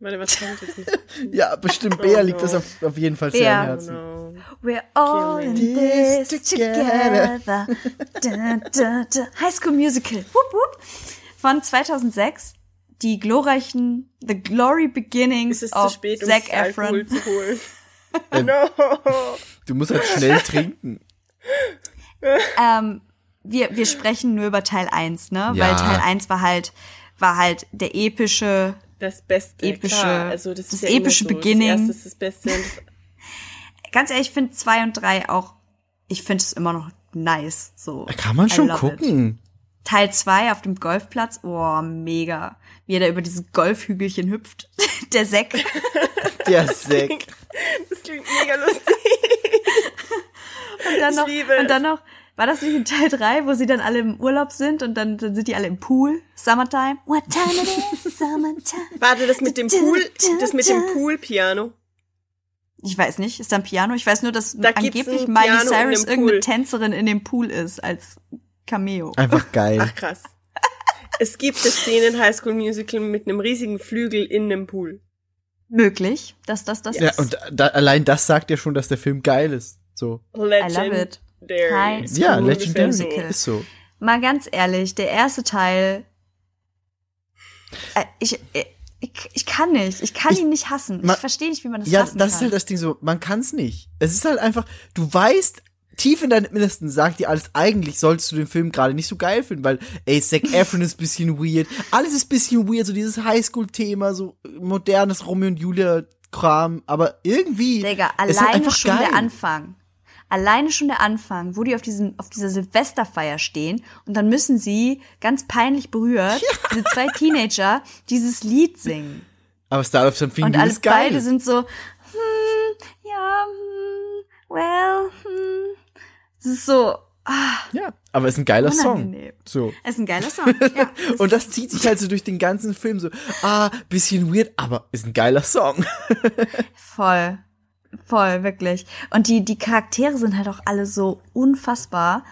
Warte, was kommt jetzt? nicht? Ja, bestimmt, Bea Oh liegt no. das auf, auf jeden Fall sehr Bea. am Oh Herzen. no. We're all in This together. together. Da, da, da. High School Musical. Wupp, wupp. Von 2006. Die glorreichen The Glory Beginnings Ist es zu of spät, um Zac Efron. zu holen? Ähm, no. Du musst halt schnell trinken. Ähm, wir, wir sprechen nur über Teil 1, ne? Ja. Weil Teil 1 war halt, war halt der epische, Das Beste, Epische- klar. Also das, das ist ja epische so. Beginning. Das erste ist das Beste. Und das, ganz ehrlich, ich finde 2 und 3 auch, ich finde es immer noch nice, so. Kann man I schon love it. gucken. Teil 2 auf dem Golfplatz, oh, mega. Wie er da über dieses Golfhügelchen hüpft. Der Säck. Der Sek. das klingt mega lustig. Und dann Ich noch, und dann noch, war das nicht in Teil 3, wo sie dann alle im Urlaub sind und dann, dann sind die alle im Pool? Summertime? What time it is? Summertime. Warte, das mit dem Pool, das mit dem Pool-Piano. Ich weiß nicht, ist da ein Piano? Ich weiß nur, dass Da angeblich Miley Cyrus irgendeine Pool. Tänzerin in dem Pool ist als Cameo. Einfach geil. Ach krass. Es gibt eine Szene in High School Musical mit einem riesigen Flügel in einem Pool. Möglich, dass das das Ja, ist. und da, allein das sagt ja schon, dass der Film geil ist. So. Legend. I love it. Legendary. High School Ja, Legendary Musical. ist so. Mal ganz ehrlich, der erste Teil. Äh, ich, äh, ich, ich kann nicht. Ich kann Ich- ihn nicht hassen. ma- ich verstehe nicht, wie man das Ja, hassen das kann. ist halt das Ding so, man kann's nicht. Es ist halt einfach, du weißt, tief in deinem Innersten sagt dir alles, eigentlich solltest du den Film gerade nicht so geil finden, weil, ey, Zac Efron ist bisschen weird, alles ist bisschen weird, so dieses Highschool-Thema, so modernes Romeo und Julia-Kram, aber irgendwie Digga, ist halt alleine einfach schon geil. der Anfang. Alleine schon der Anfang, wo die auf diesem, auf dieser Silvesterfeier stehen und dann müssen sie ganz peinlich berührt, diese zwei Teenager, dieses Lied singen. Aber Style of Something Und alle beide sind so, hm, ja, hm, well, hm. Es ist so, ah, ja, aber es ist ein geiler Song. unangenehm. So. Es ist ein geiler Song. Ja, Und das zieht sich halt so durch den ganzen Film so, ah, bisschen weird, aber ist ein geiler Song. Voll. Voll, wirklich. Und die, die Charaktere sind halt auch alle so unfassbar.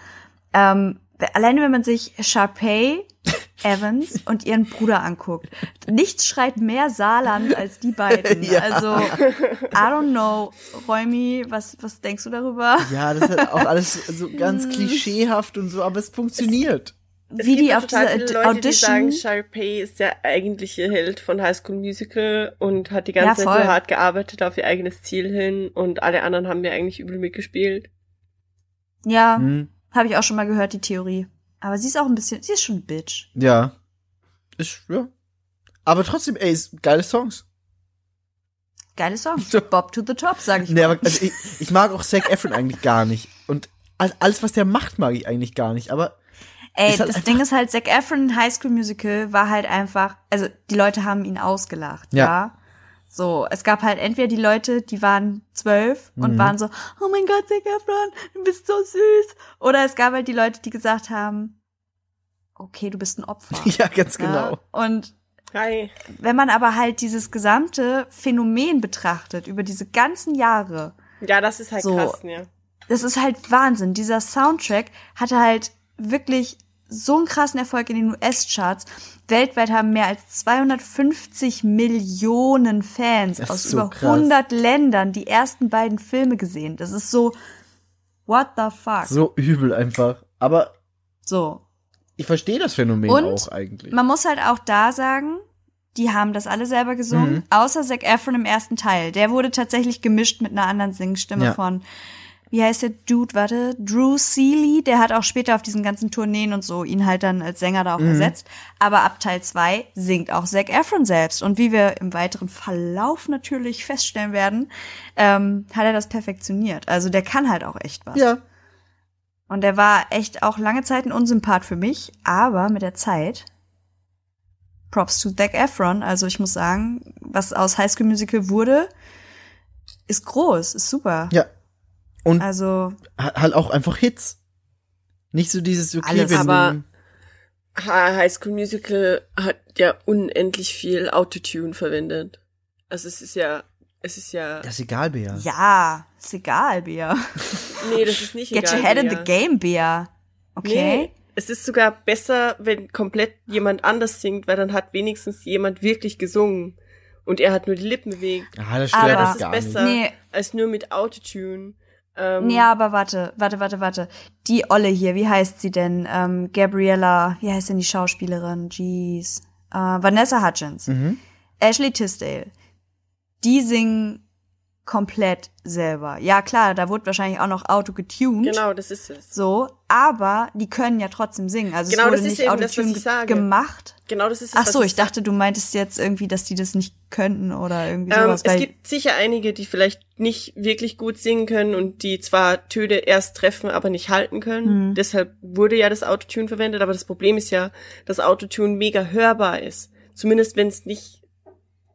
Ähm, alleine wenn man sich Sharpay Evans und ihren Bruder anguckt. Nichts schreit mehr Saarland als die beiden. Ja. Also, I don't know. Räumi, was, was denkst du darüber? Ja, das ist halt auch alles so ganz klischeehaft und so, aber es funktioniert. Es Wie gibt die auf total dieser viele Leute, die sagen, Audition. Sharpay ist der eigentliche Held von High School Musical und hat die ganze Ja, Zeit so hart gearbeitet auf ihr eigenes Ziel hin und alle anderen haben ja eigentlich übel mitgespielt. Ja, Hm, habe ich auch schon mal gehört, die Theorie. Aber sie ist auch ein bisschen, sie ist schon ein Bitch. ja. Ist, ja. Aber trotzdem, ey, ist geile Songs. Geile Song. So. Bob to the top, sag ich Nee, mal. aber also ich, ich mag auch Zac Efron eigentlich gar nicht. Und all- alles, was der macht, mag ich eigentlich gar nicht. Aber Ey, halt das Ding ist halt, Zac Efron in High School Musical war halt einfach, also die Leute haben ihn ausgelacht, ja. Ja. So, es gab halt entweder die Leute, die waren zwölf und Mhm. waren so, oh mein Gott, Zac Efron, du bist so süß. Oder es gab halt die Leute, die gesagt haben, okay, du bist ein Opfer. ja, ganz Ja? genau. Und Hi. wenn man aber halt dieses gesamte Phänomen betrachtet, über diese ganzen Jahre, Ja, das ist halt So. krass, ja. das ist halt Wahnsinn. Dieser Soundtrack hatte halt wirklich so einen krassen Erfolg in den US-Charts. Weltweit haben mehr als 250 Millionen Fans aus so über krass. 100 Ländern die ersten beiden Filme gesehen. Das ist so, what the fuck? So. So übel einfach. Aber ich verstehe das Phänomen Und auch eigentlich. Man muss halt auch da sagen, die haben das alle selber gesungen, Mhm. außer Zac Efron im ersten Teil. Der wurde tatsächlich gemischt mit einer anderen Singstimme Ja. von, wie heißt der Dude, warte, Drew Seeley. Der hat auch später auf diesen ganzen Tourneen und so ihn halt dann als Sänger da auch Mhm. ersetzt. Aber ab Teil 2 singt auch Zac Efron selbst. Und wie wir im weiteren Verlauf natürlich feststellen werden, ähm, hat er das perfektioniert. Also der kann halt auch echt was. ja. Und er war echt auch lange Zeit ein Unsympath für mich, aber mit der Zeit Props to Zac Efron. Also ich muss sagen, was aus High School Musical wurde, ist groß, ist super. Ja. Und Also ha- halt auch einfach Hits. Nicht so dieses, okay, Alles. wir Aber- High School Musical hat ja unendlich viel Autotune verwendet. Also es ist ja, es ist ja, das ist egal, Bea. ja, ist egal, Bea. nee, das ist nicht Get egal. your head in the Bea. game, Bea. Okay. Nee, es ist sogar besser, wenn komplett jemand anders singt, weil dann hat wenigstens jemand wirklich gesungen. Und er hat nur die Lippen bewegt. Ah, das Aber- stört das das ist gar besser nicht. Nee, als nur mit Autotune. Ähm, ja, aber warte, warte, warte, warte. Die Olle hier, wie heißt sie denn? Ähm, Gabriella, wie heißt denn die Schauspielerin? Jeez. Äh, Vanessa Hudgens. Mhm. Ashley Tisdale, die singen komplett selber. Ja, klar, da wurde wahrscheinlich auch noch Auto getuned. Genau, das ist es. So, aber die können ja trotzdem singen. Also Genau, es wurde das ist nicht eben das, was Autotune ich sage. gemacht. Genau, das ist es. Ach so, ich sag. dachte, du meintest jetzt irgendwie, dass die das nicht könnten oder irgendwie Ähm, sowas. es gibt sicher einige, die vielleicht nicht wirklich gut singen können und die zwar Töne erst treffen, aber nicht halten können. Mhm. Deshalb wurde ja das Autotune verwendet, aber das Problem ist ja, dass Autotune mega hörbar ist. Zumindest wenn es nicht.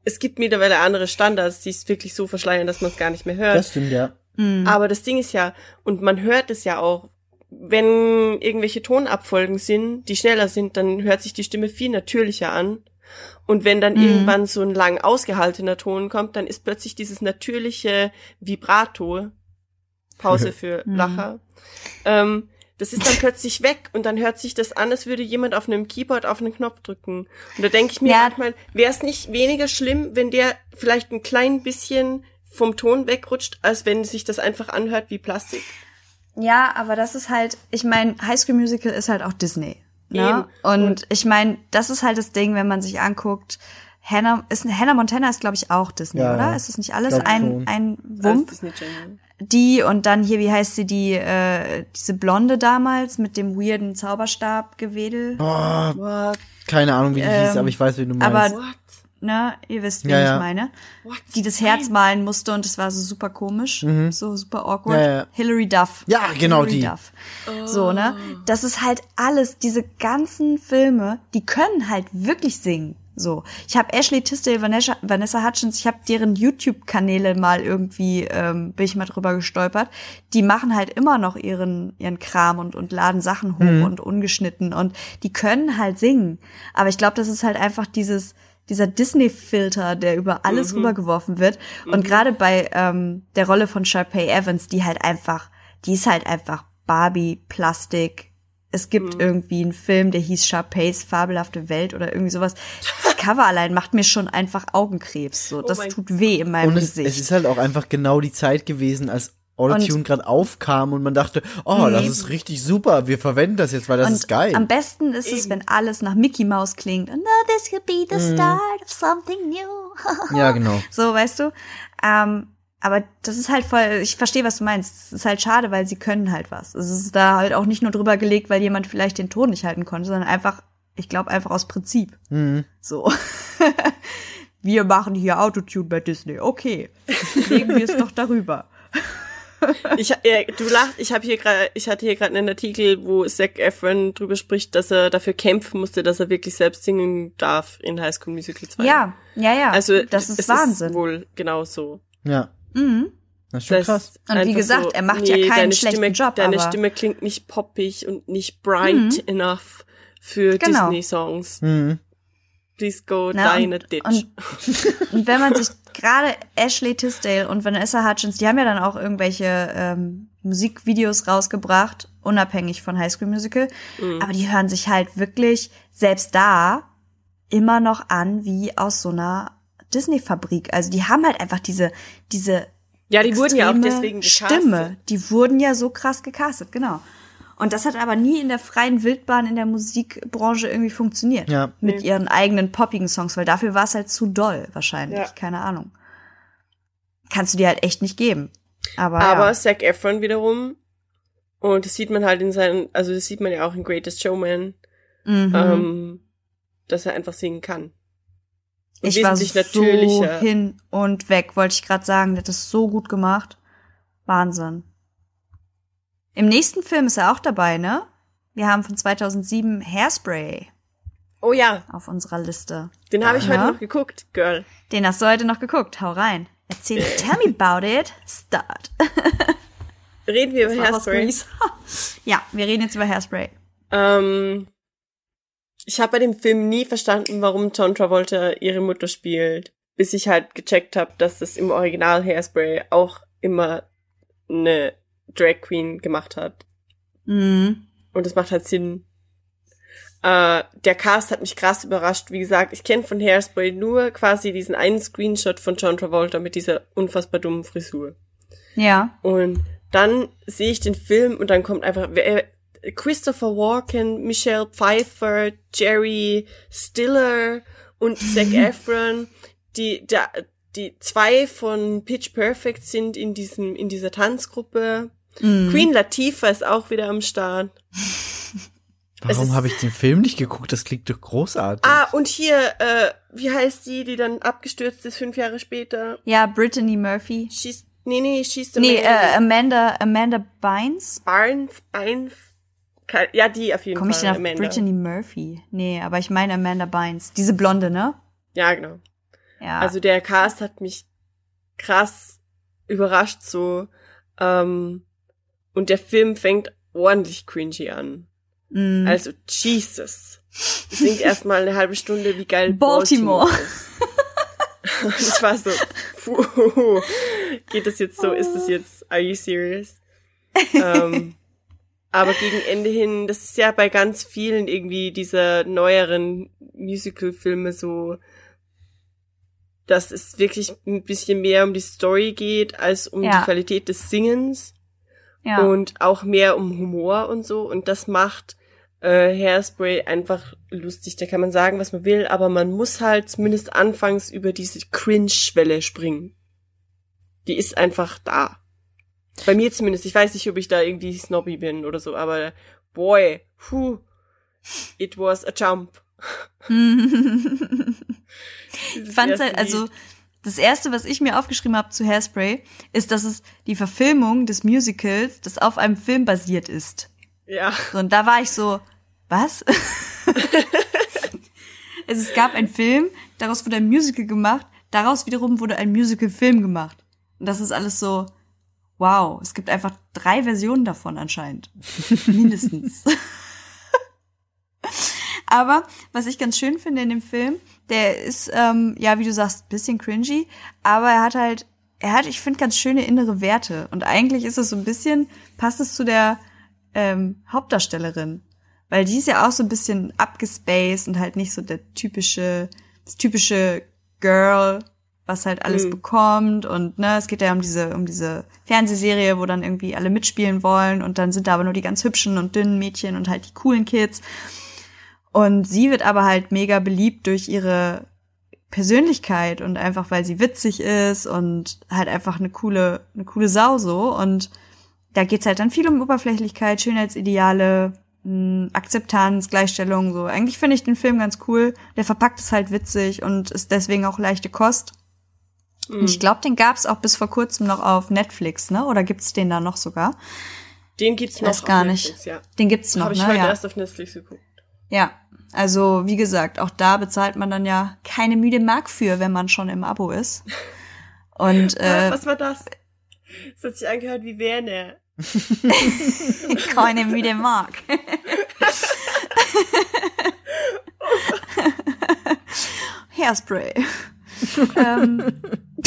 Es gibt mittlerweile andere Standards, die es wirklich so verschleiern, dass man es gar nicht mehr hört. Das stimmt, ja. Mhm. Aber das Ding ist ja, und man hört es ja auch, wenn irgendwelche Tonabfolgen sind, die schneller sind, dann hört sich die Stimme viel natürlicher an. Und wenn dann Mhm. irgendwann so ein lang ausgehaltener Ton kommt, dann ist plötzlich dieses natürliche Vibrato, Pause für Mhm. Lacher, ähm, das ist dann plötzlich weg und dann hört sich das an, als würde jemand auf einem Keyboard auf einen Knopf drücken. Und da denke ich mir Ja. manchmal, wäre es nicht weniger schlimm, wenn der vielleicht ein klein bisschen vom Ton wegrutscht, als wenn sich das einfach anhört wie Plastik. Ja, aber das ist halt, ich meine, High School Musical ist halt auch Disney. Ne? Und, Und- ich meine, das ist halt das Ding, wenn man sich anguckt, Hannah, ist, Hannah Montana ist, glaube ich, auch Disney, Ja, oder? Ist es nicht alles ein, schon. ein Wump? Die und dann hier, wie heißt sie, die, äh, diese Blonde damals mit dem weirden Zauberstab-Gewedel. What? keine Ahnung, wie die hieß, Ähm, aber ich weiß, wie du meinst. aber- What? Ne? Ihr wisst, wen Ja, ich ja. meine. What? Die das Herz malen musste und es war so super komisch, so super awkward. Mhm. Ja, ja. Hilary Duff. Ja, genau Hilary die. Duff. So, ne? Das ist halt alles, diese ganzen Filme, die können halt wirklich singen. So. Ich habe Ashley Tisdale, Vanessa, Vanessa Hutchins, ich habe deren YouTube-Kanäle mal irgendwie, ähm, bin ich mal drüber gestolpert. Die machen halt immer noch ihren, ihren Kram und, und laden Sachen hoch und ungeschnitten und die können halt singen. Aber ich glaube, das ist halt einfach dieses, dieser Disney-Filter, der über alles rübergeworfen wird. Und gerade bei ähm, der Rolle von Sharpay Evans, die halt einfach, die ist halt einfach Barbie, Plastik. Es gibt irgendwie einen Film, der hieß Sharpays fabelhafte Welt oder irgendwie sowas. Das Cover allein macht mir schon einfach Augenkrebs. So, das mein tut weh in meinem und es, Gesicht. es ist halt auch einfach genau die Zeit gewesen, als Autotune gerade aufkam und man dachte, oh, das ist richtig super, wir verwenden das jetzt, weil das und ist geil. am besten ist es, wenn alles nach Mickey Mouse klingt. And now this could be the Mhm. start of something new. ja, genau. So, weißt du? Ähm, aber das ist halt voll, ich verstehe, was du meinst. Es ist halt schade, weil sie können halt was. Es ist da halt auch nicht nur drüber gelegt, weil jemand vielleicht den Ton nicht halten konnte, sondern einfach, ich glaube, einfach aus Prinzip. Mhm. So. wir machen hier Autotune bei Disney. Okay. Legen wir es doch darüber. Ich, äh, du lachst, ich habe hier gerade, ich hatte hier gerade einen Artikel, wo Zac Efron drüber spricht, dass er dafür kämpfen musste, dass er wirklich selbst singen darf in High School Musical 2. Ja, ja, ja. also das ist es Wahnsinn. Ist wohl genau so. Ja, mhm. das ist schon Das krass. Und wie gesagt, er macht ja keinen schlechten Stimme, Job, Deine aber- Stimme klingt nicht poppig und nicht bright enough für Genau. Disney-Songs. Mhm. Please go Na, deine und- Ditch. und- Und wenn man sich gerade Ashley Tisdale und Vanessa Hutchins, die haben ja dann auch irgendwelche ähm, Musikvideos rausgebracht, unabhängig von High School Musical, Mhm. aber die hören sich halt wirklich selbst da immer noch an wie aus so einer Disney-Fabrik. Also die haben halt einfach diese diese ja, die wurden ja auch deswegen gecastet. Stimme. Die wurden ja so krass gecastet, genau. Und das hat aber nie in der freien Wildbahn in der Musikbranche irgendwie funktioniert. Ja. Mit Nee. ihren eigenen poppigen Songs, weil dafür war es halt zu doll, wahrscheinlich. Ja. Keine Ahnung. Kannst du dir halt echt nicht geben. Aber, Aber ja. Zac Efron wiederum, und das sieht man halt in seinen, also das sieht man ja auch in Greatest Showman, Mhm. ähm, dass er einfach singen kann. Ich war wesentlich so natürlicher. hin und weg, wollte ich gerade sagen. Der hat das so gut gemacht. Wahnsinn. Im nächsten Film ist er auch dabei, ne? Wir haben von 2007 Hairspray Oh ja, auf unserer Liste. den habe ich heute noch geguckt, Girl. Den hast du heute noch geguckt. Hau rein. Erzähl, tell me about it. Start. Reden wir über Das war Hairspray. Ja, wir reden jetzt über Hairspray. Ähm, ich habe bei dem Film nie verstanden, warum John Travolta ihre Mutter spielt, bis ich halt gecheckt habe, dass das im Original Hairspray auch immer eine Drag Queen gemacht hat. Mhm. Und das macht halt Sinn. Äh, der Cast hat mich krass überrascht. Wie gesagt, ich kenne von Hairspray nur quasi diesen einen Screenshot von John Travolta mit dieser unfassbar dummen Frisur. Ja. Und dann sehe ich den Film und dann kommt einfach wer- Christopher Walken, Michelle Pfeiffer, Jerry Stiller und Zac Efron, die, der, die zwei von Pitch Perfect sind in diesem, in dieser Tanzgruppe. Mhm. Queen Latifah ist auch wieder am Start. Warum habe ich den Film nicht geguckt? Das klingt doch großartig. Ah, und hier, äh, wie heißt die, die dann abgestürzt ist fünf Jahre später? Ja, Brittany Murphy. She's, nee, nee, she's the Nee, man. äh, Amanda, Amanda Bynes. Barnes, Barnes, Ke- ja, die auf jeden Komme ich Fall. denn auf Amanda. Brittany Murphy? Nee, aber ich meine Amanda Bynes. Diese Blonde, ne? Ja, genau. Ja. Also der Cast hat mich krass überrascht so. Ähm, und der Film fängt ordentlich cringy an. mm. Also, Jesus. Singt erstmal eine halbe Stunde, wie geil Baltimore. Baltimore, ist. Ich war so, puh, geht das jetzt so, ist das jetzt, are you serious? ähm, Aber gegen Ende hin, das ist ja bei ganz vielen irgendwie dieser neueren Musical-Filme so, dass es wirklich ein bisschen mehr um die Story geht als um Ja. die Qualität des Singens Ja. und auch mehr um Humor und so. Und das macht äh, Hairspray einfach lustig. Da kann man sagen, was man will, aber man muss halt zumindest anfangs über diese Cringe-Schwelle springen. Die ist einfach da. Bei mir zumindest. Ich weiß nicht, ob ich da irgendwie snobby bin oder so, aber boy, puh, it was a jump. ich fand's halt, also das erste, was ich mir aufgeschrieben habe zu Hairspray, ist, dass es die Verfilmung des Musicals, das auf einem Film basiert ist. Ja, So, und da war ich so, was? es, es gab einen Film, daraus wurde ein Musical gemacht, daraus wiederum wurde ein Musical-Film gemacht. Und das ist alles so, wow, es gibt einfach drei Versionen davon anscheinend. Mindestens. Aber was ich ganz schön finde in dem Film, der ist, ähm, ja, wie du sagst, bisschen cringy, aber er hat halt, er hat, ich finde, ganz schöne innere Werte. Und eigentlich ist es so ein bisschen, passt es zu der ähm, Hauptdarstellerin. Weil die ist ja auch so ein bisschen abgespaced und halt nicht so der typische, das typische Girl, was halt alles Mhm. bekommt. Und ne, es geht ja um diese, um diese Fernsehserie, wo dann irgendwie alle mitspielen wollen und dann sind da aber nur die ganz hübschen und dünnen Mädchen und halt die coolen Kids. Und sie wird aber halt mega beliebt durch ihre Persönlichkeit und einfach weil sie witzig ist und halt einfach eine coole, eine coole Sau so. Und da geht's halt dann viel um Oberflächlichkeit, Schönheitsideale, mh, Akzeptanz, Gleichstellung, so. Eigentlich finde ich den Film ganz cool. Der verpackt es halt witzig und ist deswegen auch leichte Kost. Und ich glaube, den gab's auch bis vor kurzem noch auf Netflix, ne? Oder gibt's den da noch sogar? den gibt's noch weiß gar Netflix, nicht. Ja. Den gibt's noch, Habe ich ne? heute Ja. erst auf Netflix geguckt. ja. Also, wie gesagt, auch da bezahlt man dann ja keine müde Mark für, wenn man schon im Abo ist. Und Ah, äh, was war das? Das hat sich angehört wie Werner. keine müde Mark. Hairspray. ähm,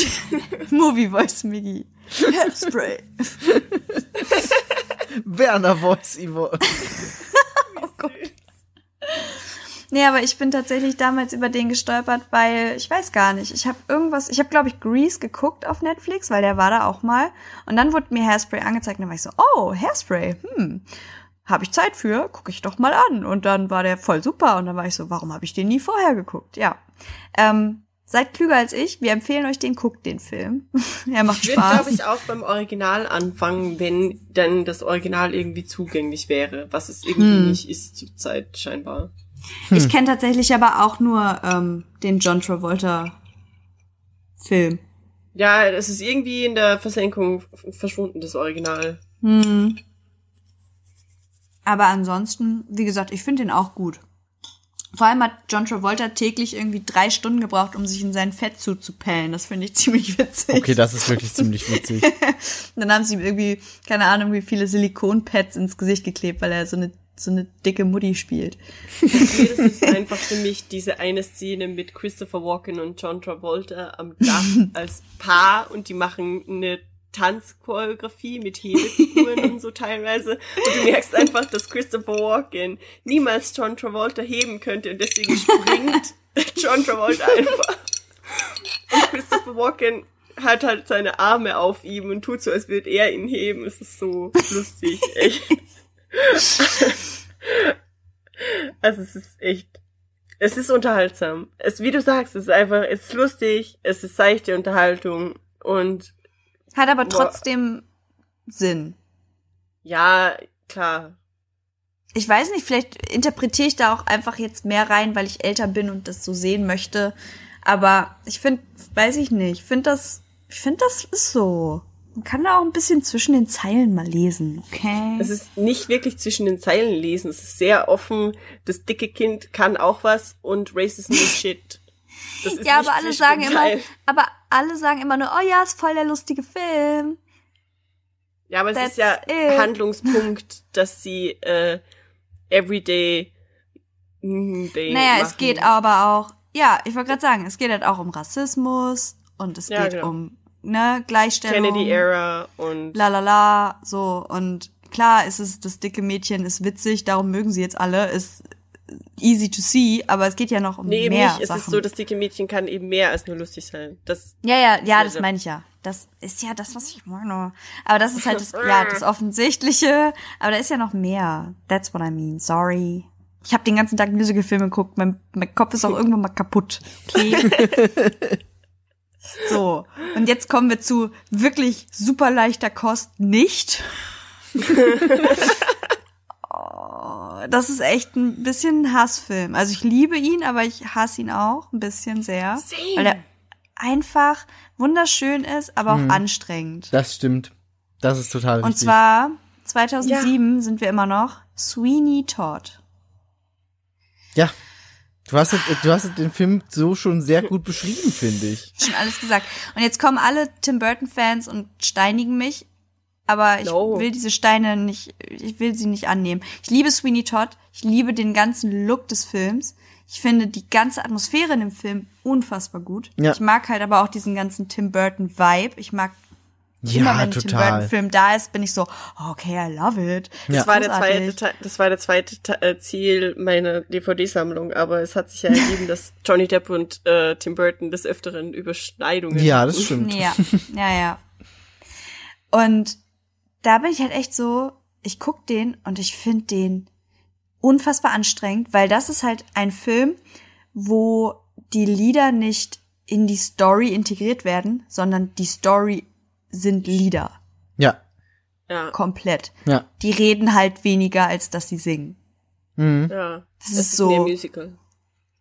Movie Voice Miggy. Hairspray. Werner Voice Ivo. Oh Gott. Nee, aber ich bin tatsächlich damals über den gestolpert, weil ich weiß gar nicht. Ich habe irgendwas, ich habe glaube ich Grease geguckt auf Netflix, weil der war da auch mal. Und dann wurde mir Hairspray angezeigt und dann war ich so, oh, Hairspray, hm, habe ich Zeit für, gucke ich doch mal an. Und dann war der voll super und dann war ich so, warum habe ich den nie vorher geguckt? Ja. Ähm, seid klüger als ich, wir empfehlen euch den, guckt den Film. er macht Ich würde, Spaß. glaube ich, auch beim Original anfangen, wenn dann das Original irgendwie zugänglich wäre, was es irgendwie Hm. nicht ist zurzeit scheinbar. Ich kenne tatsächlich aber auch nur ähm, den John Travolta Film. Ja, es ist irgendwie in der Versenkung verschwunden, das Original. Hm. Aber ansonsten, wie gesagt, ich finde den auch gut. Vor allem hat John Travolta täglich irgendwie drei Stunden gebraucht, um sich in sein Fett zuzupellen. Das finde ich ziemlich witzig. Okay, das ist wirklich ziemlich witzig. Dann haben sie ihm irgendwie, keine Ahnung, wie viele Silikonpads ins Gesicht geklebt, weil er so eine, so eine dicke Mutti spielt. Nee, das ist einfach für mich diese eine Szene mit Christopher Walken und John Travolta am Dach als Paar und die machen eine Tanzchoreografie mit Hebefiguren und so teilweise. Und du merkst einfach, dass Christopher Walken niemals John Travolta heben könnte und deswegen springt John Travolta einfach. Und Christopher Walken hat halt seine Arme auf ihm und tut so, als würde er ihn heben. Es ist so lustig, echt. Also es ist echt, es ist unterhaltsam. Es, wie du sagst, es ist einfach, es ist lustig, es ist seichte Unterhaltung und Hat aber Boah. trotzdem Sinn. ja, klar. Ich weiß nicht, vielleicht interpretiere ich da auch einfach jetzt mehr rein, weil ich älter bin und das so sehen möchte. Aber ich finde, weiß ich nicht, ich finde das, ich finde das ist so. Man kann da auch ein bisschen zwischen den Zeilen mal lesen, okay? Es ist nicht wirklich zwischen den Zeilen lesen. Es ist sehr offen. Das dicke Kind kann auch was und Racism is shit. Ja, aber alle sagen immer, aber alle sagen immer nur, oh ja, ist voll der lustige Film. Ja, aber es That's ist ja it. Handlungspunkt, dass sie äh, everyday mm, Day Naja, machen. es geht aber auch, ja, ich wollte gerade sagen, es geht halt auch um Rassismus und es Ja, geht genau. um ne, Gleichstellung. Kennedy Era und la la la, so und klar ist es, das dicke Mädchen ist witzig, darum mögen sie jetzt alle, ist easy to see, aber es geht ja noch um Nee, eben mehr nicht. Es ist so, das dicke Mädchen kann eben mehr als nur lustig sein. Das, ja, ja, ja, das meine ich ja. Das ist ja das, was ich meine. Aber das ist halt das, ja, das Offensichtliche. Aber da ist ja noch mehr. That's what I mean. Sorry. Ich habe den ganzen Tag Musicalfilme geguckt. Mein, mein Kopf ist auch irgendwann mal kaputt. Okay. so. Und jetzt kommen wir zu wirklich super leichter Kost nicht. Das ist echt ein bisschen ein Hassfilm. Also ich liebe ihn, aber ich hasse ihn auch ein bisschen sehr. Same. Weil er einfach wunderschön ist, aber auch anstrengend. Das stimmt. Das ist total Und richtig. zwar 2007 sind wir immer noch Sweeney Todd. ja. Du hast, du hast den Film so schon sehr gut beschrieben, finde ich. Schon alles gesagt. Und jetzt kommen alle Tim Burton Fans und steinigen mich, aber ich No. will diese Steine nicht, ich will sie nicht annehmen. Ich liebe Sweeney Todd. Ich liebe den ganzen Look des Films. Ich finde die ganze Atmosphäre in dem Film unfassbar gut. Ja. Ich mag halt aber auch diesen ganzen Tim Burton Vibe. Ich mag Ja, immer, wenn ein Tim Burton total. Film da ist, bin ich so, okay, I love it. Ja. das war der zweite, Teil- das war der zweite Te- äh, Ziel meiner DVD-Sammlung, aber es hat sich ja ergeben, dass Johnny Depp und äh, Tim Burton des Öfteren Überschneidungen Ja, das stimmt. Ja, ja, ja. Und da bin ich halt echt so, ich guck den und ich finde den unfassbar anstrengend, weil das ist halt ein Film, wo die Lieder nicht in die Story integriert werden, sondern die Story sind Lieder. Ja, Ja, Komplett. ja. Die reden halt weniger, als dass sie singen. Mhm. ja. Das Es ist ist so- mehr Musical.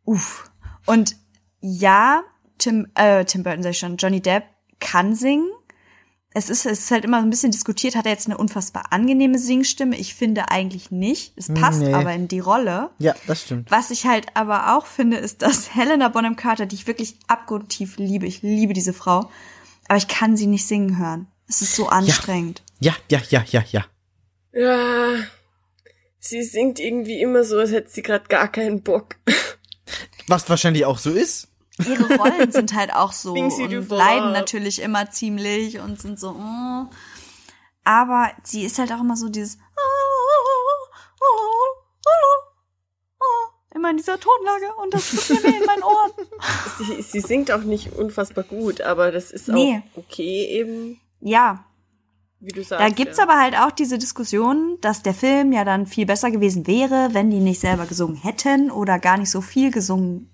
Uff. Und ja, Tim, äh, Tim Burton sag ich schon, Johnny Depp kann singen. Es ist, es ist halt immer so ein bisschen diskutiert, hat er jetzt eine unfassbar angenehme Singstimme? Ich finde eigentlich nicht. Es passt Nee. aber in die Rolle. Ja, das stimmt. Was ich halt aber auch finde, ist, dass Helena Bonham Carter, die ich wirklich abgrundtief liebe, ich liebe diese Frau, aber ich kann sie nicht singen hören. Es ist so anstrengend. Ja, ja, ja, ja, ja. Ja, sie singt irgendwie immer so, als hätte sie gerade gar keinen Bock. Was wahrscheinlich auch so ist. Ihre Rollen sind halt auch so und leiden natürlich immer ziemlich und sind so. mm. Aber sie ist halt auch immer so dieses. Immer in dieser Tonlage und das tut mir weh in meinen Ohren. Sie, sie singt auch nicht unfassbar gut, aber das ist Nee. auch okay eben, Ja, wie du sagst. da gibt's ja. aber halt auch diese Diskussion, dass der Film ja dann viel besser gewesen wäre, wenn die nicht selber gesungen hätten oder gar nicht so viel gesungen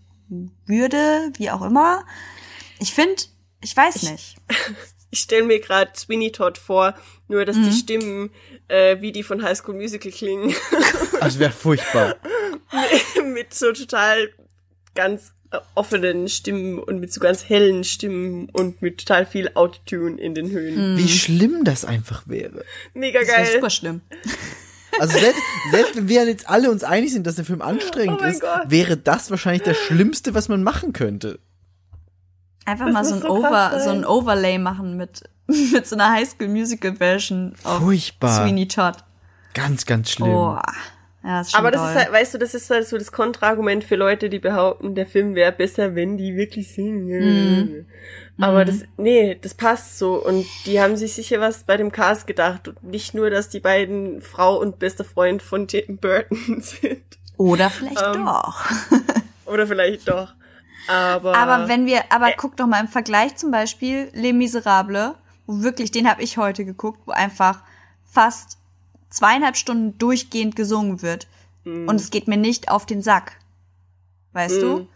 würde, wie auch immer. Ich finde, ich weiß nicht. Ich stelle mir gerade Sweeney Todd vor, nur dass Mhm. die Stimmen äh, wie die von High School Musical klingen, Das wäre furchtbar. mit so total ganz äh, offenen Stimmen und mit so ganz hellen Stimmen und mit total viel Autotune in den Höhen. Wie schlimm das einfach wäre. Mega Mhm. Das wäre geil. super schlimm. Also selbst, selbst wenn wir jetzt alle uns einig sind, dass der Film anstrengend Oh ist, Gott. wäre das wahrscheinlich das Schlimmste, was man machen könnte. Einfach Das mal so ein, so Over, so ein Overlay machen mit, mit so einer Highschool-Musical-Version auf Furchtbar. Sweeney Todd. Ganz, ganz schlimm. Oh, ja, das Aber das toll. ist halt, weißt du, das ist halt so das Kontraargument für Leute, die behaupten, der Film wäre besser, wenn die wirklich singen. Mhm. Aber das, nee, das passt so. Und die haben sich sicher was bei dem Cast gedacht. Und nicht nur, dass die beiden Frau und bester Freund von Tim Burton sind. Oder vielleicht Ähm, doch. Oder vielleicht doch. Aber, Aber wenn wir, aber guck doch mal im Vergleich zum Beispiel Les Miserables, wo wirklich, den habe ich heute geguckt, wo einfach fast zweieinhalb Stunden durchgehend gesungen wird. Mhm. Und es geht mir nicht auf den Sack. Weißt du? Mhm.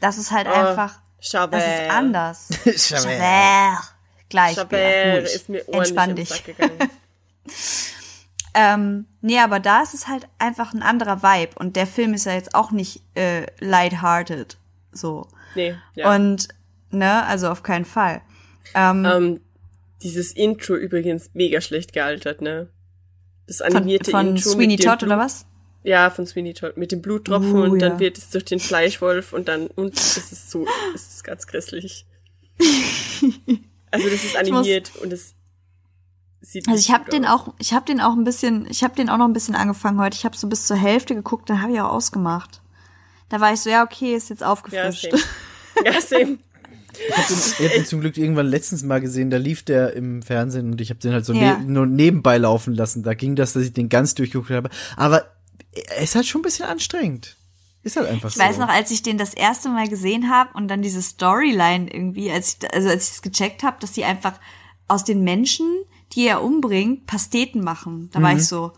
Das ist halt Ah, einfach, Chabert. das ist anders. Chabert. Chabert. Gleich, Chabert ist mir Entspann dich. Ähm, nee, aber da ist es halt einfach ein anderer Vibe. Und der Film ist ja jetzt auch nicht äh, lighthearted. So. Nee, ja. Und, ne, also auf keinen Fall. Ähm, ähm, dieses Intro übrigens mega schlecht gealtert, ne? Das von animierte von Intro Sweeney Todd oder was? Ja, von Sweeney Todd. Mit dem Bluttropfen Uh, und dann ja. wird es durch den Fleischwolf und dann, und es ist so, es ist ganz grässlich. Also das ist animiert und es sieht Also ich habe den aus. auch, ich habe den auch ein bisschen, ich habe den auch noch ein bisschen angefangen heute. Ich habe so bis zur Hälfte geguckt, dann habe ich auch ausgemacht. Da war ich so, ja okay, ist jetzt Ja, aufgefrischt. same. Ja, same. Ich habe den, ich hab den zum Glück irgendwann letztens mal gesehen, da lief der im Fernsehen und ich habe den halt so Ja. ne nur nebenbei laufen lassen. Da ging das, dass ich den ganz durchgeguckt habe. Aber er ist halt schon ein bisschen anstrengend. Ist halt einfach Ich so. weiß noch, als ich den das erste Mal gesehen habe und dann diese Storyline irgendwie, als ich, also als ich es gecheckt habe, dass die einfach aus den Menschen, die er umbringt, Pasteten machen. Da Mhm. war ich so,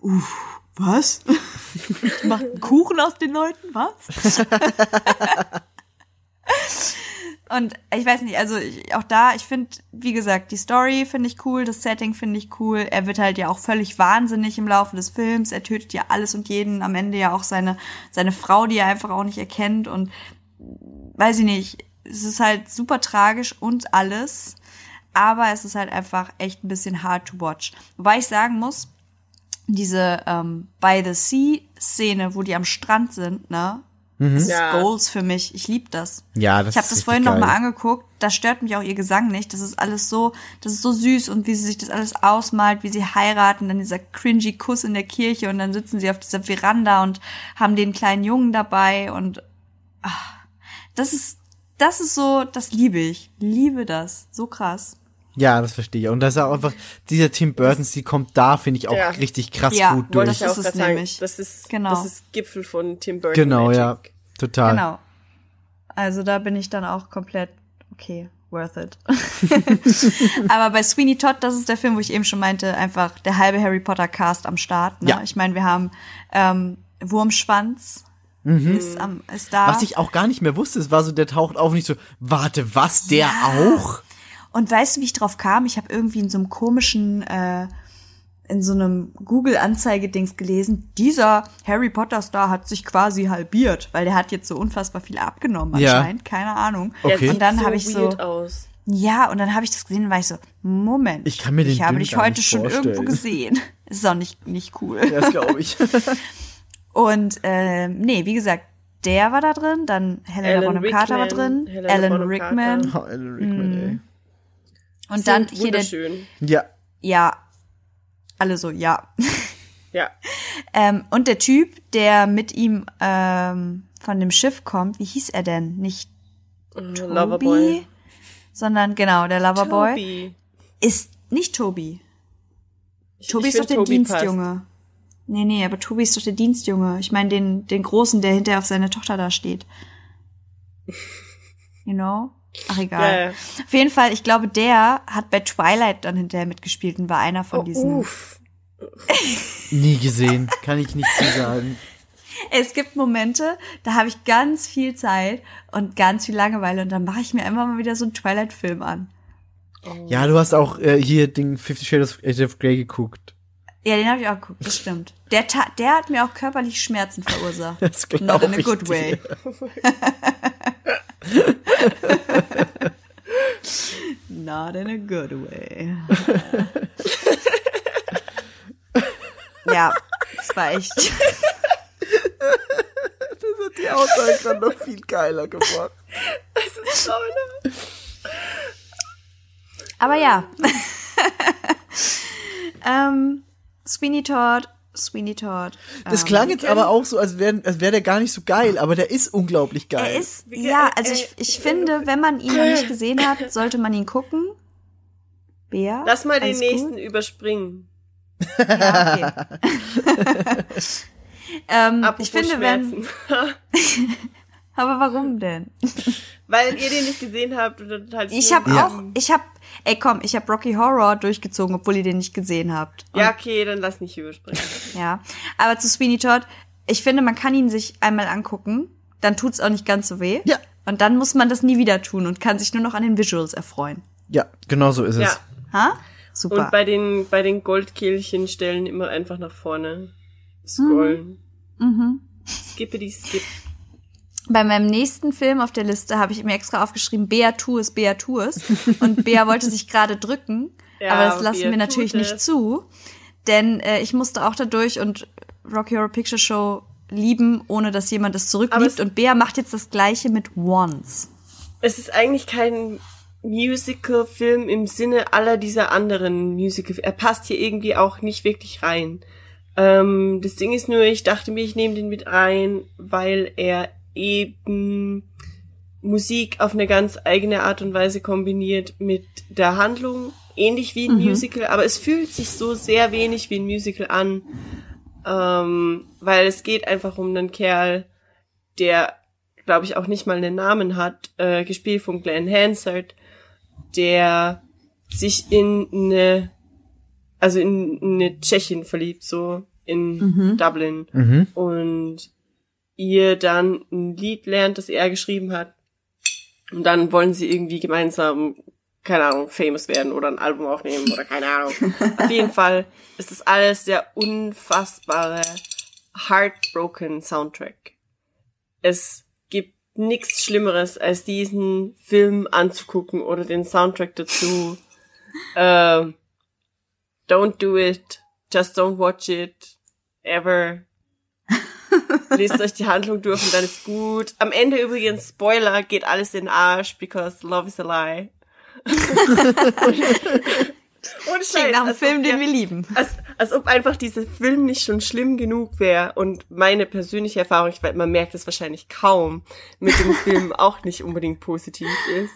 uff, was? Macht einen Kuchen aus den Leuten, was? Und ich weiß nicht, also ich, auch da, ich finde, wie gesagt, die Story finde ich cool, das Setting finde ich cool. Er wird halt ja auch völlig wahnsinnig im Laufe des Films. Er tötet ja alles und jeden. Am Ende ja auch seine, seine Frau, die er einfach auch nicht erkennt. Und weiß ich nicht, es ist halt super tragisch und alles. Aber es ist halt einfach echt ein bisschen hard to watch. Wobei ich sagen muss, diese ähm, By the Sea Szene, wo die am Strand sind, ne? Das ist Ja. Goals für mich. Ich lieb das. Ja, das Ich habe das vorhin noch mal geil. angeguckt. Da stört mich auch ihr Gesang nicht. Das ist alles so, das ist so süß und wie sie sich das alles ausmalt, wie sie heiraten, dann dieser cringy Kuss in der Kirche und dann sitzen sie auf dieser Veranda und haben den kleinen Jungen dabei und ach, das ist, das ist so, das liebe ich, liebe das, so krass. Ja, das verstehe ich. Und das ist auch einfach, dieser Tim Burtons, die kommt da, finde ich auch Ja. richtig krass Ja, gut durch. ich ja Das auch ist es sagen. nämlich. Das ist, Genau. das ist Gipfel von Tim Burton. Genau, Magic. ja. Total. Genau. Also da bin ich dann auch komplett, okay, worth it. Aber bei Sweeney Todd, das ist der Film, wo ich eben schon meinte, einfach der halbe Harry Potter Cast am Start. Ne? Ja. Ich meine, wir haben ähm, Wurmschwanz ist, am, ist da. Mhm. Was ich auch gar nicht mehr wusste, es war so, der taucht auf und nicht so, warte, was, der Ja. auch? Und weißt du, wie ich drauf kam? Ich habe irgendwie in so einem komischen, äh, in so einem Google-Anzeigedings gelesen, dieser Harry Potter-Star hat sich quasi halbiert, weil der hat jetzt so unfassbar viel abgenommen Ja. anscheinend, keine Ahnung. Okay. Und dann so habe ich so, aus. Ja, und dann habe ich das gesehen und war ich so, Moment, Ich kann mir den ich habe dich heute schon vorstellen. irgendwo gesehen. Ist auch nicht, nicht cool. Das glaube ich. Und ähm, nee, wie gesagt, der war da drin, dann Helena Bonham Carter war drin, Helena Alan Rickman. Oh, Alan Rickman, und dann Sind hier der, wunderschön. ey. Ja. ja, alle so, ja. Ja. ähm, und der Typ, der mit ihm ähm, von dem Schiff kommt, wie hieß er denn? Nicht Toby, Loverboy. sondern genau, der Loverboy, Toby. ist nicht Toby. Ich- Tobi ich ist doch der Toby passt. Dienstjunge. Nee, nee, aber Tobi ist doch der Dienstjunge. Ich meine den, den Großen, der hinterher auf seine Tochter da steht. You know? Ach, egal. Ja, ja. Auf jeden Fall, ich glaube, der hat bei Twilight dann hinterher mitgespielt und war einer von Oh, diesen. uff. Nie gesehen, kann ich nicht zu sagen. Es gibt Momente, da habe ich ganz viel Zeit und ganz viel Langeweile und dann mache ich mir immer mal wieder so einen Twilight-Film an. Ja, du hast auch äh, hier den Fifty Shades of- of Grey geguckt. Ja, den habe ich auch geguckt, das stimmt. Der, ta- der hat mir auch körperlich Schmerzen verursacht. Das Not in a good dir. way. Not in a good way. ja, das war echt. Das hat die Aussage gerade noch viel geiler gemacht. Aber ja. ähm, Sweeney Todd, Sweeney Todd. Das ähm, klang jetzt aber auch so, als wäre als wär der gar nicht so geil, aber der ist unglaublich geil. Er ist, ja, also ich, ich finde, wenn man ihn noch nicht gesehen hat, sollte man ihn gucken. Bea? Lass mal den nächsten Gut? überspringen. Ja, okay. ähm, ich finde, wenn, aber warum denn? Weil ihr den nicht gesehen habt und dann halt Ich habe auch, ich habe, ey komm, ich habe Rocky Horror durchgezogen, obwohl ihr den nicht gesehen habt. Und, Ja, okay, dann lass nicht überspringen. ja. Aber zu Sweeney Todd, ich finde, man kann ihn sich einmal angucken, dann tut's auch nicht ganz so weh. Ja. Und dann muss man das nie wieder tun und kann sich nur noch an den Visuals erfreuen. Ja, genau so ist es. Ja. Ha? Super. Und bei den, bei den Goldkehlchen stellen immer einfach nach vorne. Scrollen. mhm. Skippity skip. Bei meinem nächsten Film auf der Liste habe ich mir extra aufgeschrieben, Bea tu es, Bea tu es. Und Bea wollte sich gerade drücken, Ja, aber das lassen wir natürlich nicht es. zu. Denn äh, ich musste auch dadurch und Rocky Horror Picture Show lieben, ohne dass jemand es zurückliebt. es- Und Bea macht jetzt das gleiche mit Once. Es ist eigentlich kein Musical-Film im Sinne aller dieser anderen Musical. Er passt hier irgendwie auch nicht wirklich rein. Ähm, das Ding ist nur, ich dachte mir, ich nehme den mit rein, weil er eben Musik auf eine ganz eigene Art und Weise kombiniert mit der Handlung, ähnlich wie ein Musical, aber es fühlt sich so sehr wenig wie ein Musical an, ähm, weil es geht einfach um einen Kerl, der, glaube ich, auch nicht mal einen Namen hat, äh, gespielt von Glenn Hansard, der sich in eine, also in eine Tschechin verliebt, so in Dublin. Mhm. und ihr dann ein Lied lernt, das er geschrieben hat. Und dann wollen sie irgendwie gemeinsam, keine Ahnung, famous werden oder ein Album aufnehmen oder keine Ahnung. Auf jeden Fall ist das alles der unfassbare Heartbroken Soundtrack. Es gibt nichts Schlimmeres, als diesen Film anzugucken oder den Soundtrack dazu. Ähm, don't do it. Just don't watch it. Ever. Lest euch die Handlung durch und dann ist gut. Am Ende übrigens, Spoiler, geht alles in den Arsch, because love is a lie. und Klingt nach einem Film, den wir lieben. als, als ob einfach dieser Film nicht schon schlimm genug wäre. Und meine persönliche Erfahrung, ich weiß, man merkt es wahrscheinlich kaum, mit dem Film auch nicht unbedingt positiv ist.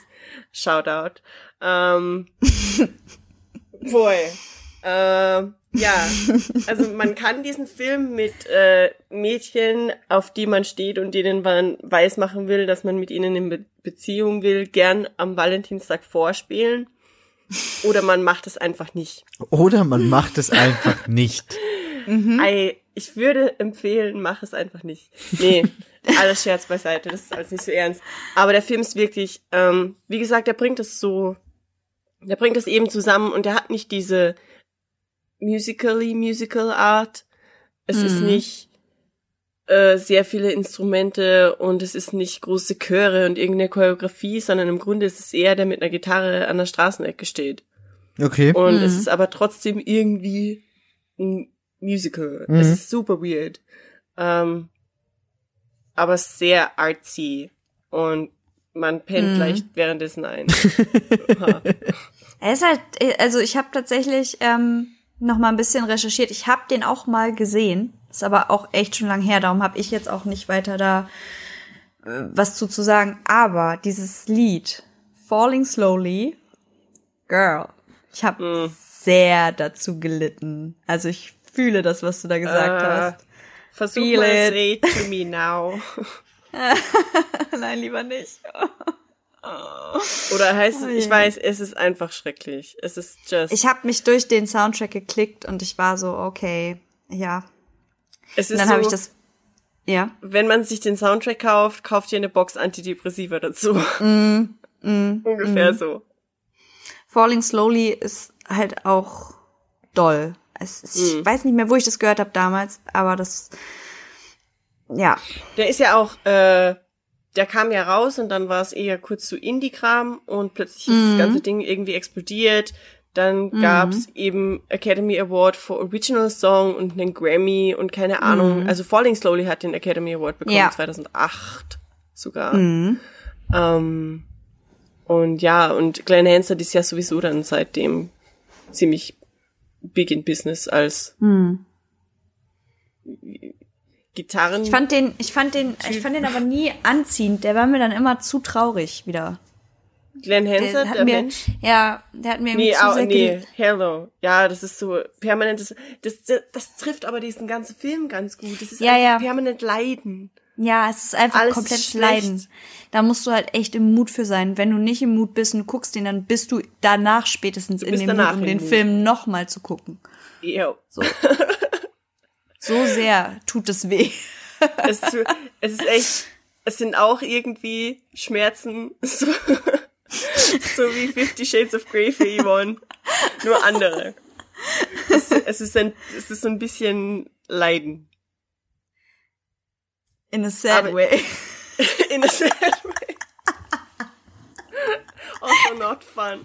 Shoutout. Ähm, boy. Ähm, ja, also man kann diesen Film mit äh, Mädchen, auf die man steht und denen man weismachen will, dass man mit ihnen in Be Beziehung will, gern am Valentinstag vorspielen. Oder man macht es einfach nicht. Oder man macht es einfach nicht. Ei, ich würde empfehlen, mach es einfach nicht. Nee, alles Scherz beiseite, das ist alles nicht so ernst. Aber der Film ist wirklich, ähm, wie gesagt, der bringt es so, der bringt es eben zusammen und der hat nicht diese musically musical Art. Es ist nicht äh, sehr viele Instrumente und es ist nicht große Chöre und irgendeine Choreografie, sondern im Grunde ist es eher, der mit einer Gitarre an der Straßenecke steht. Okay. Und es ist aber trotzdem irgendwie ein Musical. Es Mhm. ist super weird. Ähm, aber sehr artsy. Und man pennt leicht währenddessen ein. Er ist halt, also ich habe tatsächlich ähm, noch mal ein bisschen recherchiert. Ich habe den auch mal gesehen, ist aber auch echt schon lang her. Darum habe ich jetzt auch nicht weiter da äh, was zu, zu sagen. Aber dieses Lied Falling Slowly, Girl, ich habe sehr dazu gelitten. Also ich fühle das, was du da gesagt Äh, hast. Versuch Feel mal, it. say to me now. Nein, lieber nicht. Oder heißt es, ich weiß, es ist einfach schrecklich. Es ist just, Ich habe mich durch den Soundtrack geklickt und ich war so, okay, ja. es Und ist dann so, habe ich das, ja. wenn man sich den Soundtrack kauft, kauft ihr eine Box Antidepressiva dazu. Mm, Ungefähr so. Falling Slowly ist halt auch doll. Es, ich Mhm. weiß nicht mehr, wo ich das gehört habe damals, aber das, ja. Der ist ja auch, äh, der kam ja raus und dann war es eher kurz zu Indie-Kram und plötzlich ist das ganze Ding irgendwie explodiert. Dann gab's eben Academy Award for Original Song und einen Grammy und keine Ahnung. Also Falling Slowly hat den Academy Award bekommen, Ja. 2008 sogar. Ähm, und ja, und Glenn Hansard ist ja sowieso dann seitdem ziemlich big in Business als Gitarren. Ich fand den, ich fand den, ich fand den aber nie anziehend. Der war mir dann immer zu traurig wieder. Glenn Der Hansard, hat der mir, Mensch. ja, der hat mir Nee, zu sehr nee, Hello. Ja, das ist so permanentes, das, das, das trifft aber diesen ganzen Film ganz gut. Das ist Ja, ja. permanent Leiden. Ja, es ist einfach Alles komplett schlecht. Leiden. Da musst du halt echt im Mut für sein. Wenn du nicht im Mut bist und du guckst den, dann bist du danach spätestens in bist dem Mut, um den Mut. Film nochmal zu gucken. Ew. So. so sehr tut es weh. Es, es ist echt, es sind auch irgendwie Schmerzen, so, so wie Fifty Shades of Grey für Yvonne, nur andere. Es, es, ist ein, es ist so ein bisschen Leiden. In a sad Aber- way. In a sad way. Also not fun.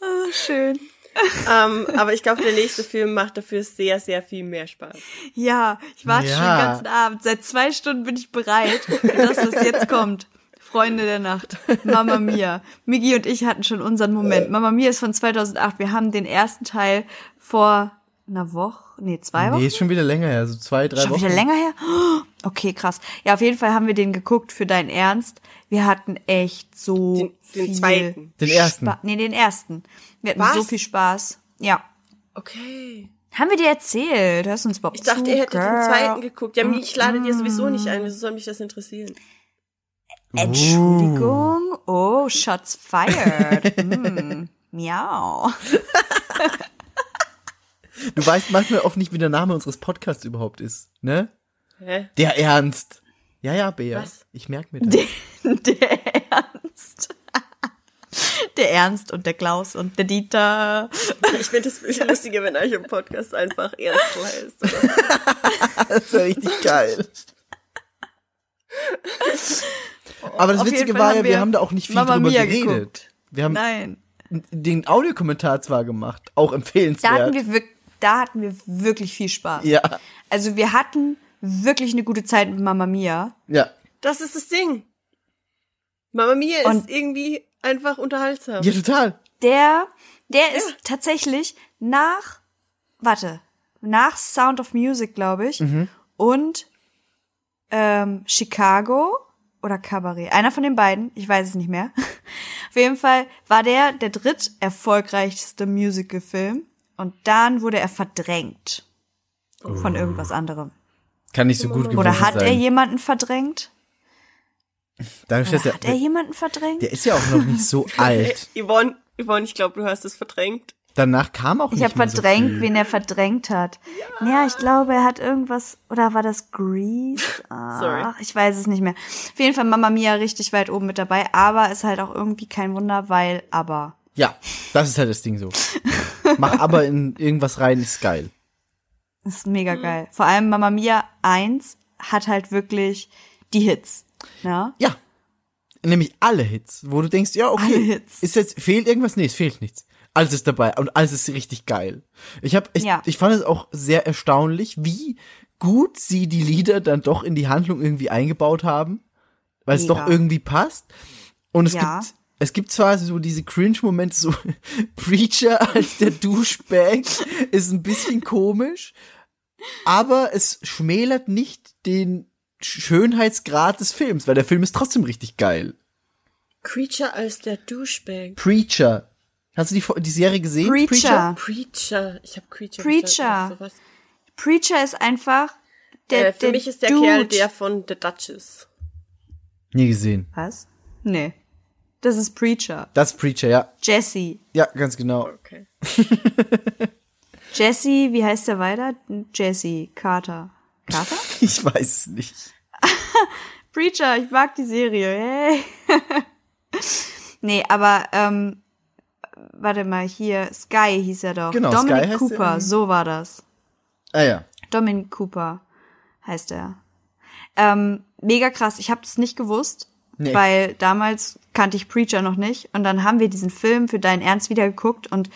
Oh, schön. Ähm, aber ich glaube, der nächste Film macht dafür sehr, sehr viel mehr Spaß. Ja, ich warte schon Ja. den ganzen Abend. Seit zwei Stunden bin ich bereit für das, jetzt kommt. Freunde der Nacht. Mama Mia. Migi und ich hatten schon unseren Moment. Mama Mia ist von 2008. Wir haben den ersten Teil vor einer Woche Nee, zwei Wochen. Nee, ist schon wieder länger her, so zwei, drei Schon Wochen. wieder länger her? Okay, krass. Ja, auf jeden Fall haben wir den geguckt für deinen Ernst. Wir hatten echt so Den- den viel zweiten. Den ersten. Spa nee, den ersten. Wir hatten Was? so viel Spaß. Ja. Okay. Haben wir dir erzählt? Hörst du uns überhaupt Ich dachte, zu, ihr hättet den zweiten geguckt. Ja, ich lade dir sowieso nicht ein. Wieso soll mich das interessieren? Entschuldigung. Oh, shots fired. hm. Miau. Du weißt manchmal oft nicht, wie der Name unseres Podcasts überhaupt ist, ne? Hä? Der Ernst. Ja, ja, Bea. Was? Ich merk mir das. Der Ernst. Der Ernst und der Klaus und der Dieter. Ich finde es viel lustiger, wenn euch im Podcast einfach ernst heißt. Oder? Das wäre richtig geil. Aber das Auf Witzige war ja, wir wir haben da auch nicht viel Mamma drüber Mia geredet. geguckt. Wir haben Nein. den Audiokommentar zwar gemacht, auch empfehlenswert. Da hatten wir wirklich, da hatten wir wirklich viel Spaß. ja, Also wir hatten wirklich eine gute Zeit mit Mama Mia. ja. Das ist das Ding. Mama Mia ist Und- irgendwie einfach unterhaltsam. Ja, total. Der, der ist tatsächlich nach, warte, nach Sound of Music, glaube ich, und ähm, Chicago oder Cabaret, einer von den beiden, ich weiß es nicht mehr. Auf jeden Fall war der der dritt erfolgreichste Musical-Film und dann wurde er verdrängt von irgendwas anderem. Kann nicht so gut gewesen Oder hat sein. er jemanden verdrängt? Dadurch, dass Oder er, hat er jemanden verdrängt? der ist ja auch noch nicht so alt. Yvonne, Yvonne, ich glaube, du hast es verdrängt. Danach kam auch Ich nicht habe mehr so verdrängt, viel. wen er verdrängt hat. Ja. ich glaube, er hat irgendwas, oder war das Grease? Sorry. Ach, ich weiß es nicht mehr. Auf jeden Fall Mama Mia richtig weit oben mit dabei, aber ist halt auch irgendwie kein Wunder, weil aber. Ja, das ist halt das Ding so. Mach aber in irgendwas rein, ist geil. Ist mega geil. Vor allem Mama Mia 1 hat halt wirklich die Hits. Ja? Ja. Nämlich alle Hits, wo du denkst, ja, okay, ist jetzt, fehlt irgendwas? Nee, es fehlt nichts. Alles ist dabei und alles ist richtig geil. Ich hab, ich, Ja. ich fand es auch sehr erstaunlich, wie gut sie die Lieder dann doch in die Handlung irgendwie eingebaut haben, weil es doch irgendwie passt. Und es Ja. gibt, es gibt zwar so diese Cringe-Momente, so Preacher als der Douchebag ist ein bisschen komisch, aber es schmälert nicht den Schönheitsgrad des Films, weil der Film ist trotzdem richtig geil. Creature als der Douchebag. Preacher. Hast du die, die Serie gesehen? Preacher. Preacher. Ich habe Creature. Preacher. Sowas. Preacher ist einfach der, äh, für der mich ist der Dude. Kerl der von The Duchess. Nie gesehen. Was? Nee. Das ist Preacher. Das ist Preacher, ja. Jesse. Ja, ganz genau. Okay. Jesse, wie heißt der weiter? Jesse Carter. Carter? Ich weiß es nicht. Preacher, ich mag die Serie. Hey. nee, aber ähm, warte mal, hier Sky hieß er doch. Genau, Dominic Sky heißt Cooper, er. so war das. Ah ja. Dominic Cooper heißt er. Ähm, mega krass, ich habe das nicht gewusst, Nee. weil damals kannte ich Preacher noch nicht und dann haben wir diesen Film für deinen Ernst wieder geguckt und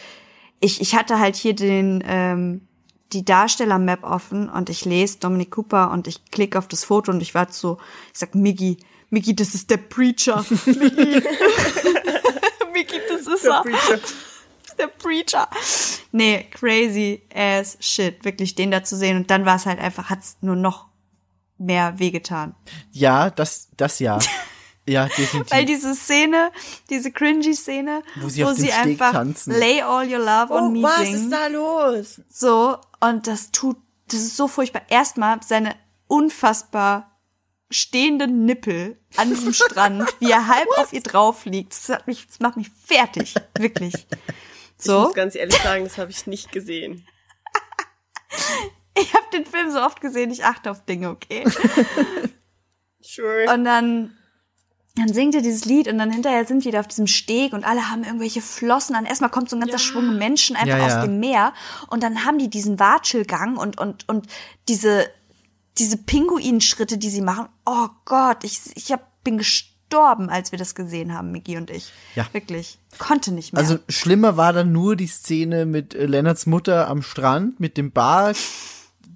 ich, ich hatte halt hier den ähm, die Darsteller-Map offen und ich lese Dominic Cooper und ich klicke auf das Foto und ich war so, ich sag Miggy, Miggy, das ist der Preacher. Miggy, Miggy, das ist er. Der Preacher. Nee, crazy as shit. Wirklich, den da zu sehen. Und dann war es halt einfach, hat's nur noch mehr wehgetan. Ja, das, das ja. Ja, definitiv. Weil diese Szene, diese cringy Szene, Wo sie auf dem Steg einfach tanzen. Lay all your love on Oh, me was singt. ist da los? So, und das tut, das ist so furchtbar. Erstmal seine unfassbar stehenden Nippel an diesem Strand, wie er halb auf ihr drauf liegt. Das, hat mich, das macht mich fertig. Wirklich. Ich So. muss ganz ehrlich sagen, das habe ich nicht gesehen. Ich habe den Film so oft gesehen, ich achte auf Dinge, okay? Sure. Und dann, dann singt er dieses Lied und dann hinterher sind wir da auf diesem Steg und alle haben irgendwelche Flossen an. Erstmal kommt so ein ganzer Schwung Menschen einfach Ja, ja. aus dem Meer und dann haben die diesen Watschelgang und, und, und diese, diese Pinguinschritte, die sie machen. Oh Gott, ich, ich hab, bin gestorben, als wir das gesehen haben, Miki und ich. Ja. Wirklich. Konnte nicht mehr. Also schlimmer war dann nur die Szene mit äh, Lennarts Mutter am Strand mit dem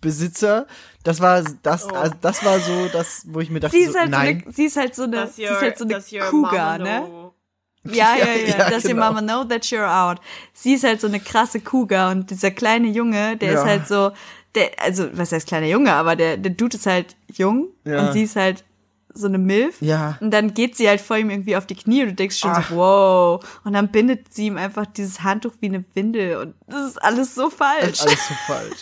Barbesitzer. Das war das, also das war so das, wo ich mir dachte, sie ist so, halt so nein. eine, sie ist halt so eine, sie ist halt so eine Cougar, mama ne? Ja, ja, Ja, ja. ja, Does your genau. mama know that you're out? Sie ist halt so eine krasse Cougar und dieser kleine Junge, der Ja. ist halt so, der, also, was heißt kleiner Junge, aber der, der Dude ist halt jung Ja. und sie ist halt so eine Milf. Ja. Und dann geht sie halt vor ihm irgendwie auf die Knie und du denkst schon Ach. so, wow. Und dann bindet sie ihm einfach dieses Handtuch wie eine Windel und das ist alles so Das falsch. ist alles so falsch.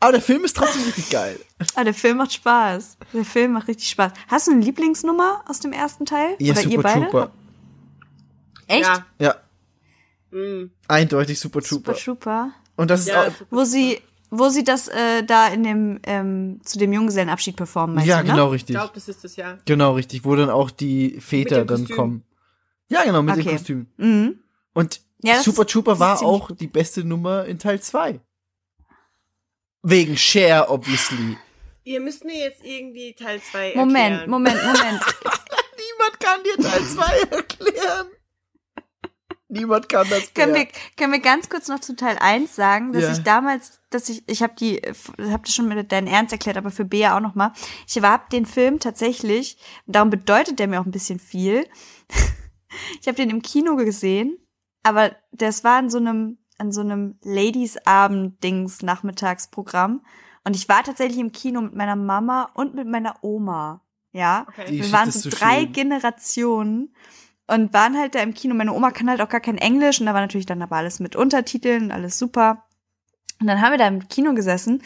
Aber der Film ist trotzdem richtig geil. Aber der Film macht Spaß. Der Film macht richtig Spaß. Hast du eine Lieblingsnummer aus dem ersten Teil? Ja, Oder ihr Super beide? Trooper. Echt? Ja. Ja, Mm. eindeutig Super Trooper. Super Trooper. Und das ist Ja, auch, Wo sie, wo sie das äh, da in dem ähm, zu dem Junggesellenabschied performen, meinst ja, du, ne? genau Ich richtig. glaube, das ist das ja. Genau richtig, wo dann auch die Väter dann kommen. Ja, genau, mit Okay. dem Kostüm. Mhm. Und Ja, Super ist- Trooper war auch die beste Nummer in Teil 2. Wegen Cher, obviously. Ihr müsst mir jetzt irgendwie Teil 2 Moment, erklären. Moment, Moment. Niemand kann dir Teil 2 erklären. Niemand kann das können, mehr. wir, können wir ganz kurz noch zu Teil 1 sagen, dass Ja. ich damals, dass ich, ich habe die, habe das schon mit deinen Ernst erklärt, aber für Bea auch noch mal. Ich hab den Film tatsächlich, und darum bedeutet der mir auch ein bisschen viel. ich habe den im Kino gesehen, aber das war in so einem, an so einem Ladies-Abend-Dings Nachmittagsprogramm. Und ich war tatsächlich im Kino mit meiner Mama und mit meiner Oma. Ja. Okay. Wir waren so drei schön. Generationen und waren halt da im Kino. Meine Oma kann halt auch gar kein Englisch und da war natürlich dann aber alles mit Untertiteln alles super. Und dann haben wir da im Kino gesessen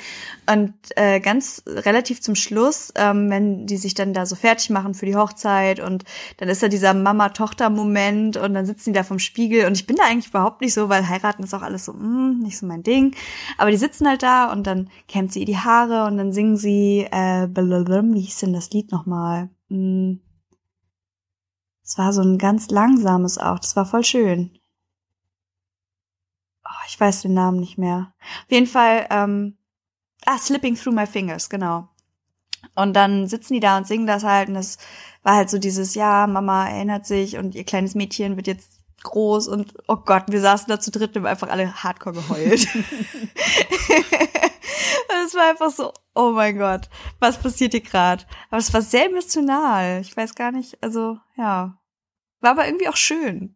und äh, ganz relativ zum Schluss, ähm, wenn die sich dann da so fertig machen für die Hochzeit und dann ist da dieser Mama-Tochter-Moment und dann sitzen die da vom Spiegel und ich bin da eigentlich überhaupt nicht so, weil heiraten ist auch alles so, mm, nicht so mein Ding. Aber die sitzen halt da und dann kämmt sie ihr die Haare und dann singen sie, äh, wie hieß denn das Lied nochmal? Mm. Es war so ein ganz langsames auch, das war voll schön. Oh, ich weiß den Namen nicht mehr. Auf jeden Fall, ähm, ah, Slipping Through My Fingers, genau. Und dann sitzen die da und singen das halt und das war halt so dieses, ja, Mama erinnert sich und ihr kleines Mädchen wird jetzt groß und oh Gott, wir saßen da zu dritt und haben einfach alle hardcore geheult. Und es war einfach so, oh mein Gott, was passiert hier gerade? Aber es war sehr emotional. Ich weiß gar nicht, also ja. War aber irgendwie auch schön.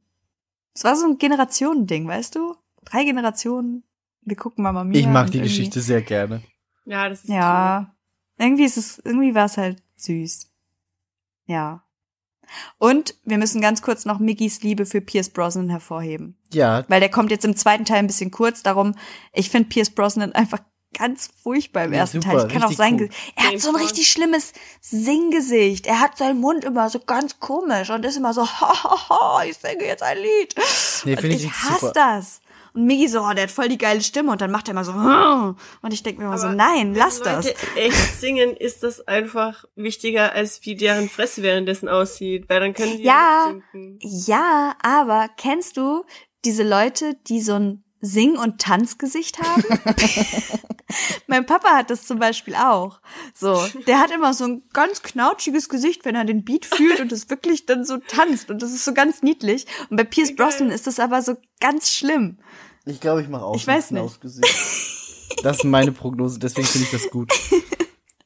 Es war so ein Generationending, weißt du? Drei Generationen. Wir gucken Mama Mia. Ich mag die Geschichte sehr gerne. Ja, das ist Ja. Irgendwie ist es, irgendwie war es halt süß. Ja. Und wir müssen ganz kurz noch Mickys Liebe für Pierce Brosnan hervorheben. Ja, Weil der kommt jetzt im zweiten Teil ein bisschen kurz. Darum, ich finde Pierce Brosnan einfach ganz furchtbar im Ja, ersten super, Teil. Ich kann auch sein, cool. Ge- er hat so ein richtig schlimmes Singgesicht. Er hat seinen Mund immer so ganz komisch und ist immer so, ha, ha, ha, ich singe jetzt ein Lied. Nee, und finde ich ich hasse super. das. Und Miggy so, oh, der hat voll die geile Stimme und dann macht er immer so, "Hm." und ich denke mir immer so, Aber nein, wenn lass das. Leute echt singen, ist das einfach wichtiger, als wie deren Fresse währenddessen aussieht, weil dann können die Ja. nicht singen. Ja, aber kennst du diese Leute, die so ein Sing- und Tanzgesicht haben? mein Papa hat das zum Beispiel auch. So, der hat immer so ein ganz knautschiges Gesicht, wenn er den Beat fühlt und es wirklich dann so tanzt und das ist so ganz niedlich. Und bei Pierce. Brosnan ist das aber so ganz schlimm. ich glaube, ich mache auch Ich so ein weiß nicht. Knausgesicht. Das ist meine Prognose, deswegen finde ich das gut.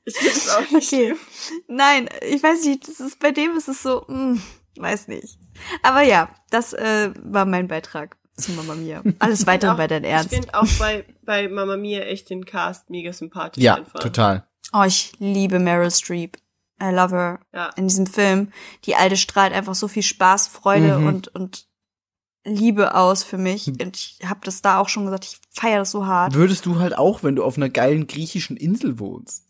Ich finde es auch nicht Okay. schlimm. Nein, ich weiß nicht, das ist, bei dem ist es so, mm, weiß nicht. Aber ja, das äh, war mein Beitrag zu Mama Mia. Alles weitere Auch- bei dein Ernst. Ich finde auch bei, bei Mama Mia echt den Cast mega sympathisch Ja, einfach. total. Oh, ich liebe Meryl Streep. I love her. Ja. In diesem Film. Die alte strahlt einfach so viel Spaß, Freude Mhm. und, und Liebe aus für mich. Und ich habe das da auch schon gesagt, ich feiere das so hart. Würdest du halt auch, wenn du auf einer geilen griechischen Insel wohnst.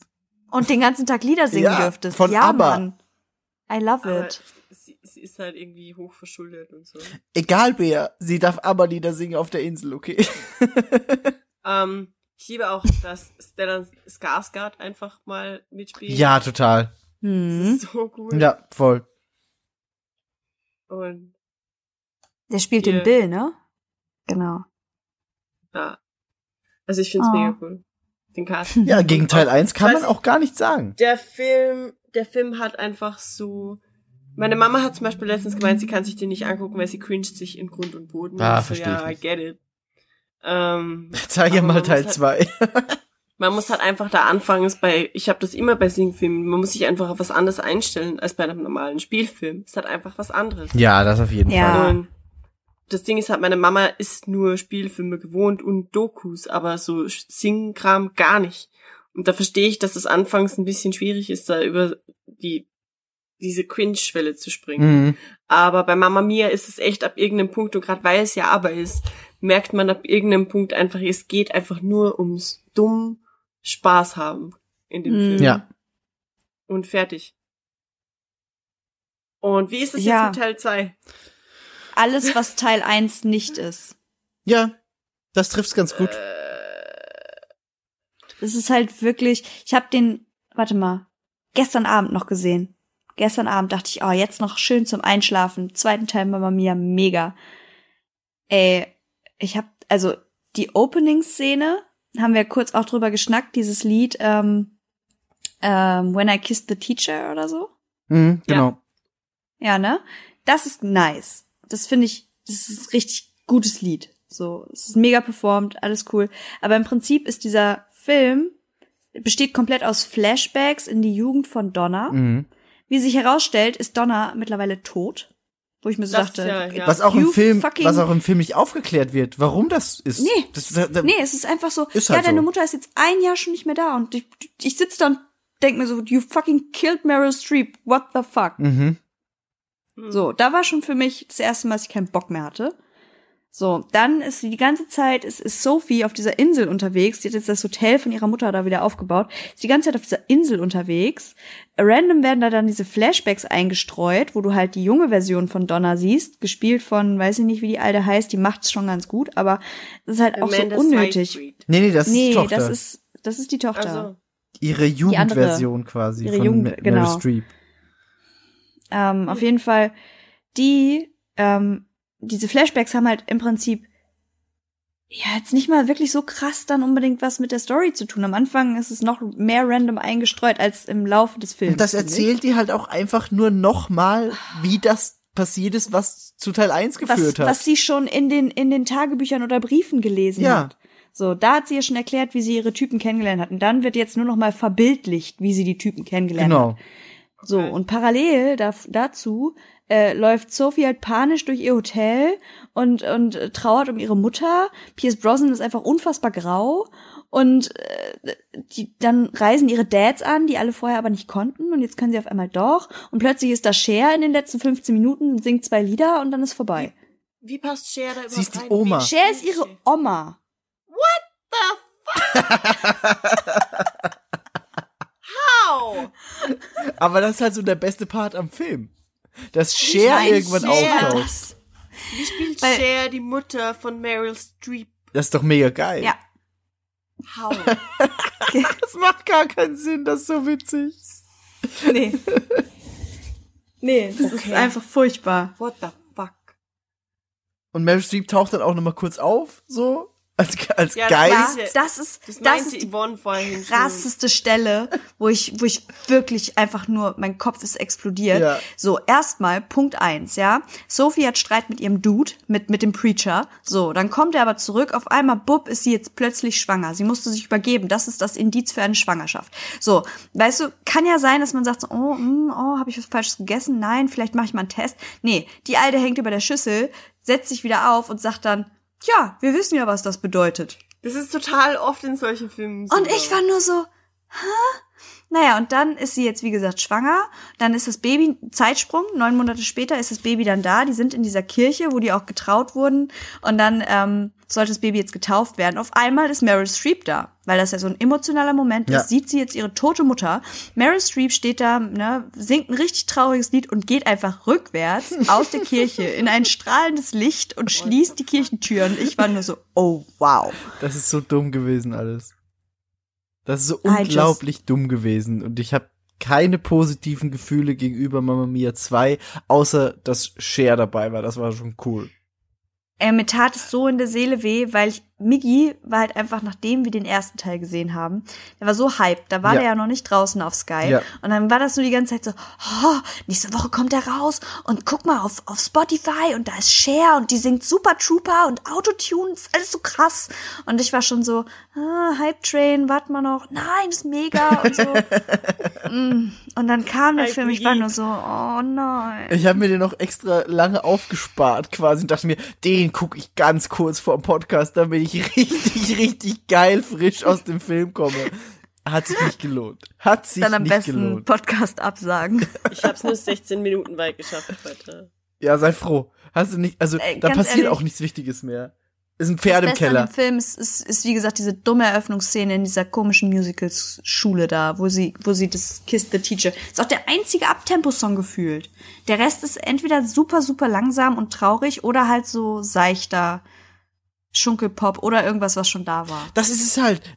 Und den ganzen Tag Lieder singen Ja, dürftest. von ja, ABBA. Mann. I love Aber it. Sie, ist halt irgendwie hochverschuldet und so. Egal, Bea, sie darf aber Lieder singen auf der Insel, okay? Ähm, ich liebe auch, dass Stellan Skarsgård einfach mal mitspielt. ja, total. Das Hm. ist so cool. Ja, voll. Und Der spielt Hier. den Bill, ne? Genau. ja. Also ich find's Oh. mega cool. Den Cast. Ja, gegen Teil 1 kann man auch gar nichts sagen. Der Film, der Film hat einfach so. Meine Mama hat zum Beispiel letztens gemeint, sie kann sich den nicht angucken, weil sie cringet sich in Grund und Boden. Ah, Und ich so, ich ja, I nicht. get it. Ähm, Zeig ja Aber mal Teil muss 2. man muss halt einfach da anfangen, ist bei, ich habe das immer bei Singfilmen, man muss sich einfach auf was anderes einstellen als bei einem normalen Spielfilm. Es hat einfach was anderes. ja, das auf jeden Ja. Fall. Und das Ding ist halt, meine Mama ist nur Spielfilme gewohnt und Dokus, aber so Singkram gar nicht. Und da verstehe ich, dass es anfangs ein bisschen schwierig ist, da über die diese Cringe-Schwelle zu springen. Mhm. Aber bei Mama Mia ist es echt ab irgendeinem Punkt, und gerade weil es ja aber ist, merkt man ab irgendeinem Punkt einfach, es geht einfach nur ums dumm Spaß haben in dem Mhm. Film. Ja. Und fertig. Und wie ist es Ja. jetzt mit Teil 2? Alles, was Teil 1 nicht ist. Ja, das trifft's ganz gut. Das ist halt wirklich, ich habe den, warte mal, gestern Abend noch gesehen. Gestern Abend dachte ich, oh, jetzt noch schön zum Einschlafen. Zweiten Teil Mama Mia, mega. Ey, ich hab, also die Opening-Szene, haben wir kurz auch drüber geschnackt, dieses Lied, ähm, ähm, When I Kissed the Teacher oder so. Mhm, genau. Ja, ne? Das ist nice. Das finde ich, das ist ein richtig gutes Lied. So, es ist mega performt, alles cool. Aber im Prinzip ist dieser Film besteht komplett aus Flashbacks in die Jugend von Donna. Mhm. Wie sich herausstellt, ist Donna mittlerweile tot. Wo ich mir so Das dachte, ja, ja. Was auch im Film, was auch im Film nicht aufgeklärt wird, warum das ist. Nee. Das, da, da, nee, es ist einfach so, Ist ja, halt deine so. Mutter ist jetzt ein Jahr schon nicht mehr da und ich, ich sitze da und denk mir so, you fucking killed Meryl Streep, what the fuck? Mhm. So, da war schon für mich das erste Mal, dass ich keinen Bock mehr hatte. So, dann ist sie die ganze Zeit, ist, ist Sophie auf dieser Insel unterwegs. Die hat jetzt das Hotel von ihrer Mutter da wieder aufgebaut. Ist die ganze Zeit auf dieser Insel unterwegs. Random werden da dann diese Flashbacks eingestreut, wo du halt die junge Version von Donna siehst, gespielt von, weiß ich nicht, wie die alte heißt, die macht's schon ganz gut, aber es ist halt auch Amanda so unnötig. Seyfried. Nee, nee, das ist nee, die Tochter. das ist, das ist die Tochter. Also, ihre Jugendversion quasi Ihre von Jugend- Ma- Meryl genau. Streep. Ähm, auf jeden Fall, die, ähm, diese Flashbacks haben halt im Prinzip ja jetzt nicht mal wirklich so krass dann unbedingt was mit der Story zu tun. Am Anfang ist es noch mehr random eingestreut als im Laufe des Films. Und das erzählt dir halt auch einfach nur nochmal, wie das passiert ist, was zu Teil 1 was, geführt hat. was sie schon in den in den Tagebüchern oder Briefen gelesen Ja. hat. So, da hat sie ja schon erklärt, wie sie ihre Typen kennengelernt hat. Und dann wird jetzt nur noch mal verbildlicht, wie sie die Typen kennengelernt hat. genau. So, Okay. und parallel da, dazu äh, läuft Sophie halt panisch durch ihr Hotel und, und äh, trauert um ihre Mutter. Pierce Brosnan ist einfach unfassbar grau. Und äh, die, dann reisen ihre Dads an, die alle vorher aber nicht konnten. Und jetzt können sie auf einmal doch. Und plötzlich ist da Cher in den letzten 15 Minuten und singt zwei Lieder und dann ist vorbei. wie passt Cher da überhaupt Sie ist die rein? Oma. Wie- Cher ist ihre Oma. How? Aber das ist halt so der beste Part am Film. Dass Cher weiß, irgendwann Cher. auftaucht. Wie spielt Weil- Cher die Mutter von Meryl Streep? Das ist doch mega geil. Ja. How? Das macht gar keinen Sinn, das ist so witzig. Nee. nee, das ist Okay. einfach furchtbar. What the fuck? Und Meryl Streep taucht dann auch nochmal kurz auf, so, als, als Ja, das Geist. Ja, Ja, das ist, Das das, ist die Yvonne vorhin schon. krasseste Stelle, wo ich, wo ich wirklich einfach nur, mein Kopf ist explodiert. Ja. So, erstmal Punkt eins, ja. Sophie hat Streit mit ihrem Dude, mit, mit dem Preacher. So, dann kommt er aber zurück. Auf einmal, bub, ist sie jetzt plötzlich schwanger. Sie musste sich übergeben. Das ist das Indiz für eine Schwangerschaft. So, weißt du, kann ja sein, dass man sagt so, oh, mm, oh, habe ich was Falsches gegessen? Nein, vielleicht mache ich mal einen Test. Nee, die Alte hängt über der Schüssel, setzt sich wieder auf und sagt dann, ja, wir wissen ja, was das bedeutet. Das ist total oft in solchen Filmen so. Und ich war nur so, hä? Naja, und dann ist sie jetzt, wie gesagt, schwanger. Dann ist das Baby, Zeitsprung, neun Monate später ist das Baby dann da. Die sind in dieser Kirche, wo die auch getraut wurden. Und dann ähm, sollte das Baby jetzt getauft werden. Auf einmal ist Meryl Streep da, weil das ja so ein emotionaler Moment Ja. ist. Sieht sie jetzt ihre tote Mutter. Meryl Streep steht da, ne, singt ein richtig trauriges Lied und geht einfach rückwärts aus der Kirche in ein strahlendes Licht und schließt die Kirchentüren. Ich war nur so, oh wow. Das ist so dumm gewesen alles. Das ist so unglaublich dumm gewesen. Und ich habe keine positiven Gefühle gegenüber Mamma Mia 2, außer dass Cher dabei war. Das war schon cool. äh, mir tat es so in der Seele weh, weil ich Miggy war halt einfach, nachdem wir den ersten Teil gesehen haben, der war so hyped, da war Ja. der ja noch nicht draußen auf Sky. Ja. Und dann war das so die ganze Zeit so, oh, nächste Woche kommt er raus und guck mal auf, auf Spotify und da ist Cher und die singt Super Trooper und Autotune, ist alles so krass. Und ich war schon so, ah, Hype Train, warte mal noch, nein, ist mega und so. Mm. Und dann kam der Film, ich war nur so, oh nein. Ich habe mir den noch extra lange aufgespart quasi und dachte mir, den gucke ich ganz kurz vor dem Podcast, damit ich richtig, richtig geil frisch aus dem Film komme. Hat sich nicht gelohnt. Hat sich Dann am nicht besten gelohnt. Podcast absagen. Ich hab's nur 16 Minuten weit geschafft heute. Ja, sei froh. Hast du nicht, also Ey, da passiert ehrlich. auch nichts Wichtiges mehr. Ist ein Pferd im Keller. An dem Film ist, ist, ist, wie gesagt, diese dumme Eröffnungsszene in dieser komischen Musicals-Schule da, wo sie, wo sie das Kiss the Teacher. Ist auch der einzige Abtempo-Song gefühlt. Der Rest ist entweder super, super langsam und traurig oder halt so seichter Schunkelpop oder irgendwas, was schon da war. Das ist es halt.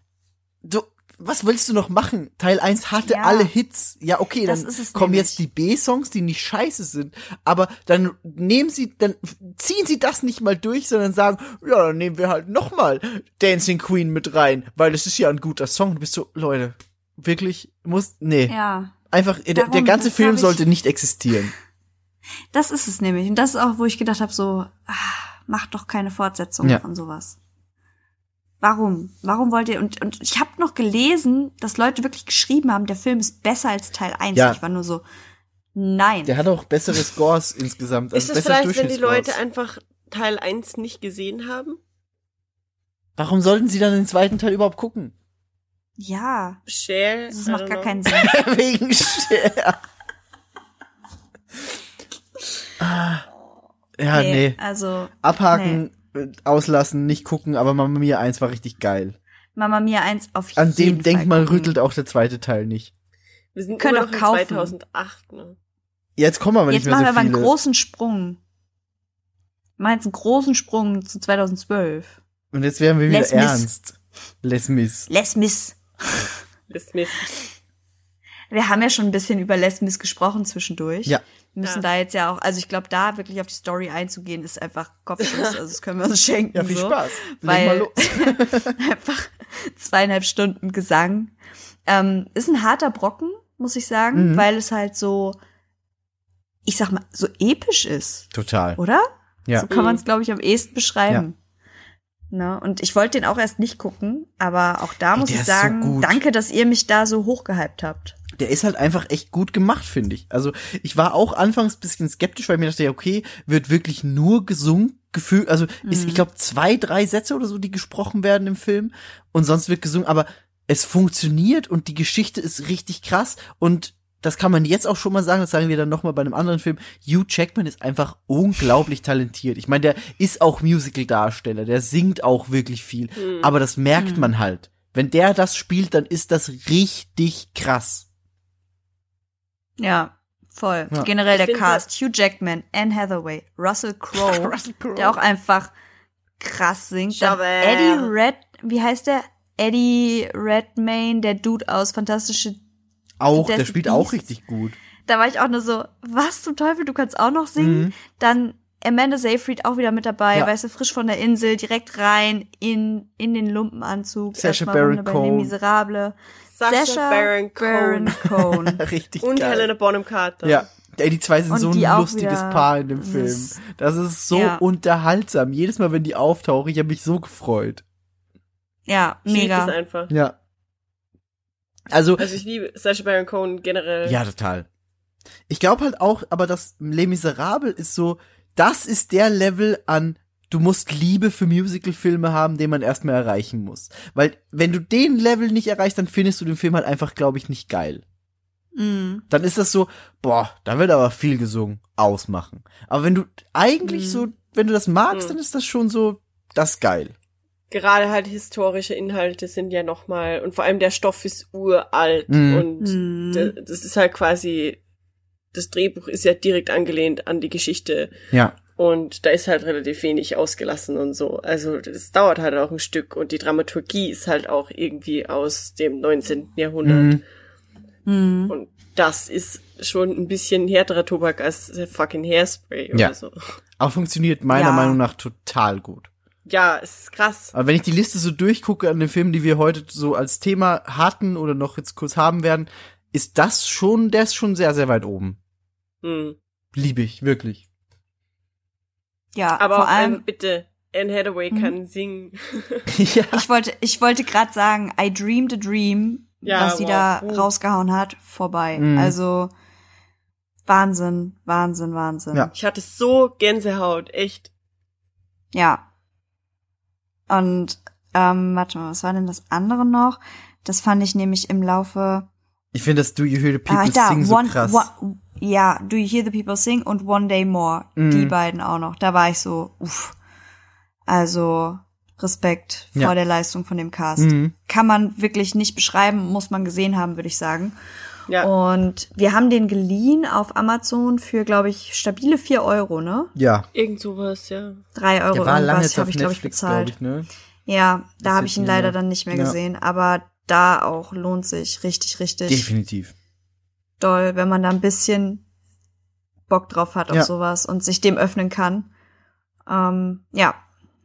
Du, was willst du noch machen? Teil 1 hatte Ja. alle Hits. Ja, okay, dann es kommen nämlich. jetzt die B-Songs, die nicht scheiße sind. Aber dann nehmen sie, dann ziehen sie das nicht mal durch, sondern sagen, ja, dann nehmen wir halt noch mal Dancing Queen mit rein, weil das ist ja ein guter Song. Du bist so, Leute, wirklich, muss, nee. Ja. Einfach, der, der Darum, ganze Film sollte nicht existieren. Das ist es nämlich. Und das ist auch, wo ich gedacht habe, so, ah, macht doch keine Fortsetzung Ja. von sowas. Warum? Warum wollt ihr? Und, und ich habe noch gelesen, dass Leute wirklich geschrieben haben, der Film ist besser als Teil 1. Ja. Ich war nur so, nein. Der hat auch bessere Scores insgesamt. Ist also es bessere vielleicht, wenn die. Leute einfach Teil 1 nicht gesehen haben? Warum sollten sie dann den zweiten Teil überhaupt gucken? ja, Share? das macht gar know. keinen Sinn. Wegen Cher. Ah. Ja, nee. Also, Abhaken, äh, auslassen, nicht gucken, aber Mamma Mia 1 war richtig geil. Mama Mia 1 auf An jeden dem Denkmal Fall gucken. rüttelt auch der zweite Teil nicht. Wir sind Können immer auch kaufen. 2008, ne? Jetzt kommen aber nicht Jetzt mehr machen wir so aber einen viele. großen Sprung. Wir machen jetzt einen großen Sprung zu 2012. Und jetzt werden wir wieder Les Mis. ernst. Les Mis. Les Mis. Ist Mist. Wir haben ja schon ein bisschen über Les Mis gesprochen zwischendurch. Ja. Wir müssen Ja. da jetzt ja auch, also ich glaube, da wirklich auf die Story einzugehen, ist einfach Kopfschuss. Also das können wir uns schenken. Ja, viel so. Spaß. Leg Weil mal los. einfach zweieinhalb Stunden Gesang. Ähm, ist ein harter Brocken, muss ich sagen, Mhm. weil es halt so, ich sag mal, so episch ist, Total. oder? Ja. So kann Mhm. man es, glaube ich, am ehesten beschreiben. Ne? Und ich wollte den auch erst nicht gucken, aber auch da muss ich so sagen, gut. danke, dass ihr mich da so hochgehypt habt. Der ist halt einfach echt gut gemacht, finde ich. Also ich war auch anfangs bisschen skeptisch, weil ich mir dachte, ja, okay, wird wirklich nur gesungen, gefühlt, also ist, Mhm. ich glaube, zwei, drei Sätze oder so, die gesprochen werden im Film und sonst wird gesungen, aber es funktioniert und die Geschichte ist richtig krass und das kann man jetzt auch schon mal sagen, das sagen wir dann noch mal bei einem anderen Film. Hugh Jackman ist einfach unglaublich talentiert. Ich meine, der ist auch Musical-Darsteller, der singt auch wirklich viel, Hm. aber das merkt Mhm. man halt. Wenn der das spielt, dann ist das richtig krass. Ja, voll. Ja. Generell Ich der Cast, Hugh Jackman, Anne Hathaway, Russell Crowe, Russell Crowe. der auch einfach krass singt. Dann. Eddie Red, wie heißt der? Eddie Redmayne, der Dude aus Fantastische Auch, der Fantastic spielt auch Beasts. richtig gut. Da war ich auch nur so, was zum Teufel, du kannst auch noch singen? Mhm. Dann Amanda Seyfried auch wieder mit dabei, Ja. weißt du, frisch von der Insel, direkt rein in, in den Lumpenanzug. Erstmal Baron Cohen. Miserables. Sasha Baron Cohen. Cohen. richtig Und geil. Helena Bonham Carter. Ja. Ey, die zwei sind Und so ein lustiges Paar in dem das Film. ist- Das ist so Ja. unterhaltsam. Jedes Mal, wenn die auftauchen, ich habe mich so gefreut. Ja, Ich lieb das mega. einfach. Ja. Also, Also ich liebe Sasha Baron Cohen generell. ja, total. Ich glaube halt auch, aber das Les Miserables ist so, das ist der Level an, du musst Liebe für Musicalfilme haben, den man erstmal erreichen muss. Weil, wenn du den Level nicht erreichst, dann findest du den Film halt einfach, glaube ich, nicht geil. Mhm. dann ist das so, boah, da wird aber viel gesungen, ausmachen. Aber wenn du eigentlich Mhm. so, wenn du das magst, Mhm. dann ist das schon so, das geil. Gerade halt historische Inhalte sind ja nochmal, und vor allem der Stoff ist uralt Mhm. und Mhm. d- das ist halt quasi, das Drehbuch ist ja direkt angelehnt an die Geschichte Ja. Und da ist halt relativ wenig ausgelassen und so. Also das dauert halt auch ein Stück und die Dramaturgie ist halt auch irgendwie aus dem 19. Jahrhundert. Mhm. Mhm. Und das ist schon ein bisschen härterer Tobak als fucking Hairspray Ja. oder so. Aber funktioniert meiner Ja. Meinung nach total gut. Ja, es ist krass. Aber wenn ich die Liste so durchgucke an den Filmen, die wir heute so als Thema hatten oder noch jetzt kurz haben werden, ist das schon, der ist schon sehr, sehr weit oben. Hm. Liebe ich, wirklich. Ja, Aber vor auch allem, einfach bitte, Anne Hathaway Mhm. kann singen. ja. ich wollte, ich wollte gerade sagen, I dreamed a dream, Ja, was sie wow. da Oh. rausgehauen hat, vorbei. Mhm. Also Wahnsinn, Wahnsinn, Wahnsinn. Ja. Ich hatte so Gänsehaut, echt. Ja. Und ähm, warte mal, was war denn das andere noch? Das fand ich nämlich im Laufe. Ich finde das Do You Hear the People ah, da, Sing so one, krass. one, ja, Do You Hear the People Sing und One Day More. Mhm. Die beiden auch noch. Da war ich so, uff. Also Respekt Ja. vor der Leistung von dem Cast. Mhm. Kann man wirklich nicht beschreiben, muss man gesehen haben, würde ich sagen. Ja. Und wir haben den geliehen auf Amazon für, glaube ich, stabile vier Euro, ne? Ja. Irgend sowas, ja. Drei Euro Der war lange irgendwas habe ich, glaube ich, bezahlt. ich, ne? Ja, da habe ich ihn leider mehr. dann nicht mehr Ja. gesehen, aber da auch lohnt sich richtig, richtig Definitiv. Doll, wenn man da ein bisschen Bock drauf hat auf Ja. sowas und sich dem öffnen kann. Ähm, ja,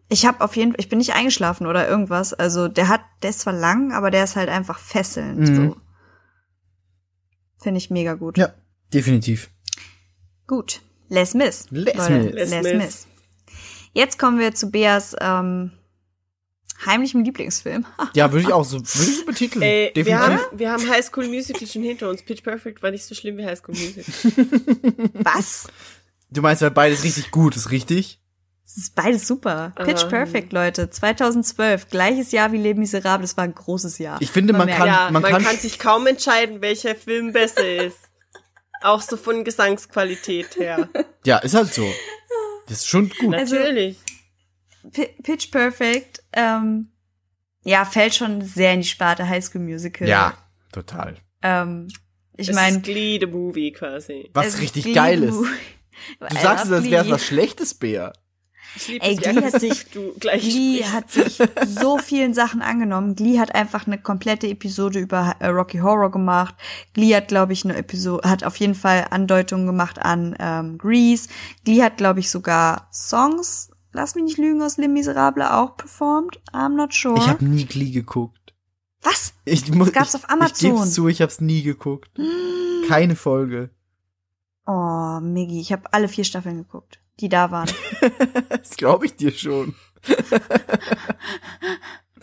ich habe auf jeden Fall, ich bin nicht eingeschlafen oder irgendwas. Also der hat, der ist zwar lang, aber der ist halt einfach fesselnd. Mhm. So. Finde ich mega gut. Ja, definitiv. Gut. Les Mis. Les Mis. Les, Les Mis. Mis. Jetzt kommen wir zu Beas ähm, heimlichem Lieblingsfilm. Ja, würde ich auch so, würde ich so betiteln. Ey, wir definitiv. haben, wir haben High School Musical schon hinter uns. Pitch Perfect war nicht so schlimm wie High School Musical. Was? Du meinst, weil beides richtig gut ist, richtig? Das ist beides super. Pitch Ähm. Perfect, Leute. 2012. Gleiches Jahr wie Les Miserables. Das war ein großes Jahr. Ich finde, man merkt. kann, ja, man, kann, sich kaum entscheiden, welcher Film besser ist. Auch so von Gesangsqualität her. ja, ist halt so. Das ist schon gut. Also- Natürlich. P Pitch Perfect, ähm, ja, fällt schon sehr in die Sparte High School Musical. Ja, total. Ähm, ich meine, ist Glee, the Movie quasi. Was richtig geil ist. Du sagst es, als wäre es was Schlechtes, lieb Ey, Glee hat sich- du gleich Glee sprichst. hat sich so vielen Sachen angenommen. Glee hat einfach eine komplette Episode über äh, Rocky Horror gemacht. Glee hat, glaube ich, eine Episode, hat auf jeden Fall Andeutungen gemacht an ähm, Grease. Glee hat, glaube ich, sogar Songs, lass mich nicht lügen, aus Les Miserables auch performt. I'm not sure. Ich habe nie Glee geguckt. Was? Ich muss, gab's ich, auf Amazon. Ich geb's zu, ich hab's nie geguckt. Keine Folge. Oh, Miggy, ich habe alle vier Staffeln geguckt, die da waren. Das glaube ich dir schon.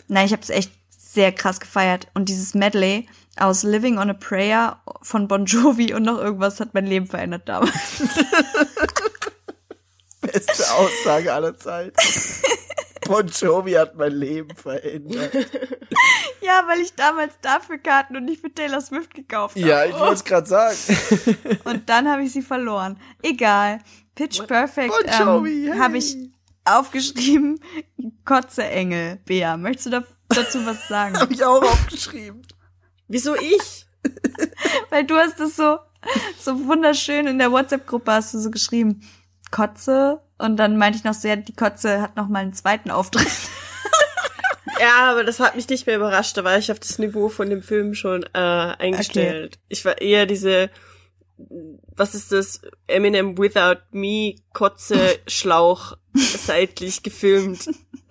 Nein, ich habe es echt sehr krass gefeiert. Und dieses Medley aus Living on a Prayer von Bon Jovi und noch irgendwas hat mein Leben verändert damals. Beste Aussage aller Zeiten. Bon Jovi hat mein Leben verändert. ja, weil ich damals dafür Karten und nicht für Taylor Swift gekauft habe. Ja, ich wollte es gerade sagen. Und dann habe ich sie verloren. Egal. Pitch Perfect Bon Jovi, ähm, hey. habe ich aufgeschrieben. Kotze Engel. Bea, möchtest du da, dazu was sagen? Habe ich auch aufgeschrieben. Wieso ich? Weil du hast es so, so wunderschön in der WhatsApp-Gruppe hast du so geschrieben, Kotze. Und dann meinte ich noch so, ja, die Kotze hat noch mal einen zweiten Auftritt. Ja, aber das hat mich nicht mehr überrascht. Da war ich auf das Niveau von dem Film schon äh, eingestellt. Ich war eher diese, was ist das? Eminem Without Me, Kotze, Schlauch, seitlich gefilmt.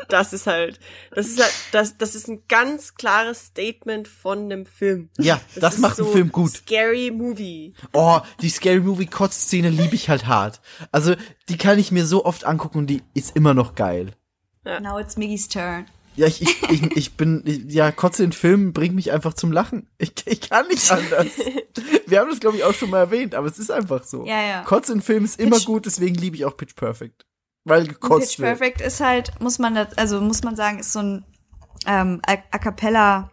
Das ist halt, das ist halt, das, das ist ein ganz klares Statement von dem Film. Ja, das, ist macht so einen Film gut. Scary Movie. Oh, die Scary Movie Kotzszene liebe ich halt hart. Also, die kann ich mir so oft angucken und die ist immer noch geil. Now it's Miggy's turn. Ja, ich, ich, ich, ich bin, ich, ja, Kotze in Filmen bringt mich einfach zum Lachen. Ich, ich kann nicht anders. Wir haben das, glaube ich, auch schon mal erwähnt, aber es ist einfach so. Ja, ja. Kotze in Filmen ist immer Pitch- gut, deswegen liebe ich auch Pitch Perfect. Weil gekotzt Pitch wird. Perfect ist halt, muss man das, also muss man sagen, ist so ein ähm, A, A cappella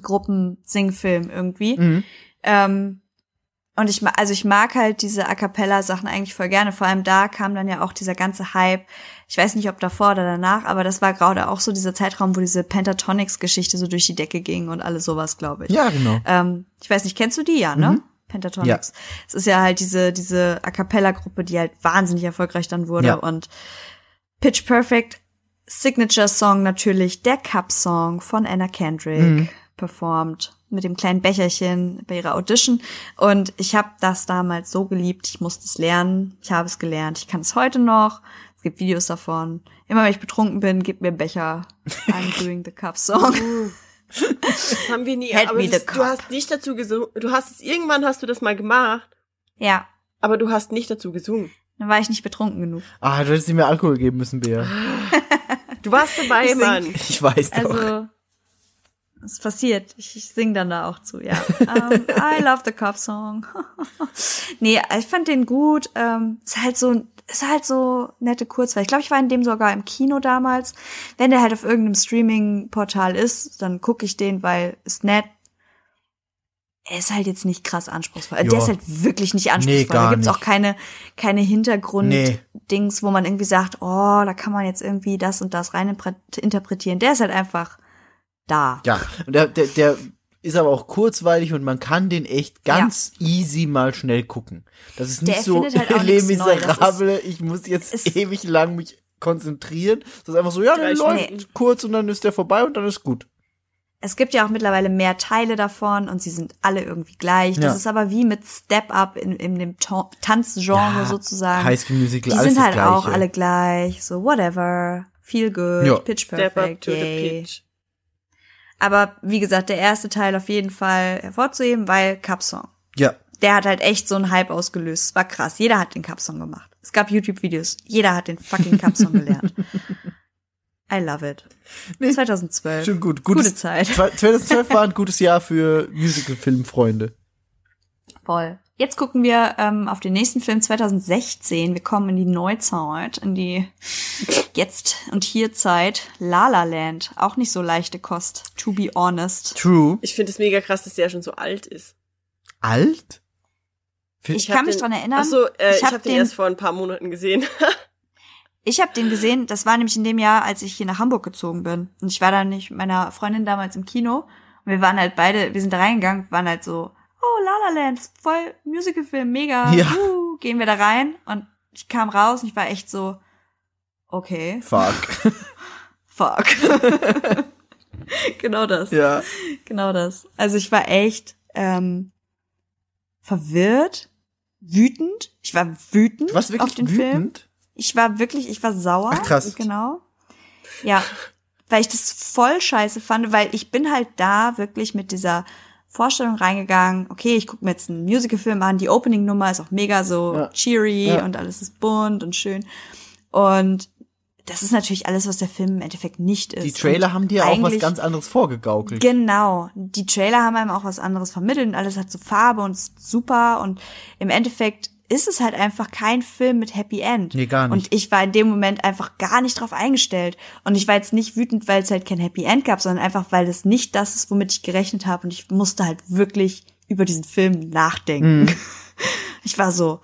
Gruppen-Singfilm irgendwie. Mhm. Ähm, und ich, ma- also ich mag halt diese A cappella Sachen eigentlich voll gerne. Vor allem da kam dann ja auch dieser ganze Hype. Ich weiß nicht, ob davor oder danach, aber das war gerade auch so dieser Zeitraum, wo diese Pentatonics-Geschichte so durch die Decke ging und alles sowas, glaube ich. Ja, genau. Ähm, ich weiß nicht, kennst du die ja, ne? Mhm. Pentatonics. Es ist ja halt diese, diese A cappella-Gruppe, die halt wahnsinnig erfolgreich dann wurde. Ja. Und Pitch Perfect, Signature-Song natürlich, der Cup-Song von Anna Kendrick, Mhm. Performt mit dem kleinen Becherchen bei ihrer Audition. Und ich habe das damals so geliebt. Ich musste es lernen. Ich habe es gelernt. Ich kann es heute noch. Es gibt Videos davon. Immer wenn ich betrunken bin, gib mir einen Becher. I'm doing the cup song. Das haben wir nie. Hand aber me das, the du cup. hast nicht dazu gesungen. Du hast es irgendwann hast du das mal gemacht, ja, aber du hast nicht dazu gesungen. dann war ich nicht betrunken genug. Ah, du hättest mehr Alkohol geben müssen, Bea. Du warst dabei, Ich Mann. Ich weiß doch. Also, es passiert. Ich, ich sing dann da auch zu, ja. Ähm, I love the Cop Song. nee, ich fand den gut. Ähm, ist halt so, ist halt so nette Kurzweil. Ich glaube, ich war in dem sogar im Kino damals. Wenn der halt auf irgendeinem Streaming-Portal ist, dann gucke ich den, weil ist nett. Er ist halt jetzt nicht krass anspruchsvoll. Also Ja. Der ist halt wirklich nicht anspruchsvoll. gar da gibt's nicht. auch keine, keine Nee. Hintergrund-Dings, wo man irgendwie sagt, oh, da kann man jetzt irgendwie das und das rein interpretieren. Der ist halt einfach da. Ja, und der, der, der ist aber auch kurzweilig und man kann den echt ganz easy mal schnell gucken. Das ist nicht Der so halt Les Miserable, ich muss jetzt ewig lang mich konzentrieren. Das ist einfach so, ja, der läuft Stunden. kurz und dann ist der vorbei und dann ist gut. Es gibt ja auch mittlerweile mehr Teile davon und sie sind alle irgendwie gleich. Das Ja. ist aber wie mit Step Up in, in dem Ta- Tanzgenre Ja, sozusagen. High School Musical, Die alles sind halt auch alle gleich. So, whatever. Feel good, Ja. pitch Step perfect, up to yay. the pitch. Aber wie gesagt, der erste Teil auf jeden Fall hervorzuheben, weil Cup-Song. Ja, Der hat halt echt so einen Hype ausgelöst. Es war krass. Jeder hat den Cup-Song gemacht. Es gab YouTube-Videos. Jeder hat den fucking Cup-Song gelernt. I love it. Nee, 2012. schon gut. Gute Gutes, Zeit. 2012 war ein gutes Jahr für Musical-Filmfreunde. Voll. Jetzt gucken wir ähm, auf den nächsten Film 2016. Wir kommen in die Neuzeit, in die Jetzt- und Hier-Zeit. La La Land. Auch nicht so leichte Kost, to be honest. True. Ich finde es mega krass, dass der schon so alt ist. Alt? Ich hab kann mich den- dran erinnern. Ach so, äh, Ich ich hab habe den den- erst vor ein paar Monaten gesehen. Ich habe den gesehen, das war nämlich in dem Jahr, als ich hier nach Hamburg gezogen bin. Und ich war dann nicht mit meiner Freundin damals im Kino. Und wir waren halt beide, wir sind da reingegangen, waren halt so, oh, La La Land, voll Musicalfilm, mega. Ja. Uh, gehen wir da rein. Und ich kam raus und ich war echt so, okay, Fuck. fuck. genau das. ja. Genau das. Also ich war echt ähm, verwirrt, wütend. Ich war wütend Du warst auf wirklich den Film. wütend? Ich war wirklich, ich war sauer. Ach, krass. Genau. Ja, weil ich das voll scheiße fand, weil ich bin halt da wirklich mit dieser Vorstellung reingegangen, okay, ich gucke mir jetzt einen Musicalfilm an, die Opening-Nummer ist auch mega so Ja. cheery Ja. und alles ist bunt und schön. Und das ist natürlich alles, was der Film im Endeffekt nicht ist. Die Trailer und haben dir auch was ganz anderes vorgegaukelt. Genau. Die Trailer haben einem auch was anderes vermittelt und alles hat so Farbe und ist super und im Endeffekt ist es halt einfach kein Film mit Happy End. Nee, gar nicht. Und ich war in dem Moment einfach gar nicht drauf eingestellt. Und ich war jetzt nicht wütend, weil es halt kein Happy End gab, sondern einfach, weil es nicht das ist, womit ich gerechnet habe. Und ich musste halt wirklich über diesen Film nachdenken. Mhm. Ich war so,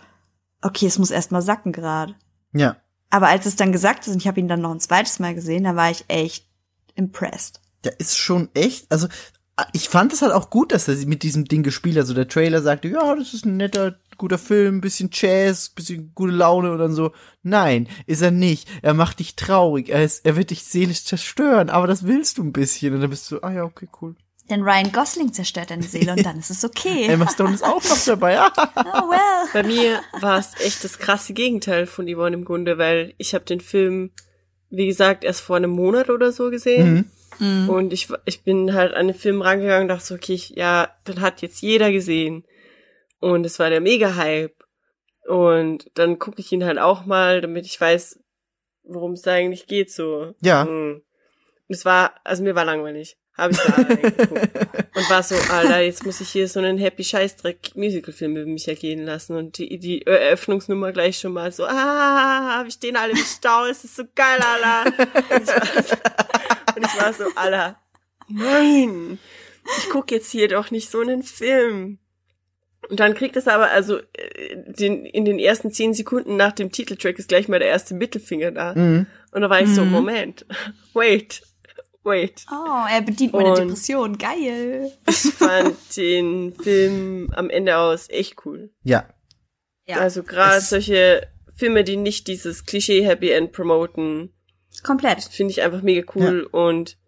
okay, es muss erst mal sacken gerade. Ja. Aber als es dann gesagt ist und ich habe ihn dann noch ein zweites Mal gesehen, da war ich echt impressed. Der ist schon echt, also ich fand es halt auch gut, dass er mit diesem Ding gespielt hat. Also der Trailer sagte, ja, das ist ein netter, guter Film, bisschen Jazz, bisschen gute Laune und dann so. Nein, ist er nicht. Er macht dich traurig. Er, ist, er wird dich seelisch zerstören, aber das willst du ein bisschen. Und dann bist du, so, ah ja, okay, cool. Denn Ryan Gosling zerstört deine Seele und dann ist es okay. Emma Stone ist auch noch dabei. Oh well. Bei mir war es echt das krasse Gegenteil von Yvonne im Grunde, weil ich habe den Film, wie gesagt, erst vor einem Monat oder so gesehen. Mhm. Und ich, ich bin halt an den Film rangegangen und dachte so, okay, ich, ja, den hat jetzt jeder gesehen. Und es war der Mega-Hype. Und dann gucke ich ihn halt auch mal, damit ich weiß, worum es da eigentlich geht so. Ja. Mhm. Und es war, also mir war langweilig. Habe ich da reingeguckt. Und war so, Alter, jetzt muss ich hier so einen Happy Scheißdreck Musicalfilm über mich ergehen lassen. Und die, die Eröffnungsnummer gleich schon mal so, ah, hab ich den alle im Stau, es ist so geil, Alter. Und ich war so, und ich war so Alter, nein, ich guck jetzt hier doch nicht so einen Film. Und dann kriegt es aber, also äh, den, in den ersten zehn Sekunden nach dem Titeltrack ist gleich mal der erste Mittelfinger da. Mhm. Und da war ich so, Mhm. Moment, wait, wait. Oh, er bedient meine Und- Depression. Geil. Ich fand den Film am Ende aus echt cool. Ja. Ja, Also gerade solche Filme, die nicht dieses Klischee Happy End promoten, komplett. finde ich einfach mega cool. Und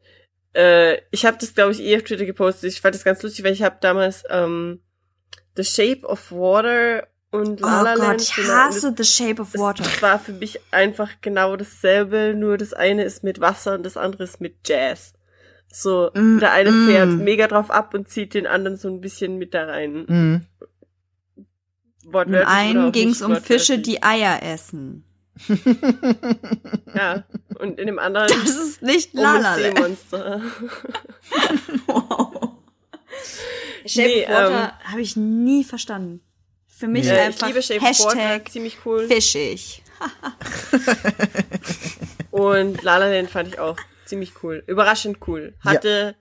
äh, ich habe das, glaube ich, eh auf Twitter gepostet. Ich fand das ganz lustig, weil ich habe damals ähm, The Shape of Water und Oh La La Gott, ich genau, hasse The Shape of das, Water. das war für mich einfach genau dasselbe, nur das eine ist mit Wasser und das andere ist mit Jazz. So, Mm, der eine mm. fährt mega drauf ab und zieht den anderen so ein bisschen mit da rein. Mhm. Im einen ging es um Fische, die Eier essen. Ja, und in dem anderen Das ist nicht um La das La Land. Seemonster. Wow. Shape Nee, of Water ähm, habe ich nie verstanden. Für mich Nee. Äh, ich einfach liebe Shape Hashtag ziemlich cool. fischig. Und La La Land fand ich auch ziemlich cool. Überraschend cool. Hatte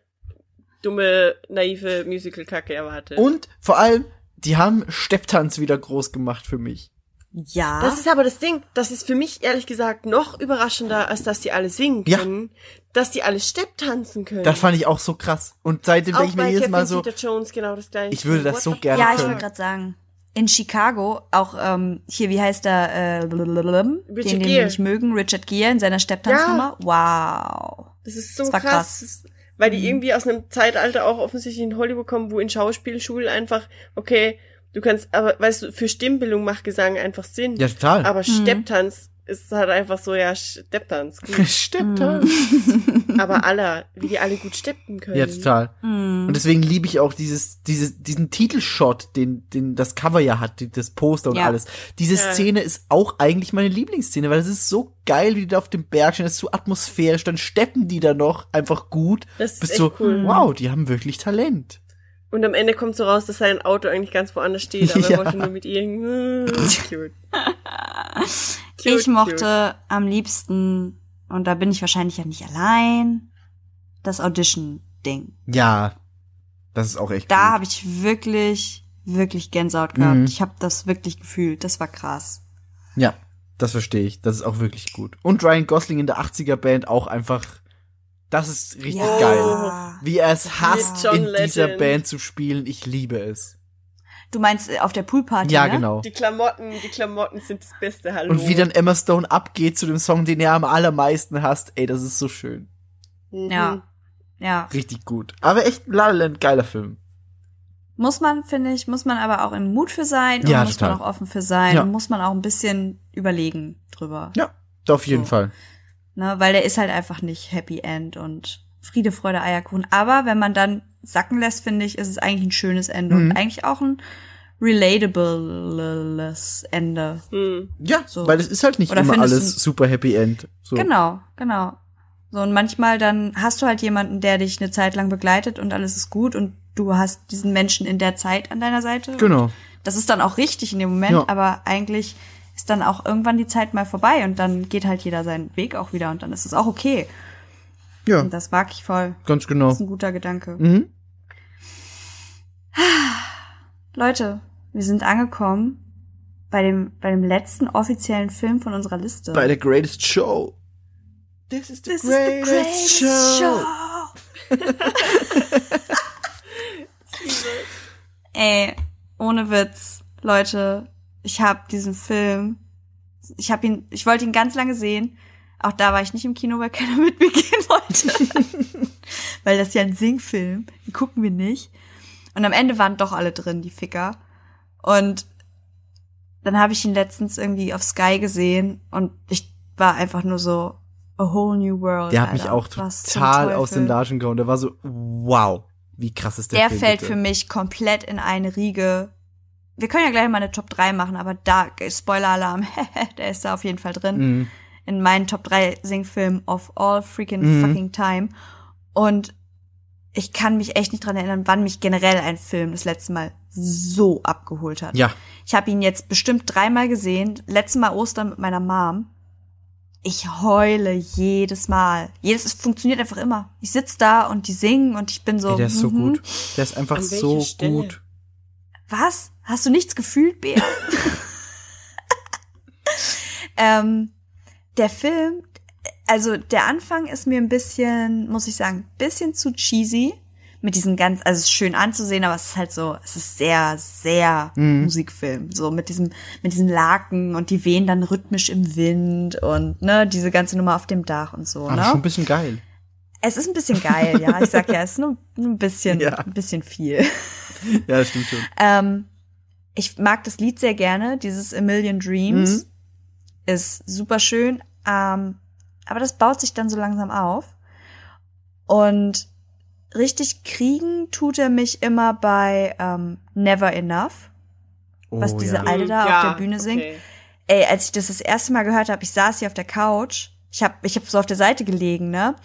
dumme, naive Musical-Kacke erwartet. Und vor allem, die haben Stepptanz wieder groß gemacht für mich. Ja. Das ist aber das Ding. Das ist für mich ehrlich gesagt noch überraschender, als dass die alle singen Ja. können. Dass die alle Stepp tanzen können. Das fand ich auch so krass. Und seitdem denke ich mir jedes Kevin Mal so, Jones genau das gleiche. ich würde das What so gerne ja, ich wollte gerade sagen. In Chicago, auch ähm, hier, wie heißt der, äh, den, den Gere. wir nicht mögen, Richard Gere in seiner Stepptanznummer. Wow. Das ist so Das war krass. krass. Weil Mhm. die irgendwie aus einem Zeitalter auch offensichtlich in Hollywood kommen, wo in Schauspielschulen einfach, okay, du kannst, aber weißt du, für Stimmbildung macht Gesang einfach Sinn. ja, total. Aber Stepptanz ist halt einfach so, ja, Stepptanz. Stepptanz. aber alle, wie die alle gut steppen können. Ja, total. Hm. Und deswegen liebe ich auch dieses, dieses, diesen Titelshot, den, den das Cover ja hat, die- das Poster und Ja. alles. Diese Ja. Szene ist auch eigentlich meine Lieblingsszene, weil es ist so geil, wie die da auf dem Berg stehen, das ist so atmosphärisch, dann steppen die da noch einfach gut. Das ist Bist echt so, cool. wow, die haben wirklich Talent. Und am Ende kommt so raus, dass sein Auto eigentlich ganz woanders steht, aber Ja. er wollte nur mit ihr. Cute. Cute, ich mochte am liebsten, und da bin ich wahrscheinlich ja nicht allein, das Audition-Ding. Ja, das ist auch echt Da habe ich wirklich, wirklich Gänsehaut gehabt. Mhm. Ich habe das wirklich gefühlt. Das war krass. Ja, das verstehe ich. Das ist auch wirklich gut. Und Ryan Gosling in der 80er Band auch einfach, das ist richtig Ja. geil. Wie er es hasst, John in dieser. Band zu spielen. Ich liebe es. Du meinst äh, auf der Poolparty, Ja, ne? genau. Die Klamotten, die Klamotten sind das Beste, hallo. Und wie dann Emma Stone abgeht zu dem Song, den er am allermeisten hasst. Ey, das ist so schön. Mhm. Ja. Ja. Richtig gut. Aber echt La La Land, geiler Film. Muss man, finde ich, muss man aber auch im Mut für sein und Ja, muss total. man auch offen für sein Ja. und muss man auch ein bisschen überlegen drüber. Ja, auf jeden So. Fall. Ne? Weil der ist halt einfach nicht Happy End und Friede, Freude, Eierkuchen. Aber wenn man dann sacken lässt, finde ich, ist es eigentlich ein schönes Ende Mhm. und eigentlich auch ein relatables Ende. Hm. Ja, So. weil es ist halt nicht Oder immer alles super Happy End. So. Genau, genau. So, und manchmal dann hast du halt jemanden, der dich eine Zeit lang begleitet und alles ist gut und du hast diesen Menschen in der Zeit an deiner Seite. Genau. Das ist dann auch richtig in dem Moment, Ja. aber eigentlich ist dann auch irgendwann die Zeit mal vorbei und dann geht halt jeder seinen Weg auch wieder und dann ist es auch okay. Ja, Und das mag ich voll. ganz Das genau. ist ein guter Gedanke. Mhm. Leute, wir sind angekommen bei dem, bei dem letzten offiziellen Film von unserer Liste. Bei der Greatest Show. This is the, This is the greatest, show. Ey, ohne Witz, Leute, ich habe diesen Film, ich habe ihn, ich wollte ihn ganz lange sehen. Auch da war ich nicht im Kino, weil keiner mit mir gehen wollte. weil das ist ja ein Singfilm, den gucken wir nicht. Und am Ende waren doch alle drin, die Ficker. Und dann habe ich ihn letztens irgendwie auf Sky gesehen und ich war einfach nur so a whole new world. Der hat mich Alter. auch Was zum total aus den. Latschen gehauen. Der war so, wow, wie krass ist der, Der Film, fällt bitte. für mich komplett in eine Riege. Wir können ja gleich mal eine Top 3 machen, aber da, Spoiler-Alarm, der ist da auf jeden Fall drin. Mhm. In meinen Top 3 Singfilmen of all freaking Mhm. fucking time. Und ich kann mich echt nicht dran erinnern, wann mich generell ein Film das letzte Mal so abgeholt hat. Ja, Ich habe ihn jetzt bestimmt dreimal gesehen. Letztes Mal Ostern mit meiner Mom. Ich heule jedes Mal. Jedes, es funktioniert einfach immer. Ich sitz da und die singen und ich bin so. ey, der ist so mhm. gut. Der ist einfach so Stelle? gut. Was? Hast du nichts gefühlt, Bea? ähm, der Film, also der Anfang ist mir ein bisschen, muss ich sagen, bisschen zu cheesy. Mit diesen ganz, also es ist schön anzusehen, aber es ist halt so, es ist sehr, sehr Mhm. Musikfilm. So mit diesem, mit diesen Laken und die wehen dann rhythmisch im Wind und ne, diese ganze Nummer auf dem Dach und so, Aber ne? schon ein bisschen geil. Es ist ein bisschen geil, ja. Ich sag ja, es ist nur, nur ein bisschen, Ja. ein bisschen viel. Ja, das stimmt schon. Ähm, ich mag das Lied sehr gerne, dieses A Million Dreams. Mhm. Ist super schön. Ähm, aber das baut sich dann so langsam auf. Und richtig kriegen tut er mich immer bei ähm, Never Enough, was Oh, diese ja. alte da Ja, auf der Bühne singt. okay. Ey, als ich das das erste Mal gehört habe, ich saß hier auf der Couch. Ich habe ich hab so auf der Seite gelegen, ne?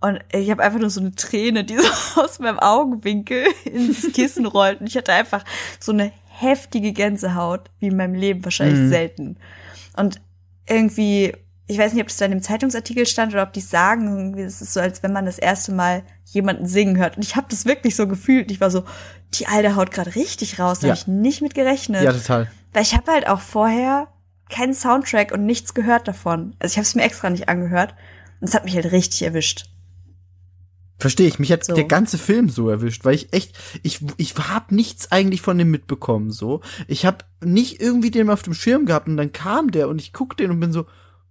Und ich habe einfach nur so eine Träne, die so aus meinem Augenwinkel ins Kissen rollt. Und ich hatte einfach so eine heftige Gänsehaut, wie in meinem Leben wahrscheinlich Mhm. selten. Und irgendwie, ich weiß nicht, ob das da in dem Zeitungsartikel stand oder ob die sagen, irgendwie, es ist so, als wenn man das erste Mal jemanden singen hört. Und ich habe das wirklich so gefühlt. Ich war so, die Alte haut gerade richtig raus. Da Ja. hab ich nicht mit gerechnet. Ja, total. Weil ich habe halt auch vorher keinen Soundtrack und nichts gehört davon. Also ich habe es mir extra nicht angehört. Und es hat mich halt richtig erwischt. Verstehe ich. Mich hat So. der ganze Film so erwischt, weil ich echt, ich, ich hab nichts eigentlich von dem mitbekommen, so. Ich hab nicht irgendwie den auf dem Schirm gehabt und dann kam der und ich guck den und bin so,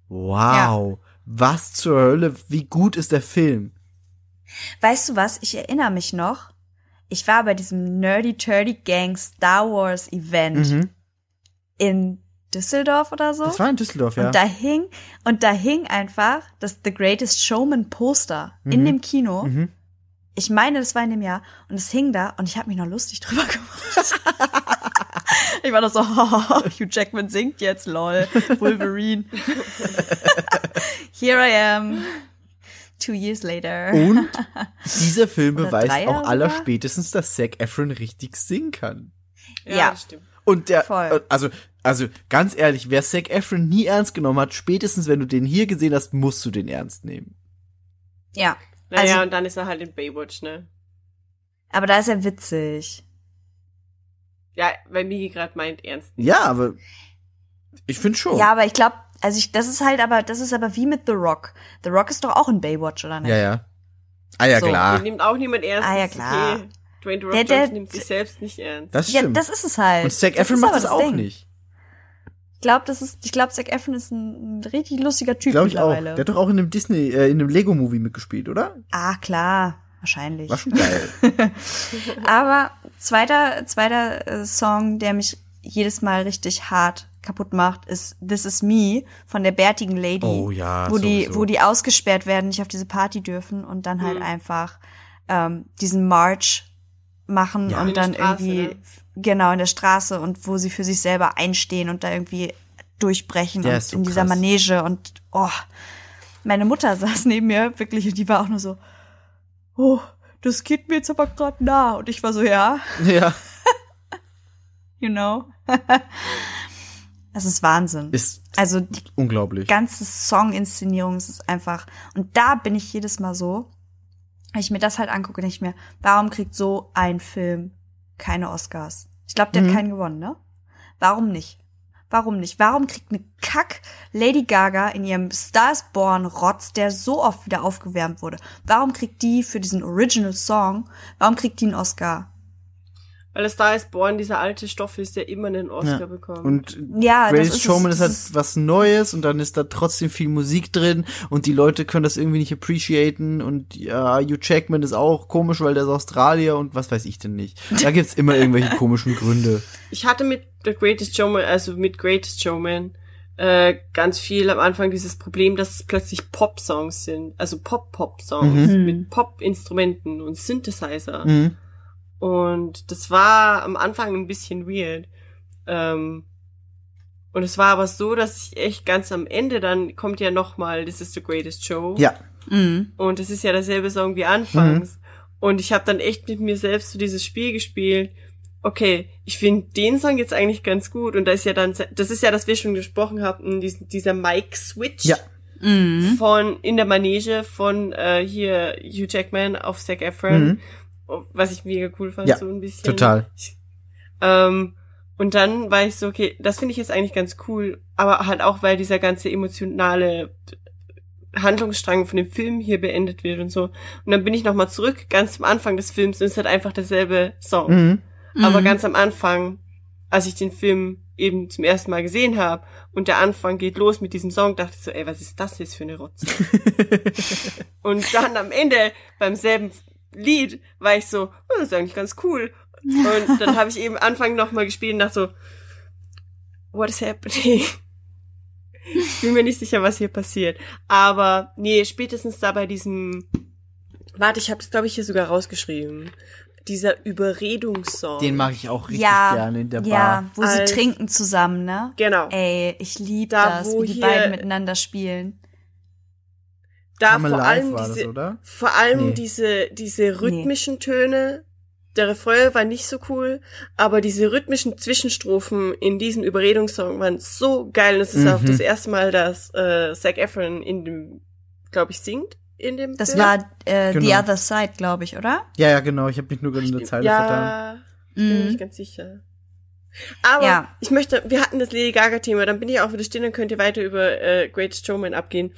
wow, was zur Hölle, wie gut ist der Film? Weißt du was? Ich erinnere mich noch. Ich war bei diesem Nerdy Turdy Gang Star Wars Event Mhm. in Düsseldorf oder so. Das war in Düsseldorf, ja. Und da hing, und da hing einfach das The Greatest Showman Poster in Mhm. dem Kino. Mhm. Ich meine, das war in dem Jahr. Und es hing da und ich habe mich noch lustig drüber gemacht. ich war noch so, Hugh Jackman singt jetzt, lol. Wolverine. Here I am. Two years later. Und dieser Film beweist auch aller spätestens, dass Zac Efron richtig singen kann. Ja, Ja. das stimmt. Und der, Voll. äh, also, also ganz ehrlich, wer Zac Efron nie ernst genommen hat, spätestens wenn du den hier gesehen hast, musst du den ernst nehmen. Ja. Naja, Also- und dann ist er halt in Baywatch, ne? Aber da ist er witzig. Ja, weil Migi gerade meint, ernst. Ja, aber ich finde schon. Ja, aber ich glaube, also ich, das ist halt aber, das ist aber wie mit The Rock. The Rock ist doch auch in Baywatch, oder nicht? ja, ja. Ah ja, So, klar. Den nimmt auch niemand ernst. Ah, ja, klar. Okay. Dwayne The Rock Der- der- Johnson nimmt sich selbst nicht ernst. Das Ja, stimmt. das ist es halt. Und Zac Das Efron macht aber das auch Ding. nicht. Ich glaube, das ist, ich glaube, Zac Efron ist ein, ein richtig lustiger Typ Glaube ich auch. mittlerweile. Der hat doch auch in einem Disney, äh, in einem Lego-Movie mitgespielt, oder? ah, klar. Wahrscheinlich. War schon geil. Aber zweiter, zweiter äh, Song, der mich jedes Mal richtig hart kaputt macht, ist This Is Me von der bärtigen Lady. Oh ja, Wo die, sowieso. wo die ausgesperrt werden, nicht auf diese Party dürfen und dann halt Mhm. einfach ähm, diesen March machen Ja. und dann Straße, irgendwie, ne? genau, in der Straße und wo sie für sich selber einstehen und da irgendwie durchbrechen Der und so in dieser krass. Manege und oh, meine Mutter saß neben mir wirklich und die war auch nur so, oh, das geht mir jetzt aber gerade nah und ich war so, ja, ja. you know. Es ist Wahnsinn. Ist also die unglaublich. ganze Songinszenierung ist einfach. Und da bin ich jedes Mal so, ich mir das halt angucke, ich mir, warum kriegt so ein Film keine Oscars? Ich glaube, der Mhm. hat keinen gewonnen, ne? Warum nicht? Warum nicht? Warum kriegt eine Kack Lady Gaga in ihrem Stars Born Rotz, der so oft wieder aufgewärmt wurde? Warum kriegt die für diesen Original Song, warum kriegt die einen Oscar? Weil es da ist Born, dieser alte Stoff ist, der immer einen Oscar Ja. bekommt. Und Ja, das Greatest ist Showman es, ist halt ist- was Neues und dann ist da trotzdem viel Musik drin und die Leute können das irgendwie nicht appreciaten und ja, Hugh Jackman ist auch komisch, weil der ist Australier und was weiß ich denn nicht. Da gibt's immer irgendwelche komischen Gründe. Ich hatte mit The Greatest Showman, also mit Greatest Showman, äh, ganz viel am Anfang dieses Problem, dass es plötzlich Pop-Songs sind. Also Pop-Pop-Songs Mhm. mit Pop-Instrumenten und Synthesizer. Mhm. Und das war am Anfang ein bisschen weird. Ähm, und es war aber so, dass ich echt ganz am Ende dann kommt ja noch mal This is the Greatest Show. Ja, Mhm. Und es ist ja derselbe Song wie anfangs. Und ich habe dann echt mit mir selbst so dieses Spiel gespielt. Okay, ich finde den Song jetzt eigentlich ganz gut. Und da ist ja dann, das ist ja, dass wir schon gesprochen haben, diesen, dieser Mic-Switch Ja. Mhm. von in der Manege von äh, hier Hugh Jackman auf Zac Efron, Mhm. Was ich mega cool fand, Ja, so ein bisschen. total. Ich, ähm, und dann war ich so, okay, das finde ich jetzt eigentlich ganz cool, aber halt auch, weil dieser ganze emotionale Handlungsstrang von dem Film hier beendet wird und so. Und dann bin ich nochmal zurück, ganz am Anfang des Films, und es ist halt einfach derselbe Song. Mhm. Aber Mhm. ganz am Anfang, als ich den Film eben zum ersten Mal gesehen habe und der Anfang geht los mit diesem Song, dachte ich so, ey, was ist das jetzt für eine Rotze? und dann am Ende beim selben Lied war ich so, oh, das ist eigentlich ganz cool. Und dann habe ich eben Anfang nochmal gespielt und dachte so, what is happening? Ich bin mir nicht sicher, was hier passiert. Aber nee, spätestens da bei diesem, warte, ich habe es glaube ich hier sogar rausgeschrieben. Dieser Überredungssong. Den mag ich auch richtig ja, gerne in der Bar. ja, wo sie Als- trinken zusammen, ne? Genau. Ey, ich liebe Da, das, wo wie die hier- beiden miteinander spielen. Da Come vor allem das, diese, oder? vor allem Nee. diese, diese rhythmischen Töne. Der Refrain war nicht so cool, aber diese rhythmischen Zwischenstrophen in diesem Überredungssong waren so geil. Und es ist Mhm. auch das erste Mal, dass äh, Zac Efron in dem, glaube ich, singt in dem Das Film. war äh, The Genau. Other Side, glaube ich, oder? Ja, ja, genau. Ich habe mich nur gerade in der Zeile vertan. ja, ich bin mir Mhm. nicht ganz sicher. Aber Ja. ich möchte, wir hatten das Lady Gaga-Thema, dann bin ich auch wieder still und könnt ihr weiter über äh, Greatest Showman abgehen.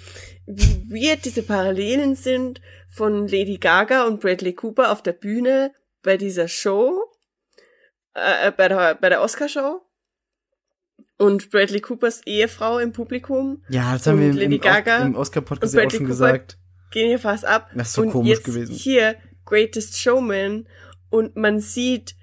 Wie weird diese Parallelen sind von Lady Gaga und Bradley Cooper auf der Bühne bei dieser Show, äh, äh, bei der, bei der Oscar-Show. Und Bradley Coopers Ehefrau im Publikum Ja, das haben wir im, Lady Gaga im Oscar-Podcast ja auch schon Cooper. gesagt. gehen hier fast ab. Das ist so und komisch jetzt gewesen. hier Greatest Showman und man sieht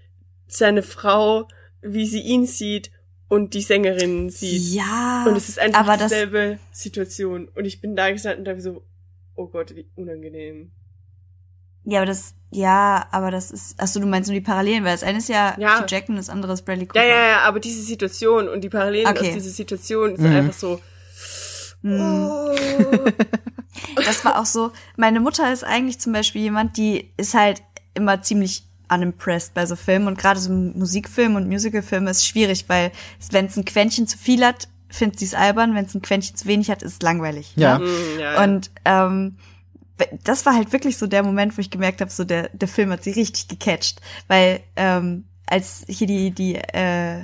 seine Frau, wie sie ihn sieht und die Sängerin sieht. Ja. Und es ist einfach aber das, dieselbe Situation. Und ich bin da gestanden und dachte so, oh Gott, wie unangenehm. ja, aber das, ja, aber das ist, achso, du meinst nur die Parallelen, weil das eine ist ja, Ja. Hugh Jackman, das andere ist Bradley Cooper. Ja, ja, ja, aber diese Situation und die Parallelen Okay. aus dieser Situation ist Mhm. einfach so, Hm. oh. Das war auch so, meine Mutter ist eigentlich zum Beispiel jemand, die ist halt immer ziemlich unimpressed bei so Filmen und gerade so Musikfilme und Musicalfilme ist schwierig, weil wenn es ein Quäntchen zu viel hat, findet sie es albern, wenn es ein Quäntchen zu wenig hat, ist es langweilig. Ja. Ne? Mm, ja, ja. Und ähm, das war halt wirklich so der Moment, wo ich gemerkt habe, so der, der Film hat sie richtig gecatcht. Weil ähm, als hier die, die äh,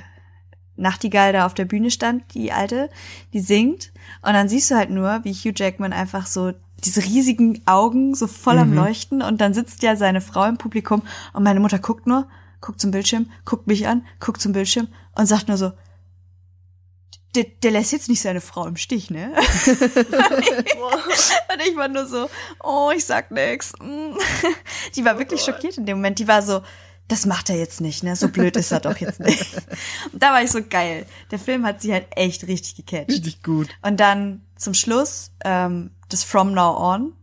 Nachtigall da auf der Bühne stand, die alte, die singt. Und dann siehst du halt nur, wie Hugh Jackman einfach so diese riesigen Augen so voll am Mhm. Leuchten und dann sitzt ja seine Frau im Publikum und meine Mutter guckt nur, guckt zum Bildschirm, guckt mich an, guckt zum Bildschirm und sagt nur so, der, der lässt jetzt nicht seine Frau im Stich, ne? Und ich war nur so, oh, ich sag nix. Die war wirklich Gott. schockiert in dem Moment. Die war so, das macht er jetzt nicht, ne? So blöd ist er doch jetzt nicht. Und da war ich so geil. Der Film hat sie halt echt richtig gecatcht. Richtig gut. Und dann zum Schluss, ähm, das From Now On,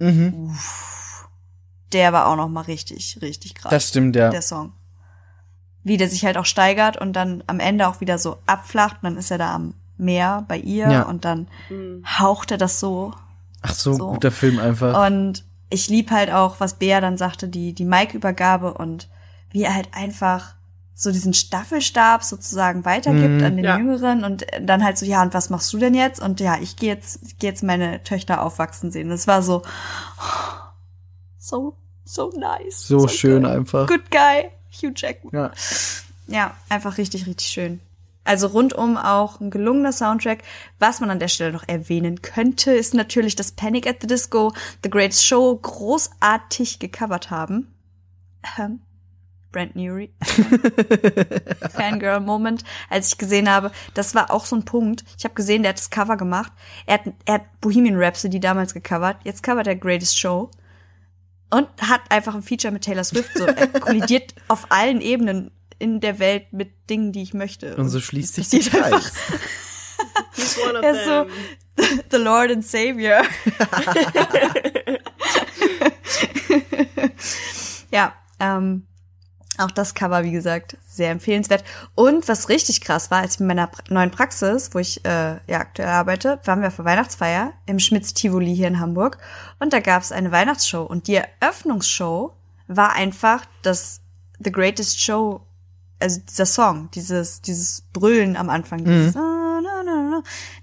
Mhm. der war auch noch mal richtig, richtig krass. Das stimmt, ja. Der Song. Wie der sich halt auch steigert und dann am Ende auch wieder so abflacht. Und dann ist er da am Meer bei ihr Ja. und dann Mm. haucht er das so Ach so, So. guter Film einfach. Und ich lieb halt auch, was Bea dann sagte, die, die Mike-Übergabe und wie er halt einfach so diesen Staffelstab sozusagen weitergibt Mhm. an den Ja. Jüngeren und dann halt so, ja, und was machst du denn jetzt? Und ja, ich gehe jetzt, ich gehe jetzt meine Töchter aufwachsen sehen. Das war so, so, so nice. so schön good. einfach. Good guy, Hugh Jackman. Ja. Ja, einfach richtig, richtig schön. Also rundum auch ein gelungener Soundtrack. Was man an der Stelle noch erwähnen könnte, ist natürlich, dass Panic at the Disco The Greatest Show großartig gecovert haben. Ähm, Brand Newry. Fangirl Moment, als ich gesehen habe, das war auch so ein Punkt. Ich habe gesehen, der hat das Cover gemacht. Er hat, er hat Bohemian Rhapsody damals gecovert. Jetzt covert er Greatest Show. Und hat einfach ein Feature mit Taylor Swift. So, er kollidiert auf allen Ebenen in der Welt mit Dingen, die ich möchte. Und so schließt sich der einfach. Kreis. Er ist so. The Lord and Savior. ja, ähm, auch das Cover, wie gesagt, sehr empfehlenswert. Und was richtig krass war, als ich mit meiner neuen Praxis, wo ich äh, ja aktuell arbeite, waren wir für Weihnachtsfeier im Schmitz Tivoli hier in Hamburg. Und da gab es eine Weihnachtsshow. Und die Eröffnungsshow war einfach das The Greatest Show, also dieser Song, dieses, dieses Brüllen am Anfang, dieses "Ah, na, na",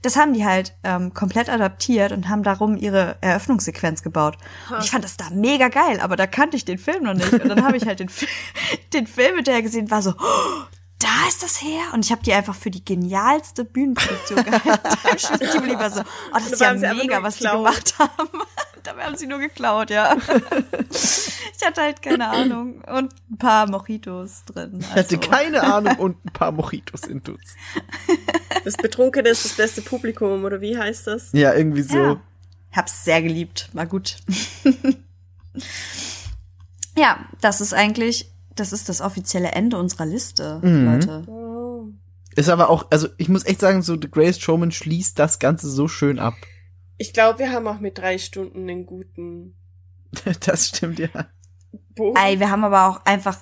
das haben die halt ähm, komplett adaptiert und haben darum ihre Eröffnungssequenz gebaut. Und ich fand das da mega geil, aber da kannte ich den Film noch nicht. Und dann habe ich halt den, Fi- den Film hinterher gesehen, war so, oh, da ist das her. Und ich habe die einfach für die genialste Bühnenproduktion gehalten. Tivoli war so, oh, das ist ja mega, was die gemacht haben. Dabei haben sie nur geklaut, ja. Ich hatte halt keine Ahnung. Und ein paar Mojitos drin. Ich hatte also. keine Ahnung und ein paar Mojitos in Dutz. Das Betrunkene ist das beste Publikum, oder wie heißt das? Ja, irgendwie so. Ja. Hab's sehr geliebt. War gut. ja, das ist eigentlich das ist das offizielle Ende unserer Liste, Mhm. Leute. Oh. Ist aber auch, also ich muss echt sagen, so The Greatest Showman schließt das Ganze so schön ab. Ich glaube, wir haben auch mit drei Stunden einen guten Das stimmt ja. Bogen. Ey, wir haben aber auch einfach,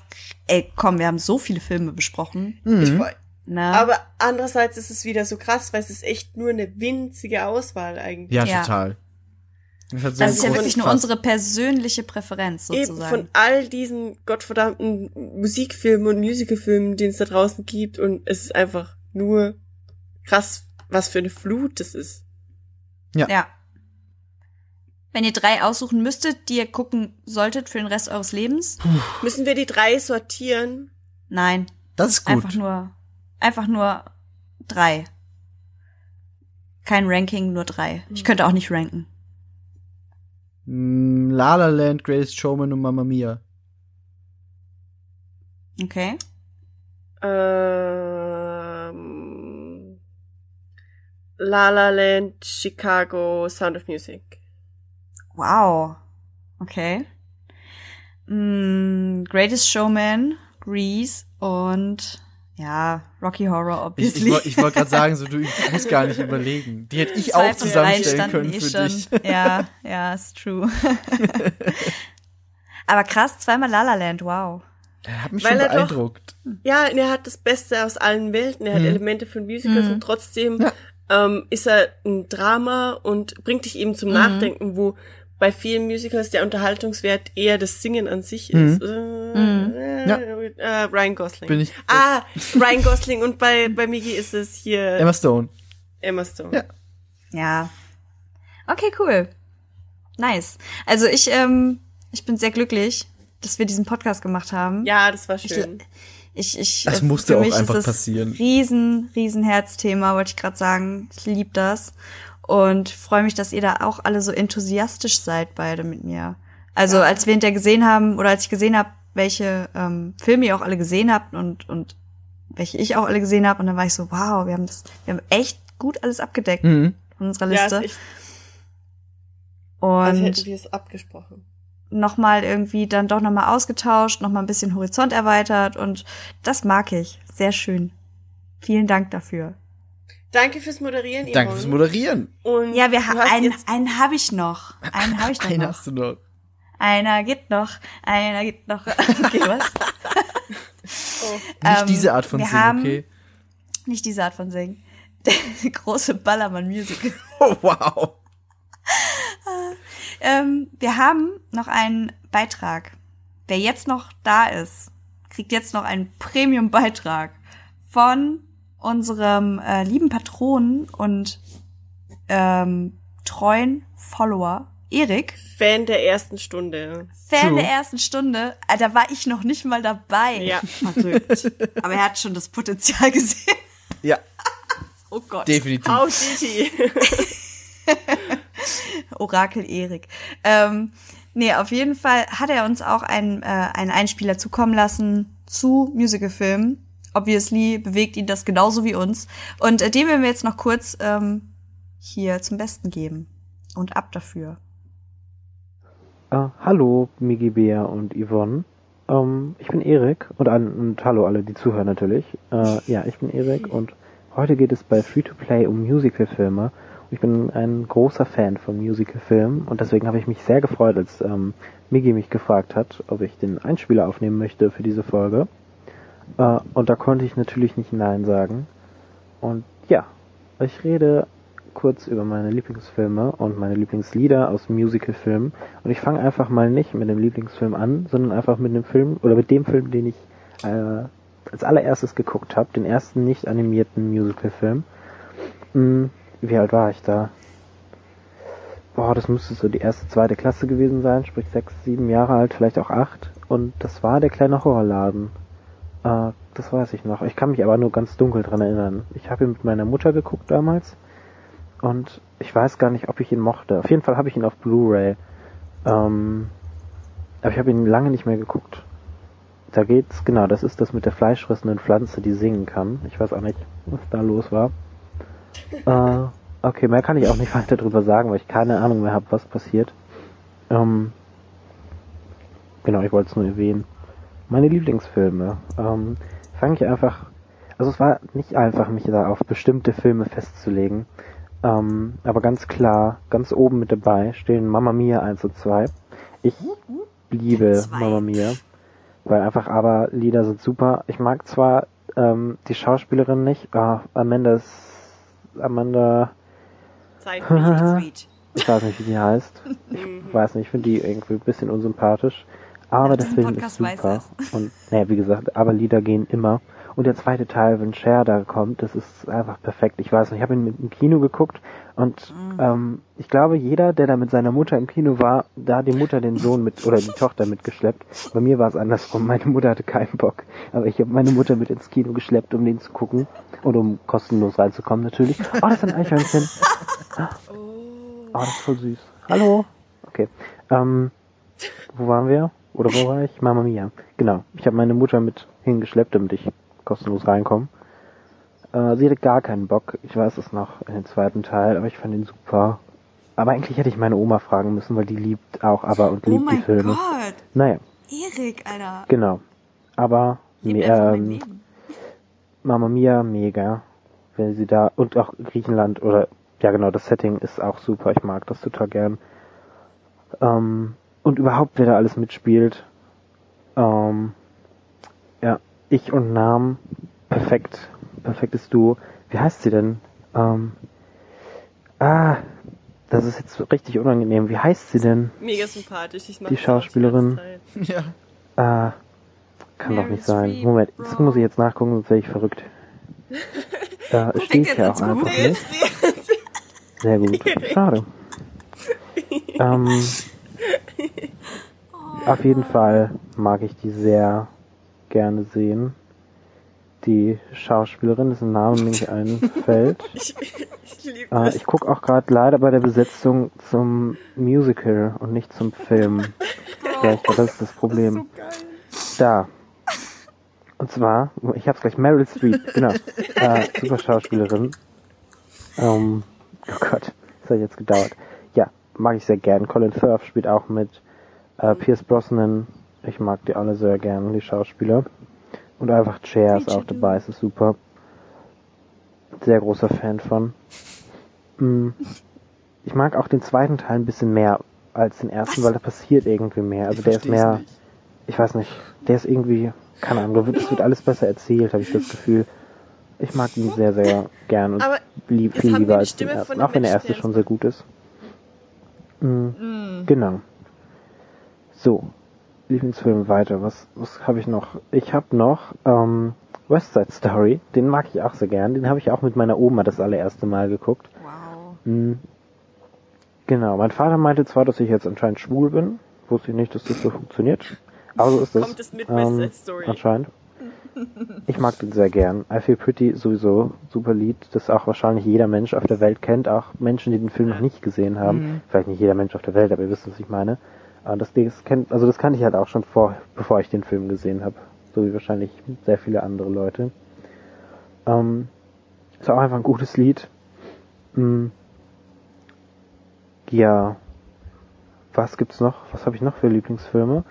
ey, komm, wir haben so viele Filme besprochen. Mhm. freu- Ne? Aber andererseits ist es wieder so krass, weil es ist echt nur eine winzige Auswahl eigentlich. Ja, Ja. total. Das, so das ist ja wirklich nur unsere persönliche Präferenz Eben sozusagen. von all diesen gottverdammten Musikfilmen und Musicalfilmen, die es da draußen gibt und es ist einfach nur krass, was für eine Flut das ist. Ja. Wenn ihr drei aussuchen müsstet, die ihr gucken solltet für den Rest eures Lebens? Müssen wir die drei sortieren? Nein. Das ist gut. Einfach nur, einfach nur drei. Kein Ranking, nur drei. Ich könnte auch nicht ranken. Mm, La La Land, Greatest Showman und Mamma Mia. Okay. Ähm, La La Land, Chicago, Sound of Music. Wow. Okay. Mm, Greatest Showman, Grease und ja, Rocky Horror, Ich, obviously. ich, woll- ich wollte gerade sagen, so du ich muss gar nicht überlegen. Die hätte ich Zwei auch von zusammenstellen können standen für eh dich. schon. Ja, ja, ist true. Aber krass, zweimal La La Land, wow. Er hat mich Weil schon er doch- beeindruckt. Ja, und er hat das Beste aus allen Welten. Er hat Mhm. Elemente von Musicals Mhm. und trotzdem Ja. Ähm, ist er ein Drama und bringt dich eben zum Mhm. Nachdenken, wo bei vielen Musicals der Unterhaltungswert eher das Singen an sich Mhm. ist. Äh, äh, Ja. äh, Ryan Gosling. Bin ich ah, Ryan Gosling und bei, bei Miggy ist es hier Emma Stone. Emma Stone. Ja. Ja. Okay, cool. Nice. Also ich, ähm, ich bin sehr glücklich, dass wir diesen Podcast gemacht haben. Ja, das war schön. Ich, ich, Das äh, musste für auch mich einfach ist das passieren. Riesen, riesen Herzthema, wollte ich gerade sagen. Ich liebe das. Und freue mich, dass ihr da auch alle so enthusiastisch seid, beide mit mir. Also Ja. als wir hinterher gesehen haben, oder als ich gesehen habe, welche ähm, Filme ihr auch alle gesehen habt und, und welche ich auch alle gesehen habe, und dann war ich so, wow, wir haben das, wir haben echt gut alles abgedeckt Mhm. in unserer ja, Liste. ist echt, als hätten und wir es abgesprochen. Nochmal irgendwie dann doch nochmal ausgetauscht, nochmal ein bisschen Horizont erweitert und das mag ich. Sehr schön. Vielen Dank dafür. Danke fürs Moderieren, Danke Yvonne. fürs Moderieren. Und Ja, wir haben einen, einen habe ich noch. Einen habe ich doch Einen noch. hast du noch. Einer geht noch, einer geht noch. Okay, was? oh, Nicht Ähm, diese Art von wir Singen, haben- okay? Nicht diese Art von Singen. Der große Ballermann-Musical. Oh, wow. Ähm, wir haben noch einen Beitrag. Wer jetzt noch da ist, kriegt jetzt noch einen Premium-Beitrag von unserem äh, lieben Patronen und ähm, treuen Follower Erik. Fan der ersten Stunde. Fan True. der ersten Stunde. Äh, da war ich noch nicht mal dabei. Ja. Aber er hat schon das Potenzial gesehen. Ja, Oh Gott. definitiv. How did he? Orakel Erik. Ähm, nee, auf jeden Fall hat er uns auch einen, äh, einen Einspieler zukommen lassen zu Musicalfilmen. Obviously bewegt ihn das genauso wie uns. Und äh, den werden wir jetzt noch kurz ähm, hier zum Besten geben. Und ab dafür. Äh, hallo, Migi Bea und Yvonne. Ähm, ich bin Erik und, an, und hallo alle, die zuhören natürlich. Äh, ja, ich bin Erik und heute geht es bei Free to Play um Musicalfilme. Ich bin ein großer Fan von Musicalfilmen und deswegen habe ich mich sehr gefreut, als ähm, Migi mich gefragt hat, ob ich den Einspieler aufnehmen möchte für diese Folge. Äh, und da konnte ich natürlich nicht Nein sagen. Und ja, ich rede kurz über meine Lieblingsfilme und meine Lieblingslieder aus Musicalfilmen. Und ich fange einfach mal nicht mit dem Lieblingsfilm an, sondern einfach mit dem Film oder mit dem Film, den ich äh, als allererstes geguckt habe, den ersten nicht animierten Musicalfilm. Hm, wie alt war ich da? Boah, das müsste so die erste, zweite Klasse gewesen sein, sprich sechs, sieben Jahre alt, vielleicht auch acht. Und das war der kleine Horrorladen. Äh, das weiß ich noch. Ich kann mich aber nur ganz dunkel dran erinnern. Ich habe ihn mit meiner Mutter geguckt damals. Und ich weiß gar nicht, ob ich ihn mochte. Auf jeden Fall habe ich ihn auf Blu-ray. Ähm, aber ich habe ihn lange nicht mehr geguckt. Da geht's, genau, das ist das mit der fleischfressenden Pflanze, die singen kann. Ich weiß auch nicht, was da los war. Äh, okay, mehr kann ich auch nicht weiter drüber sagen, weil ich keine Ahnung mehr habe, was passiert. Ähm, genau, ich wollte es nur erwähnen. meine Lieblingsfilme. Ähm, fange ich einfach, also es war nicht einfach, mich da auf bestimmte Filme festzulegen. Ähm, aber ganz klar, ganz oben mit dabei stehen Mamma Mia 1 und 2. Ich liebe Zwei. Mamma Mia, weil einfach aber Lieder sind super. Ich mag zwar ähm, die Schauspielerin nicht, ah, Amanda ist, Amanda, Zeit. Sweet. ich weiß nicht, wie die heißt. Ich weiß nicht, ich finde die irgendwie ein bisschen unsympathisch. Aber diesen Film Podcast ist super. Und naja, wie gesagt, aber Lieder gehen immer. Und der zweite Teil, wenn Cher da kommt, das ist einfach perfekt. Ich weiß nicht, ich habe ihn mit im Kino geguckt und Mhm. ähm, ich glaube, jeder, der da mit seiner Mutter im Kino war, da hat die Mutter den Sohn mit oder die Tochter mitgeschleppt. Bei mir war es andersrum. Meine Mutter hatte keinen Bock. Aber ich habe meine Mutter mit ins Kino geschleppt, um den zu gucken. Und um kostenlos reinzukommen natürlich. Oh, das ist ein Eichhörnchen. Oh, das ist voll süß. Hallo. Okay. Ähm, wo waren wir? Oder wo war ich? Mama Mia. Genau. Ich habe meine Mutter mit hingeschleppt, damit ich kostenlos reinkomme. Äh, sie hatte gar keinen Bock. Ich weiß es noch in den zweiten Teil, aber ich fand ihn super. Aber eigentlich hätte ich meine Oma fragen müssen, weil die liebt auch aber und Oh liebt die mein Filme. Gott. Naja, Erik, Alter. genau. Aber mein ähm, Mama Mia, mega. Wenn sie da, und auch Griechenland oder, ja genau, das Setting ist auch super. Ich mag das total gern. Ähm, und überhaupt, wer da alles mitspielt. Ähm, ja, ich und Namen, perfekt. Perfektes Duo. Wie heißt sie denn? Ähm, ah, das ist jetzt richtig unangenehm. Wie heißt sie denn? Mega sympathisch. Ich mag Die Schauspielerin. Zeit. Ja. Ah, kann doch nicht sein. Moment, das muss ich jetzt nachgucken, sonst werde ich verrückt. Da steht ja auch einfach Google. nicht. Sehr gut. Schade. ähm, auf jeden Fall mag ich die sehr gerne sehen. Die Schauspielerin, dessen Name mir nicht einfällt. Ich, ich Äh, das. ich gucke auch gerade leider bei der Besetzung zum Musical und nicht zum Film. Ja, ich glaube, das ist das Problem. so geil. Da. Und zwar, ich hab's gleich, Meryl Streep, genau. Äh, super Schauspielerin. Ähm, oh Gott, das hat jetzt gedauert. Ja, mag ich sehr gern. Colin Firth spielt auch mit. Äh, Pierce Brosnan, ich mag die alle sehr gern, die Schauspieler. Und einfach Cher ist auch dabei, es ist super. Sehr großer Fan von. Mm. Ich mag auch den zweiten Teil ein bisschen mehr als den ersten, weil da passiert irgendwie mehr. Also Ich der ist mehr, nicht. ich weiß nicht, der ist irgendwie, keine Ahnung, es wird alles besser erzählt, habe ich das Gefühl. Ich mag ihn sehr, sehr gern und lieb, viel lieber als den ersten, auch wenn der erste schon sehr gut ist. Mm, Genau. So, Lieblingsfilm weiter. Was, was habe ich noch? Ich habe noch ähm, West Side Story. Den mag ich auch sehr gern. Den habe ich auch mit meiner Oma das allererste Mal geguckt. Wow. Mm. Genau, mein Vater meinte zwar, dass ich jetzt anscheinend schwul bin. Wusste ich nicht, dass das so funktioniert. Aber so ist es. Kommt es mit West Side Story? Anscheinend. Ich mag den sehr gern. I Feel Pretty sowieso super Lied, das auch wahrscheinlich jeder Mensch auf der Welt kennt, auch Menschen, die den Film noch nicht gesehen haben. Mhm. Vielleicht nicht jeder Mensch auf der Welt, aber ihr wisst, was ich meine. Aber das, das kennt, also das kannte ich halt auch schon vor, bevor ich den Film gesehen habe, so wie wahrscheinlich sehr viele andere Leute. Ähm, ist auch einfach ein gutes Lied. Mm. Ja, was gibt's noch? Was habe ich noch für Lieblingsfilme?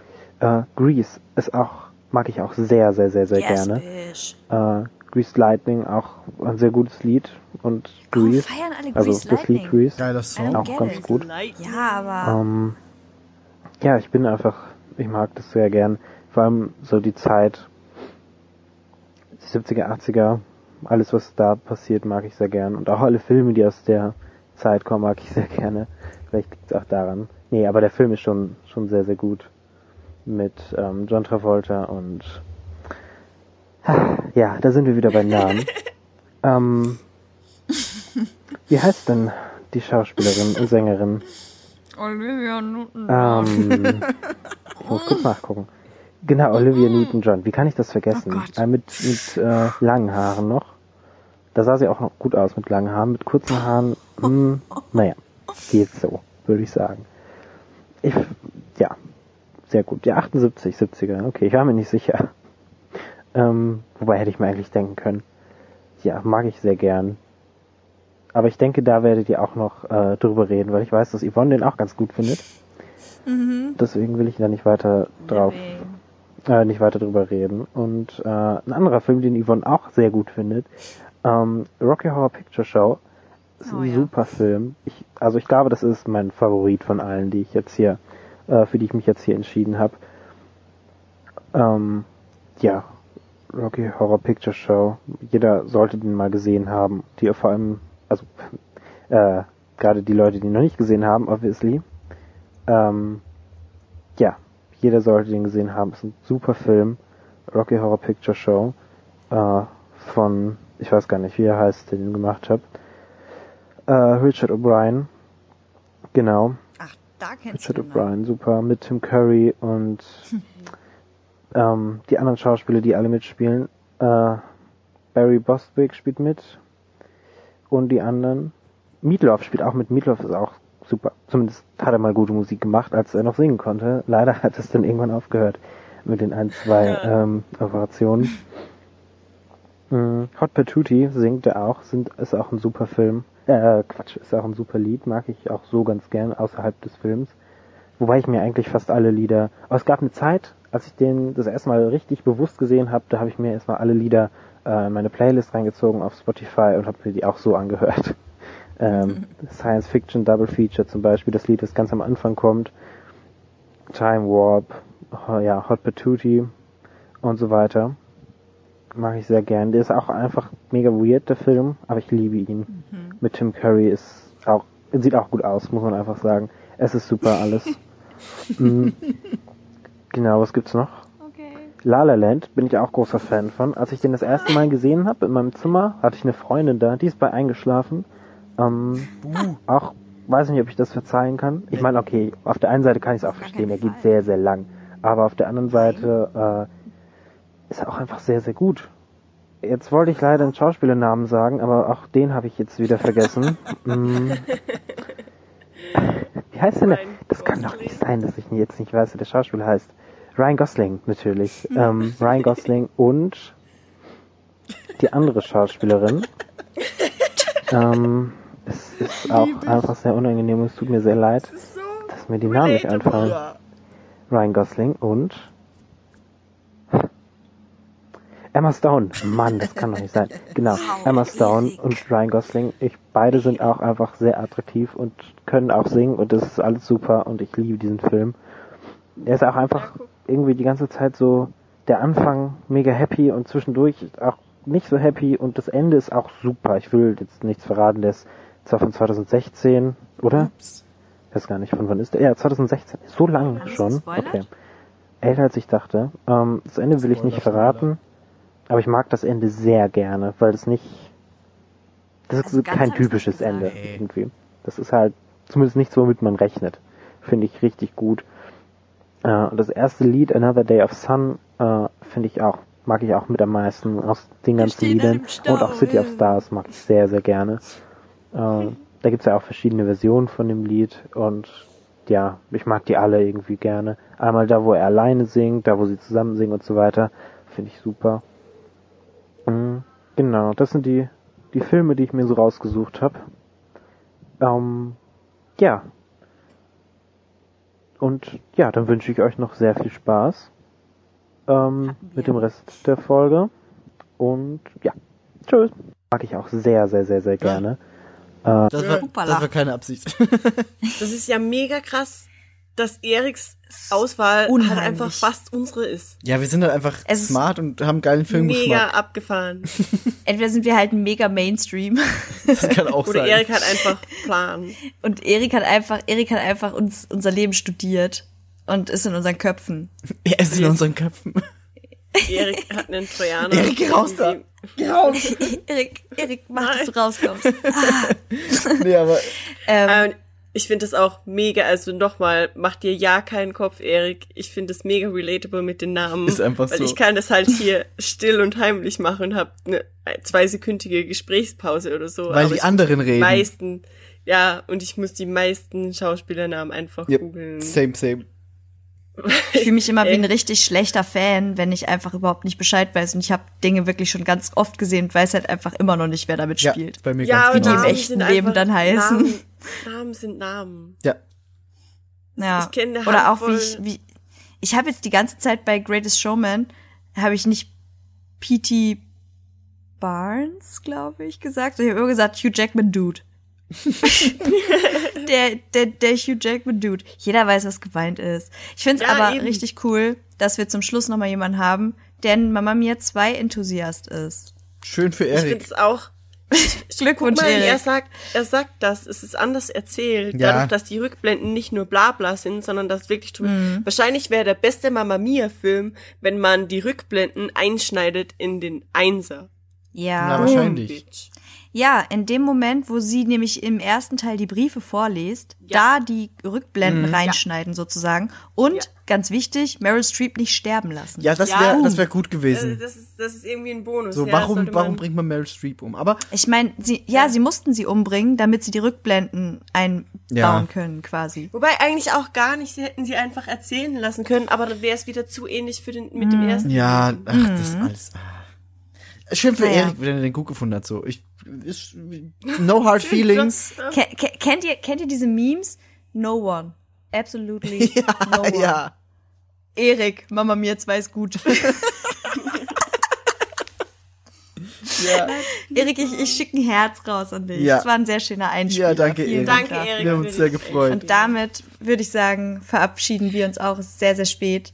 Äh, Grease ist auch, mag ich auch sehr, sehr, sehr, sehr yes, gerne. Bitch. Äh, Grease Lightning, auch ein sehr gutes Lied. Und Warum Grease, feiern alle also Grease das Lied? Grease, Geiler Song. auch ganz it. gut. Ja, aber Ähm, ja, ich bin einfach, ich mag das sehr gern. Vor allem so die Zeit, die 70er, 80er, alles was da passiert, mag ich sehr gern. Und auch alle Filme, die aus der Zeit kommen, mag ich sehr gerne. Vielleicht liegt es auch daran. Nee, aber der Film ist schon, schon sehr, sehr gut. Mit ähm, John Travolta und ja, da sind wir wieder bei Namen. ähm, wie heißt denn die Schauspielerin und Sängerin? Olivia Newton. Ähm, ich muss kurz nachgucken. Genau, Olivia Newton-John. Wie kann ich das vergessen? Oh äh, mit mit äh, langen Haaren noch. Da sah sie auch noch gut aus mit langen Haaren. Mit kurzen Haaren, mh, naja, geht so, würde ich sagen. Ich, ja, sehr gut. Ja, 78, 70er. Okay, ich war mir nicht sicher. Ähm, wobei hätte ich mir eigentlich denken können. Ja, mag ich sehr gern. Aber ich denke, da werdet ihr auch noch äh, drüber reden, weil ich weiß, dass Yvonne den auch ganz gut findet. Mhm. Deswegen will ich da nicht weiter drauf äh, nicht weiter drüber reden. Und äh, ein anderer Film, den Yvonne auch sehr gut findet, ähm, Rocky Horror Picture Show, ist Oh ein ja. super Film. Ich, also ich glaube, das ist mein Favorit von allen, die ich jetzt hier, äh, für die ich mich jetzt hier entschieden habe. Ähm, ja, Rocky Horror Picture Show. Jeder sollte den mal gesehen haben. Die vor allem, also äh, gerade die Leute, die ihn noch nicht gesehen haben, obviously. Ähm, ja, jeder sollte den gesehen haben. Ist ein super Film. Rocky Horror Picture Show. Äh, von, ich weiß gar nicht, wie er heißt, den gemacht hat. Äh, Richard O'Brien. Genau. Ach, da kennst Richard noch. O'Brien, super, mit Tim Curry und ähm, die anderen Schauspieler, die alle mitspielen. Äh, Barry Bostwick spielt mit und die anderen. Meatloaf spielt auch mit. Meatloaf ist auch super. Zumindest hat er mal gute Musik gemacht, als er noch singen konnte. Leider hat es dann irgendwann aufgehört mit den ein, zwei ähm, Operationen. Mm, Hot Patootie singt er auch, sind, ist auch ein super Film. Äh, Quatsch, ist auch ein super Lied, mag ich auch so ganz gern außerhalb des Films. Wobei ich mir eigentlich fast alle Lieder. Aber es gab eine Zeit, als ich den das erste Mal richtig bewusst gesehen habe, da habe ich mir erstmal alle Lieder äh, in meine Playlist reingezogen auf Spotify und habe mir die auch so angehört. Ähm, Science Fiction Double Feature zum Beispiel, das Lied, das ganz am Anfang kommt. Time Warp, oh, ja, Hot Patootie und so weiter. Mag ich sehr gern. Der ist auch einfach mega weird, der Film, aber ich liebe ihn. Mit Tim Curry ist auch, sieht auch gut aus, muss man einfach sagen. Es ist super alles. mm. Genau, was gibt's noch? Okay. La La Land bin ich auch großer Fan von. Als ich den das erste Mal gesehen habe in meinem Zimmer, hatte ich eine Freundin da, die ist bei eingeschlafen. Ähm, auch weiß nicht, ob ich das verzeihen kann. Ich meine, okay, auf der einen Seite kann ich es auch verstehen, er geht sehr, sehr lang. Aber auf der anderen Seite äh, ist er auch einfach sehr, sehr gut. Jetzt wollte ich leider einen Schauspielernamen sagen, aber auch den habe ich jetzt wieder vergessen. Mm. Wie heißt denn der? Das kann doch nicht sein, dass ich jetzt nicht weiß, wie der Schauspieler heißt. Ryan Gosling, natürlich. ähm, Ryan Gosling und die andere Schauspielerin. ähm, es ist auch einfach sehr unangenehm und es tut mir sehr leid, So dass mir die Namen nicht einfallen. Ryan Gosling und Emma Stone. Mann, das kann doch nicht sein. Genau, Emma Stone und Ryan Gosling. Ich, beide sind auch einfach sehr attraktiv und können auch singen und das ist alles super und ich liebe diesen Film. Er ist auch einfach irgendwie die ganze Zeit so der Anfang mega happy und zwischendurch auch nicht so happy und das Ende ist auch super. Ich will jetzt nichts verraten, der ist zwar von 2016, oder? Ups. Ich weiß gar nicht, von wann ist der? Ja, 2016. So lang schon. Okay. Älter als ich dachte. Ähm, das Ende will ich nicht Spoiler, verraten, aber ich mag das Ende sehr gerne, weil das nicht. Das ist Also ganz kein typisches Ende. Nee. irgendwie. Das ist halt zumindest nichts, womit man rechnet. Finde ich richtig gut. Äh, und das erste Lied, Another Day of Sun, äh, finde ich auch, mag ich auch mit am meisten aus den ganzen Liedern. Und auch City of. Stars mag ich sehr, sehr gerne. Äh, da gibt's ja auch verschiedene Versionen von dem Lied und ja, ich mag die alle irgendwie gerne. Einmal da, wo er alleine singt, da, wo sie zusammen singen und so weiter, finde ich super. Mm, Genau, das sind die, die Filme, die ich mir so rausgesucht habe. Ähm, ja. Und ja, dann wünsche ich euch noch sehr viel Spaß ähm, mit dem Rest der Folge. Und ja, tschüss. Mag ich auch sehr, sehr, sehr, sehr gerne. Das war, das war keine Absicht. Das ist ja mega krass, dass Eriks Auswahl unheimlich. halt einfach fast unsere ist. ja, wir sind halt einfach Es smart und haben geilen Mega Filmgeschmack. abgefahren. Entweder sind wir halt mega Mainstream Das kann auch Oder sein. Erik hat einfach Plan. und Erik hat einfach, Erik hat einfach uns unser Leben studiert und ist in unseren Köpfen. er ist in unseren Köpfen. Erik hat einen Trojaner. Erik, geh raus da. Geh raus. Erik, Erik, mach, Nein. dass du rauskommst. nee, aber ähm, Ähm, ich finde das auch mega, also nochmal, mach dir ja keinen Kopf, Erik. Ich finde das mega relatable mit den Namen. Ist einfach weil so. ich kann das halt hier still und heimlich machen und habe eine zweisekündige Gesprächspause oder so. weil aber die anderen muss die reden. meisten, ja, und ich muss die meisten Schauspielernamen einfach Yep. googeln. Same, same. Ich fühle mich immer wie ein Äh. richtig schlechter Fan, wenn ich einfach überhaupt nicht Bescheid weiß. Und ich habe Dinge wirklich schon ganz oft gesehen und weiß halt einfach immer noch nicht, wer damit Ja, spielt. bei mir Ja, ganz die im genau. Namen echten sind Leben dann heißen. Namen, Namen sind Namen. Ja, Ja. Ich kenne Oder auch wie ich, wie, ich habe jetzt die ganze Zeit bei Greatest Showman, habe ich nicht P.T. Barnes, glaube ich, gesagt. Ich habe immer gesagt Hugh Jackman Dude. der, der, der Hugh Jackman Dude. Jeder weiß, was gemeint ist. Ich finde es Ja, aber eben. richtig cool, dass wir zum Schluss noch mal jemanden haben, der ein Mama Mia 2 Enthusiast ist. Schön für Ich finde es auch. Glückwunsch, mal, er sagt, er sagt das, es ist anders erzählt. Ja. Dadurch, dass die Rückblenden nicht nur Blabla sind, sondern das wirklich. Mhm. Wahrscheinlich wäre der beste Mamma Mia Film, wenn man die Rückblenden einschneidet in den Einser. Ja. Na, wahrscheinlich. Bitch. Ja, in dem Moment, wo sie nämlich im ersten Teil die Briefe vorliest, Ja. da die Rückblenden reinschneiden sozusagen und Ja. ganz wichtig, Meryl Streep nicht sterben lassen. Ja, das Ja. wäre das wär gut Also, gewesen. das, ist, das ist irgendwie ein Bonus. So, ja, warum, sollte warum man- bringt man Meryl Streep um? Aber Ich meine, sie, ja, sie mussten sie umbringen, damit sie die Rückblenden einbauen Ja. können, quasi. Wobei eigentlich auch gar nicht, sie hätten sie einfach erzählen lassen können, aber dann wäre es wieder zu ähnlich für den, mit dem ersten. ja, ach, das ist alles. Ah. Schön für Naja. Erik, wenn er den gut gefunden hat. So, ich, ist, no hard feelings. Ke ke kennt ihr, kennt ihr diese Memes? No one. Absolutely no one. ja. Erik, Mama mir zwei ist gut. Ja. Erik, ich, ich schicke ein Herz raus an dich. Ja. Das war ein sehr schöner Einstieg. Ja, danke, Erik. Dank Danke. Erik. Wir haben uns sehr gefreut. Und damit würde ich sagen, verabschieden wir uns auch. Es ist sehr, sehr spät.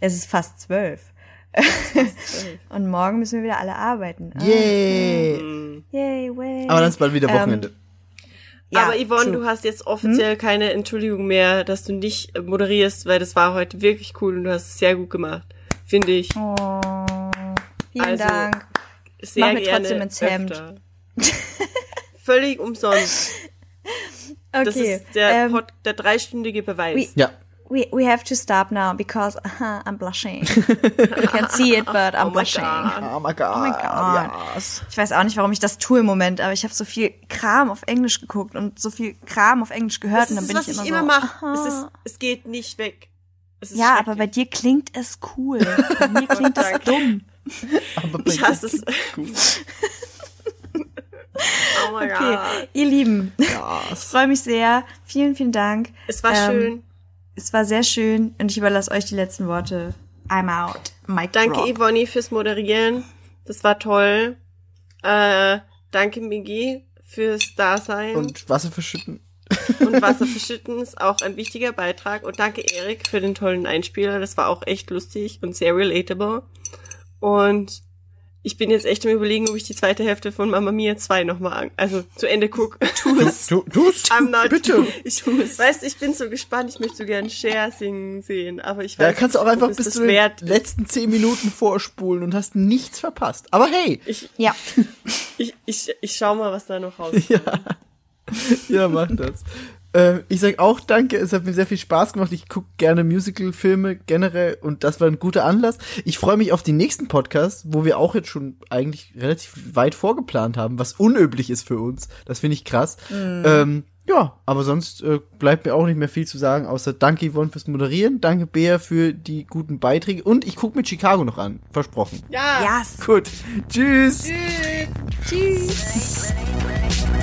Es ist fast zwölf. Und morgen müssen wir wieder alle arbeiten. Ah, Yay. Yay, way. Aber dann ist bald wieder Ähm, Wochenende. ja, aber Yvonne, true. du hast jetzt offiziell keine Entschuldigung mehr, dass du nicht moderierst, weil das war heute wirklich cool und du hast es sehr gut gemacht. Finde ich. Oh, vielen Also, Dank. Sehr mach mir gerne trotzdem ins Hemd. Völlig umsonst. Okay. Das ist der, ähm, Pod, der dreistündige Beweis. Ja. We, we have to stop now because uh, I'm blushing. you can't see it, but I'm Oh my blushing. God. Oh my God. Oh my God. Yes. Ich weiß auch nicht, warum ich das tue im Moment, aber ich habe so viel Kram auf Englisch geguckt und so viel Kram auf Englisch gehört Das und dann ist bin es, was ich ich immer, immer so, mache. Es, ist- es geht nicht weg. Es ist Ja, aber bei dir klingt es cool. Bei mir klingt das Danke. dumm. Aber bei Ich hasse es. Gut. Oh my Okay, God. ihr Lieben, ich Yes. freue mich sehr. Vielen, vielen Dank. Es war Ähm, schön. Es war sehr schön und ich überlasse euch die letzten Worte. I'm out. Mic Danke, drop. Yvonne, fürs Moderieren. Das war toll. Äh, danke, Migi, fürs Dasein. Und, Und Wasser verschütten. und Wasser verschütten ist auch ein wichtiger Beitrag. Und danke, Erik, für den tollen Einspieler. Das war auch echt lustig und sehr relatable. Und ich bin jetzt echt am überlegen, ob ich die zweite Hälfte von Mamma Mia 2 nochmal an, also zu Ende gucke. Tu es. I'm not. Bitte. Ich weißt, ich bin so gespannt. Ich möchte so gern Cher singen sehen, aber ich weiß Da kannst du auch einfach es bis zu den wert ist. letzten zehn Minuten vorspulen und hast nichts verpasst. Aber hey, Ich, Ja, ich, ich, ich schau mal, was da noch rauskommt. ja, ja, mach das. Äh, ich sag auch danke, es hat mir sehr viel Spaß gemacht. Ich gucke gerne Musical-Filme generell und das war ein guter Anlass. Ich freue mich auf den nächsten Podcast, wo wir auch jetzt schon eigentlich relativ weit vorgeplant haben, was unüblich ist für uns. Das finde ich krass. Ähm, ja, aber sonst äh, bleibt mir auch nicht mehr viel zu sagen, außer danke Yvonne fürs Moderieren, danke Bea für die guten Beiträge und ich gucke mir Chicago noch an. Versprochen. Ja. yes. Gut. Tschüss. Tschüss. Play.